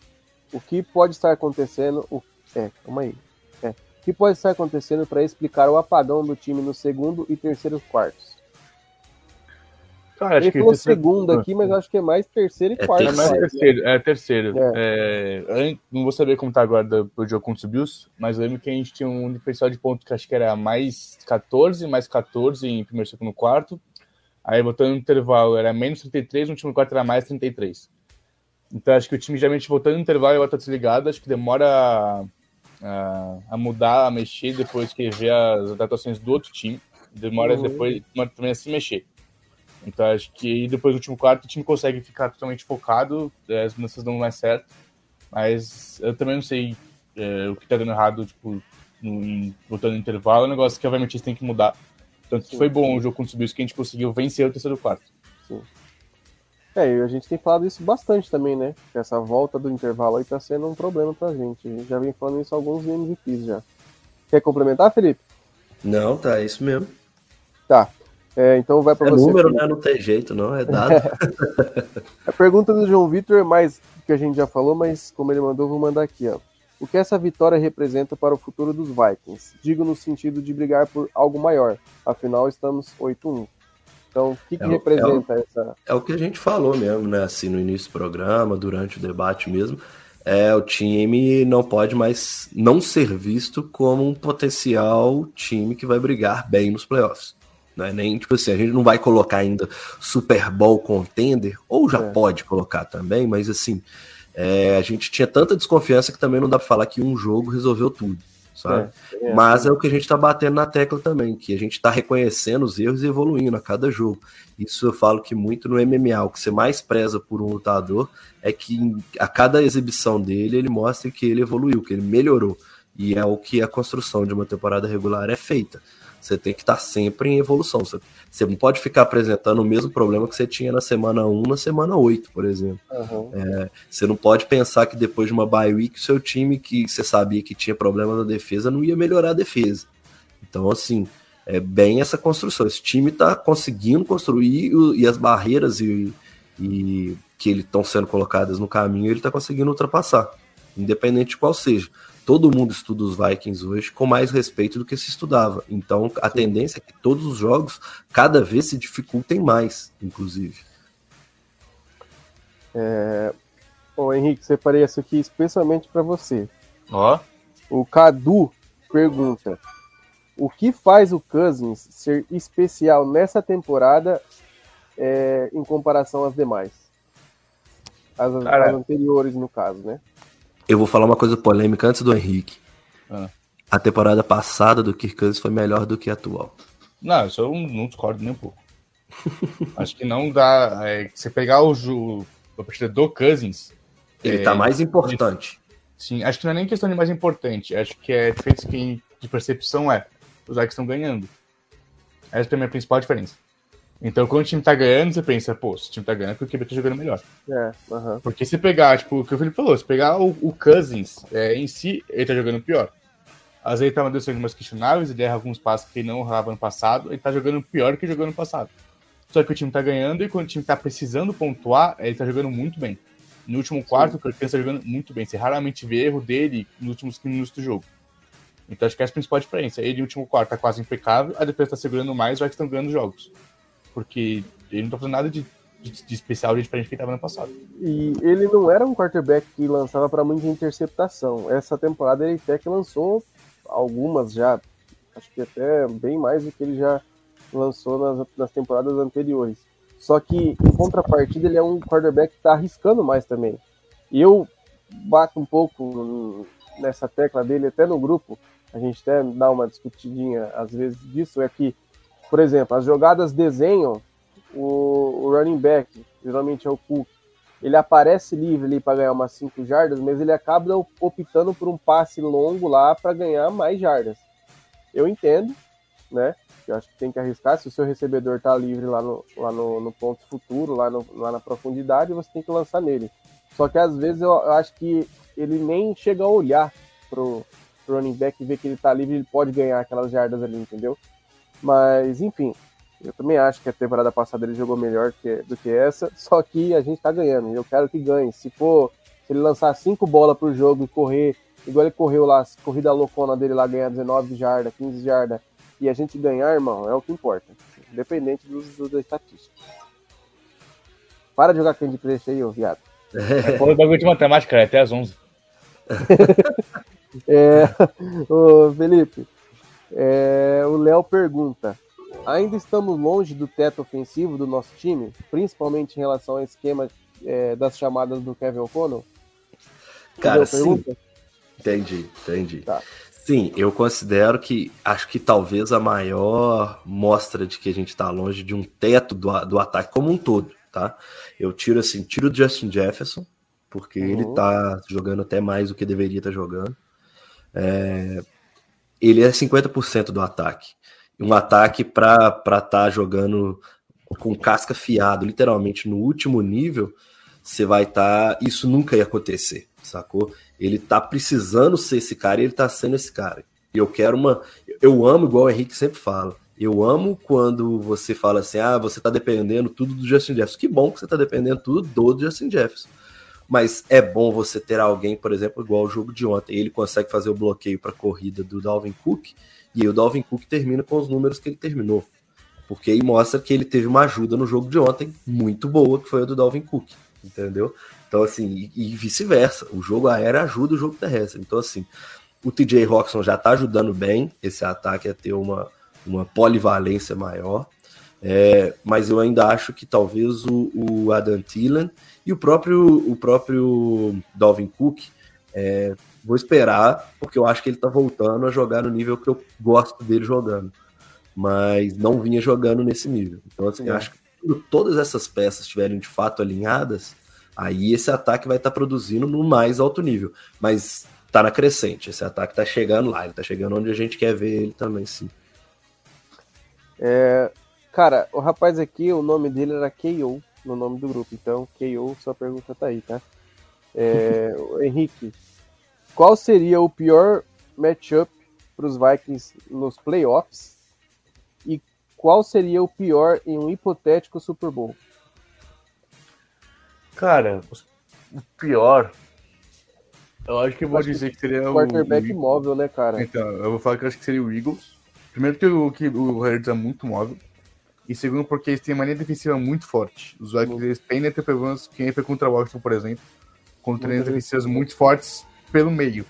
O que pode estar acontecendo? O... É, calma aí. É. O que pode estar acontecendo para explicar o apagão do time no segundo e terceiro quartos? Cara, Ele falou segundo aqui, mas acho que é mais terceiro e é quarto. É mais terceiro, é terceiro. É. É, não vou saber como tá agora do, do jogo contra o Bills, mas eu lembro que a gente tinha um diferencial de ponto que acho que era mais 14, mais 14 em primeiro, segundo, quarto. Aí voltando no intervalo era menos 33, no último quarto era mais 33. Então acho que o time geralmente voltando no intervalo e volta desligado, acho que demora a, a, a, mudar, a mexer depois que vê as adaptações do outro time. Demora uhum. depois demora também a se mexer. Então acho que depois do último quarto o time consegue ficar totalmente focado, é, as mudanças dão mais certo, mas eu também não sei é, o que tá dando errado, tipo, no, em, voltando no intervalo, é um negócio que obviamente têm que mudar. Tanto que foi bom o jogo contra o Bills que a gente conseguiu vencer o terceiro quarto. Sim. É, e a gente tem falado isso bastante também, né? Que essa volta do intervalo aí tá sendo um problema pra gente. A gente já vem falando isso alguns MVPs já. Quer complementar, Felipe? Não, tá, é isso mesmo. Tá. É, então vai para é você. É número, né? Não tem jeito, não, é dado. [LAUGHS] a pergunta do João Vitor é mais que a gente já falou, mas como ele mandou, vou mandar aqui, ó. O que essa vitória representa para o futuro dos Vikings? Digo no sentido de brigar por algo maior. Afinal, estamos 8-1. Então, o que, que é, representa é essa. É o que a gente falou mesmo, né? Assim, no início do programa, durante o debate mesmo. É, o time não pode mais não ser visto como um potencial time que vai brigar bem nos playoffs. Não é nem tipo assim, a gente não vai colocar ainda Super Bowl contender, ou já é. pode colocar também, mas assim, é, a gente tinha tanta desconfiança que também não dá para falar que um jogo resolveu tudo, sabe? É, é, mas é o que a gente tá batendo na tecla também, que a gente tá reconhecendo os erros e evoluindo a cada jogo. Isso eu falo que muito no MMA, o que você mais preza por um lutador é que a cada exibição dele ele mostra que ele evoluiu, que ele melhorou. E é o que a construção de uma temporada regular é feita. Você tem que estar sempre em evolução. Você, você não pode ficar apresentando o mesmo problema que você tinha na semana 1, na semana 8, por exemplo. Uhum. É, você não pode pensar que depois de uma bye week, o seu time que você sabia que tinha problema na defesa não ia melhorar a defesa. Então, assim, é bem essa construção. Esse time está conseguindo construir e as barreiras e, e que estão sendo colocadas no caminho, ele está conseguindo ultrapassar, independente de qual seja todo mundo estuda os Vikings hoje com mais respeito do que se estudava. Então a tendência é que todos os jogos cada vez se dificultem mais, inclusive. É... Ô Henrique, separei isso aqui especialmente para você. Ó. Oh. O Cadu pergunta: O que faz o Cousins ser especial nessa temporada é, em comparação às demais? As, as anteriores, no caso, né? Eu vou falar uma coisa polêmica antes do Henrique. Ah. A temporada passada do Kirk Cousins foi melhor do que a atual. Não, isso eu não discordo nem um pouco. [LAUGHS] Acho que não dá. É, você pegar o, o partida do Cousins. Ele é, tá mais importante. Sim, acho que não é nem questão de mais importante. Acho que é diferença de percepção é. Os Vikings estão ganhando. Essa é a minha principal diferença. Então, quando o time tá ganhando, você pensa, pô, se o time tá ganhando é porque o QB tá jogando melhor. É, uhum. Porque se pegar, tipo, o que o Felipe falou, se pegar o, o Cousins é, em si, ele tá jogando pior. Às vezes ele tá mandando algumas questionáveis, ele erra alguns passos que ele não errava no passado, ele tá jogando pior que jogou no passado. Só que o time tá ganhando e quando o time tá precisando pontuar, ele tá jogando muito bem. No último quarto, o Kirk tá jogando muito bem. Você raramente vê erro dele nos últimos 15 minutos do jogo. Então acho que essa é a principal diferença. Ele no último quarto tá quase impecável, a defesa tá segurando mais, vai que estão ganhando jogos porque ele não tá fazendo nada de, de, de especial de diferente que ele tava no passado. E ele não era um quarterback que lançava para muita interceptação. Essa temporada ele até que lançou algumas já, acho que até bem mais do que ele já lançou nas, nas temporadas anteriores. Só que, em contrapartida, ele é um quarterback que está arriscando mais também. E eu bato um pouco nessa tecla dele, até no grupo, a gente até dá uma discutidinha às vezes disso, é que por exemplo, as jogadas desenham o, o running back, geralmente é o Cook, ele aparece livre ali para ganhar umas 5 jardas, mas ele acaba optando por um passe longo lá para ganhar mais jardas. Eu entendo, né? Eu acho que tem que arriscar. Se o seu recebedor tá livre lá no, lá no, no ponto futuro, lá, no, lá na profundidade, você tem que lançar nele. Só que às vezes eu, eu acho que ele nem chega a olhar pro, pro running back e ver que ele tá livre, ele pode ganhar aquelas jardas ali, entendeu? Mas, enfim, eu também acho que a temporada passada ele jogou melhor que, do que essa, [LAUGHS] só que a gente tá ganhando, e eu quero que ganhe. Se for, se ele lançar cinco bolas por jogo e correr, igual ele correu lá, corrida loucona dele lá, ganhar 19 jardas, 15 jardas, e a gente ganhar, irmão, é o que importa, independente dos, dos da estatística. Para de jogar Candy Crush aí, ô viado. É, Foi bagulho de matemática, é até às 11. [LAUGHS] é, ô Felipe, é, o Léo pergunta: ainda estamos longe do teto ofensivo do nosso time, principalmente em relação ao esquema é, das chamadas do Kevin O'Connell? Cara, sim. Entendi, entendi. Tá. Sim, eu considero que acho que talvez a maior mostra de que a gente está longe de um teto do, do ataque como um todo, tá? Eu tiro assim, tiro o Justin Jefferson, porque uhum. ele tá jogando até mais do que deveria estar tá jogando. É, ele é 50% do ataque. Um ataque para estar tá jogando com casca fiado, literalmente no último nível, você vai estar. Tá, isso nunca ia acontecer, sacou? Ele tá precisando ser esse cara e ele tá sendo esse cara. Eu quero uma. Eu amo, igual o Henrique sempre fala, Eu amo quando você fala assim, ah, você tá dependendo tudo do Justin Jefferson. Que bom que você tá dependendo tudo do Justin Jefferson. Mas é bom você ter alguém, por exemplo, igual o jogo de ontem. Ele consegue fazer o bloqueio para a corrida do Dalvin Cook e o Dalvin Cook termina com os números que ele terminou. Porque aí mostra que ele teve uma ajuda no jogo de ontem muito boa, que foi a do Dalvin Cook, entendeu? Então, assim, e, e vice-versa. O jogo aéreo ajuda o jogo terrestre. Então, assim, o TJ Roxon já tá ajudando bem esse ataque a ter uma, uma polivalência maior. É, mas eu ainda acho que talvez o, o Adam Thielen e o próprio, o próprio Dalvin Cook, é, vou esperar, porque eu acho que ele tá voltando a jogar no nível que eu gosto dele jogando. Mas não vinha jogando nesse nível. Então, assim, é. acho que quando todas essas peças estiverem de fato alinhadas, aí esse ataque vai estar tá produzindo no mais alto nível. Mas tá na crescente, esse ataque tá chegando lá, ele tá chegando onde a gente quer ver ele também, sim. É, cara, o rapaz aqui, o nome dele era KO no nome do grupo. Então, KO, sua pergunta tá aí, tá? É, [LAUGHS] Henrique, qual seria o pior matchup para os Vikings nos playoffs? E qual seria o pior em um hipotético Super Bowl? Cara, o pior. Eu acho que eu vou acho dizer que, que seria o. Quarterback móvel, né, cara? Então, eu vou falar que eu acho que seria o Eagles. Primeiro que o, que o Hurts é muito móvel. E segundo, porque eles têm uma linha defensiva muito forte. Os Vikings eles tendem a ter problemas quem entra contra o Washington, por exemplo, contra linhas defensivas muito fortes pelo meio.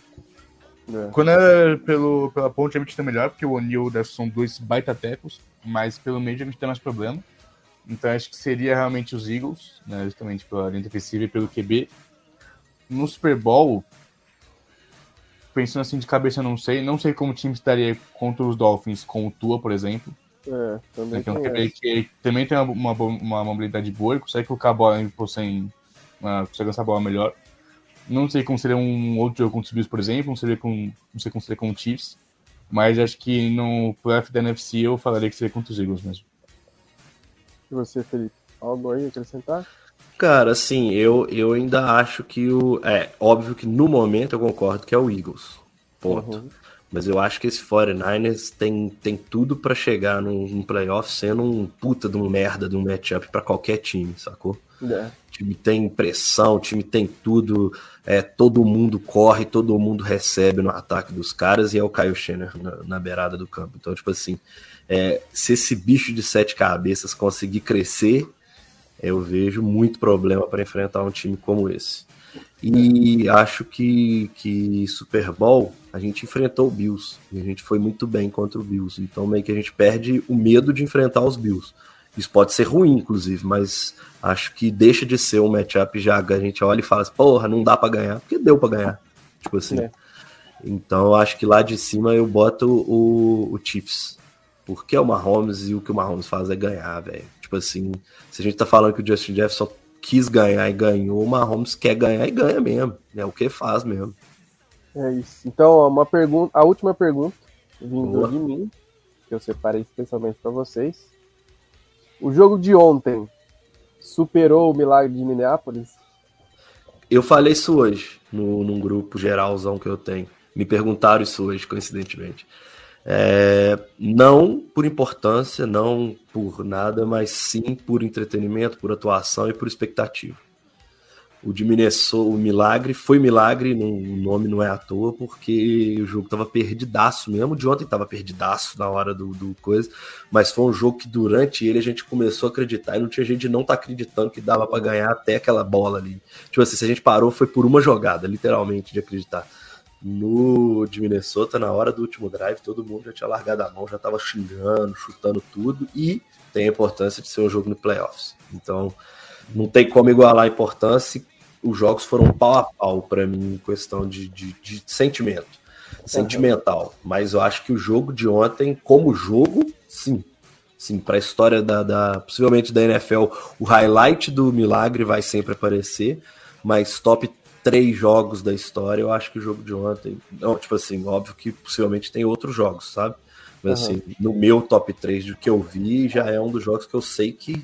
É. Quando é pelo, pela ponte, a gente tem melhor, porque o O'Neill são dois baita tecos, mas pelo meio a gente tem mais problema. Então acho que seria realmente os Eagles, né, justamente pela linha defensiva e pelo QB. No Super Bowl, pensando assim de cabeça, eu não sei. Não sei como o time estaria contra os Dolphins com o Tua, por exemplo. É, também então, tem que, também tem uma, uma, uma mobilidade boa, ele consegue colocar a bola em sem. Uh, consegue lançar a bola melhor. Não sei como seria um outro jogo com os Bills, por exemplo, não, seria com, não sei como seria com o Chiefs, mas acho que no playoff da NFC eu falaria que seria contra os Eagles mesmo. E você, Felipe? Algo aí a acrescentar? Cara, assim, eu, eu ainda acho que o. É, óbvio que no momento eu concordo que é o Eagles. Ponto. Uhum. Mas eu acho que esse 49ers tem, tem tudo para chegar num, num playoff sendo um puta de um merda de um matchup para qualquer time, sacou? É. O time tem pressão, o time tem tudo, é, todo mundo corre, todo mundo recebe no ataque dos caras e é o Kyle Schenner na, na beirada do campo. Então, tipo assim, é, se esse bicho de sete cabeças conseguir crescer, eu vejo muito problema para enfrentar um time como esse. E acho que, que Super Bowl a gente enfrentou o Bills e a gente foi muito bem contra o Bills. Então meio que a gente perde o medo de enfrentar os Bills. Isso pode ser ruim, inclusive, mas acho que deixa de ser um matchup já a gente olha e fala assim, porra, não dá para ganhar, porque deu para ganhar. Tipo assim. É. Então acho que lá de cima eu boto o, o Chiefs. Porque é o Mahomes e o que o Mahomes faz é ganhar, velho. Tipo assim, se a gente tá falando que o Justin Jefferson quis ganhar e ganhou, o Mahomes quer ganhar e ganha mesmo. É o que faz mesmo. É isso. Então, uma pergunta, a última pergunta, vindo Boa. de mim, que eu separei especialmente para vocês. O jogo de ontem superou o milagre de Minneapolis? Eu falei isso hoje, no, num grupo geralzão que eu tenho. Me perguntaram isso hoje, coincidentemente. É, não por importância, não por nada, mas sim por entretenimento, por atuação e por expectativa. O de Minnesota, o Milagre, foi Milagre, o nome não é à toa, porque o jogo tava perdidaço mesmo. De ontem tava perdidaço na hora do, do coisa, mas foi um jogo que durante ele a gente começou a acreditar e não tinha gente não tá acreditando que dava para ganhar até aquela bola ali. Tipo assim, se a gente parou, foi por uma jogada, literalmente, de acreditar no de Minnesota, na hora do último drive, todo mundo já tinha largado a mão, já estava xingando, chutando tudo, e tem a importância de ser um jogo no playoffs. Então, não tem como igualar a importância. Os jogos foram pau a pau para mim em questão de, de, de sentimento, sentimental. Mas eu acho que o jogo de ontem, como jogo, sim. Sim, para a história da, da, possivelmente da NFL, o highlight do milagre vai sempre aparecer, mas top três jogos da história, eu acho que o jogo de ontem. Não, tipo assim, óbvio que possivelmente tem outros jogos, sabe? Mas uhum. assim, no meu top 3 do que eu vi, já é um dos jogos que eu sei que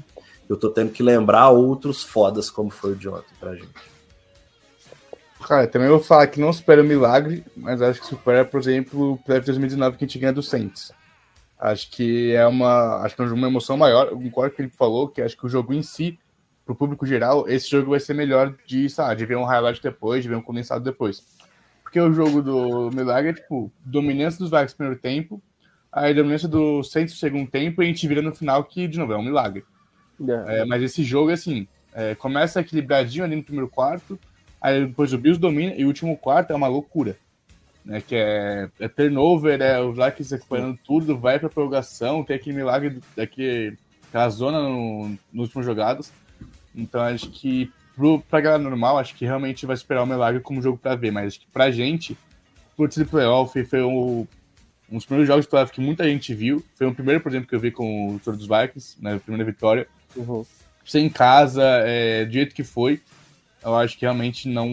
eu tô tendo que lembrar outros fodas como foi o de ontem pra gente. Cara, também vou falar que não supera o milagre, mas acho que supera, por exemplo, o playoff 2019 que a gente ganha do Saints. Acho que é uma, acho que é uma emoção maior. Eu concordo com o que ele falou, que acho que o jogo em si, pro público geral, esse jogo vai ser melhor de, sabe, de ver um highlight depois, de ver um condensado depois. Porque o jogo do Milagre é, tipo, dominância dos Vikings no primeiro tempo, a dominância do Saints no segundo tempo, e a gente vira no final que, de novo, é um milagre. É. É, mas esse jogo, assim, é, começa equilibradinho ali no primeiro quarto, aí depois o Bills domina, e o último quarto é uma loucura né? Que é, é turnover, é o Vikings recuperando tudo, vai pra prorrogação, tem aquele milagre daqui, aquela zona no, nos últimos jogados. Então acho que pro, pra galera normal, acho que realmente vai esperar o milagre como jogo pra ver, mas acho que pra gente, por ser playoff, foi um, um dos primeiros jogos de playoff que muita gente viu. Foi o primeiro, por exemplo, que eu vi com o Tour dos Vikings, na né, primeira vitória. Uhum. Sem casa, é, do jeito que foi, eu acho que realmente não,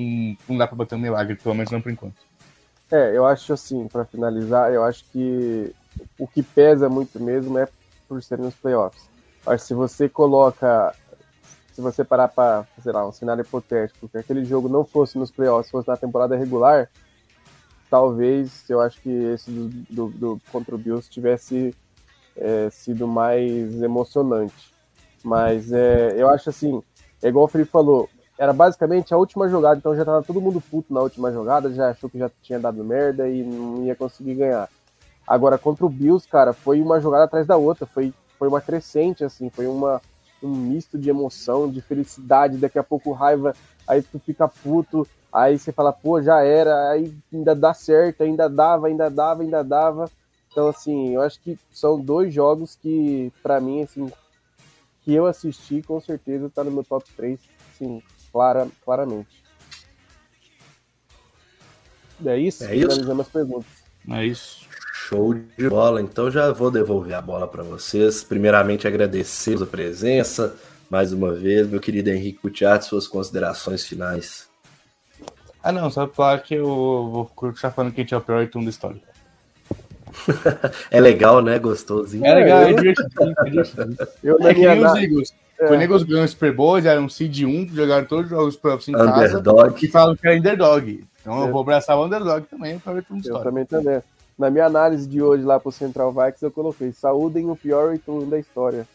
não dá pra bater um milagre, pelo menos não por enquanto. É, eu acho assim, para finalizar, eu acho que o que pesa muito mesmo é por ser nos playoffs. Que se você coloca, se você parar para, sei lá, um cenário hipotético, que aquele jogo não fosse nos playoffs, fosse na temporada regular, talvez eu acho que esse do, do, do contra o Bills tivesse é, sido mais emocionante. Mas é, eu acho assim, é igual o Felipe falou, era basicamente a última jogada, então já tava todo mundo puto na última jogada, já achou que já tinha dado merda e não ia conseguir ganhar. Agora, contra o Bills, cara, foi uma jogada atrás da outra, foi, foi uma crescente, assim, foi uma, um misto de emoção, de felicidade, daqui a pouco raiva, aí tu fica puto, aí você fala, pô, já era, aí ainda dá certo, ainda dava, ainda dava, ainda dava. Então, assim, eu acho que são dois jogos que, para mim, assim, que eu assisti, com certeza tá no meu top 3, sim, clara, claramente. É isso? É isso? Finalizamos as perguntas. É isso. Show de bola. Então já vou devolver a bola para vocês. Primeiramente, agradecer a presença mais uma vez, meu querido Henrique Cutiato, suas considerações finais. Ah, não, só pra falar que eu vou continuar falando que a gente é o pior item da história. [LAUGHS] é legal, né? Gostosinho. É legal, é divertido. É divertido. Eu, É que nem os Eagles. É. Foi ganhou Super Bowl, eles eram seed 1, jogaram todos os jogos playoffs em casa Underdog. e falam que era underdog. Então eu vou abraçar o underdog também pra ver Eu história. também também. Na minha análise de hoje lá pro Central Vikings, eu coloquei saúdem o pior return da história.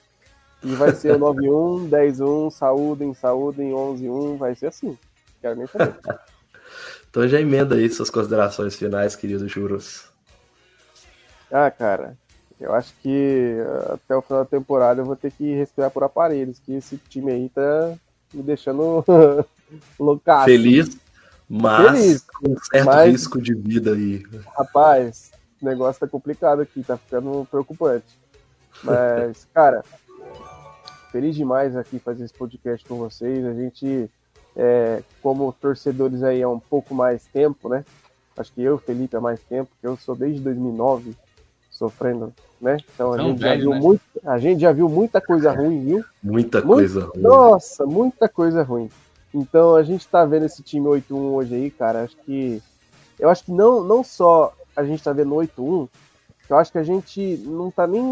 E vai ser o 9-1, 10-1, [LAUGHS] saúdem, saúdem, 11-1, vai ser assim. Quero nem saber. [LAUGHS] Então já emenda aí suas considerações finais, querido Juros. Ah, cara, eu acho que uh, até o final da temporada eu vou ter que respirar por aparelhos, que esse time aí tá me deixando [LAUGHS] loucaço. Feliz, mas Feliz, com um certo mas- risco de vida aí. Rapaz, o negócio tá complicado aqui, tá ficando preocupante. Mas, [LAUGHS] cara, feliz demais aqui fazer esse podcast com vocês. A gente, é, como torcedores aí há um pouco mais tempo, né? Acho que eu, Felipe, há mais tempo, que eu sou desde 2009 sofrendo, né? Então a gente, já velho, viu né? muito, a gente já viu muita coisa ruim, viu? Muita Muito- coisa ruim. Nossa, muita coisa ruim. Então a gente tá vendo esse time 8-1 hoje aí, cara. Acho que. Eu acho que não, não só a gente tá vendo 8-1, eu acho que a gente não tá nem.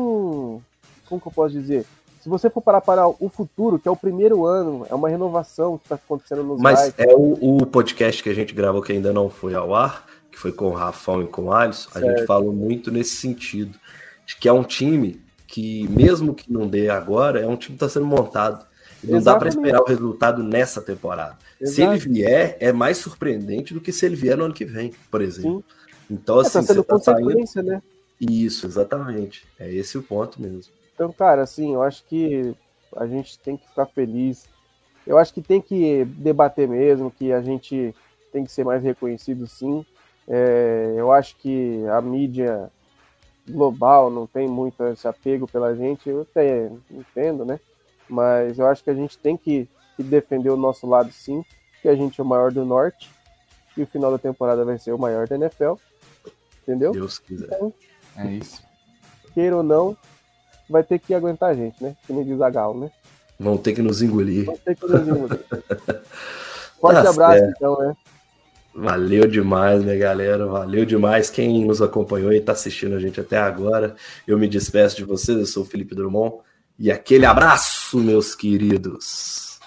Como que eu posso dizer? Se você for parar para o futuro, que é o primeiro ano, é uma renovação que tá acontecendo nos Mas é o, o podcast que a gente gravou que ainda não foi ao ar, que foi com o Rafão e com o Alisson, a gente Certo. falou muito nesse sentido, de que é um time que, mesmo que não dê agora, é um time que está sendo montado. Não dá para Exatamente. esperar o resultado nessa temporada. Se ele vier, é mais surpreendente do que se ele vier no ano que vem, por exemplo. Então, É, assim, tá você sendo tá saindo. né? Isso, exatamente. É esse o ponto mesmo. Então, cara, assim, eu acho que a gente tem que ficar feliz. Eu acho que tem que debater mesmo, que a gente tem que ser mais reconhecido, sim. É, eu acho que a mídia global não tem muito esse apego pela gente, eu até entendo, né? Mas eu acho que a gente tem que, que defender o nosso lado, sim, que a gente é o maior do Norte, e o final da temporada vai ser o maior da NFL, entendeu? Deus quiser. É isso. Queira ou não, vai ter que aguentar a gente, né? Que nem diz a Gal, né? Vão ter que nos engolir. Não tem que nos engolir. [LAUGHS] Forte Tá abraço, certo. então, né? Valeu demais, minha galera. Valeu demais quem nos acompanhou e está assistindo a gente até agora. Eu me despeço de vocês. Eu sou o Felipe Drummond. E aquele abraço, meus queridos.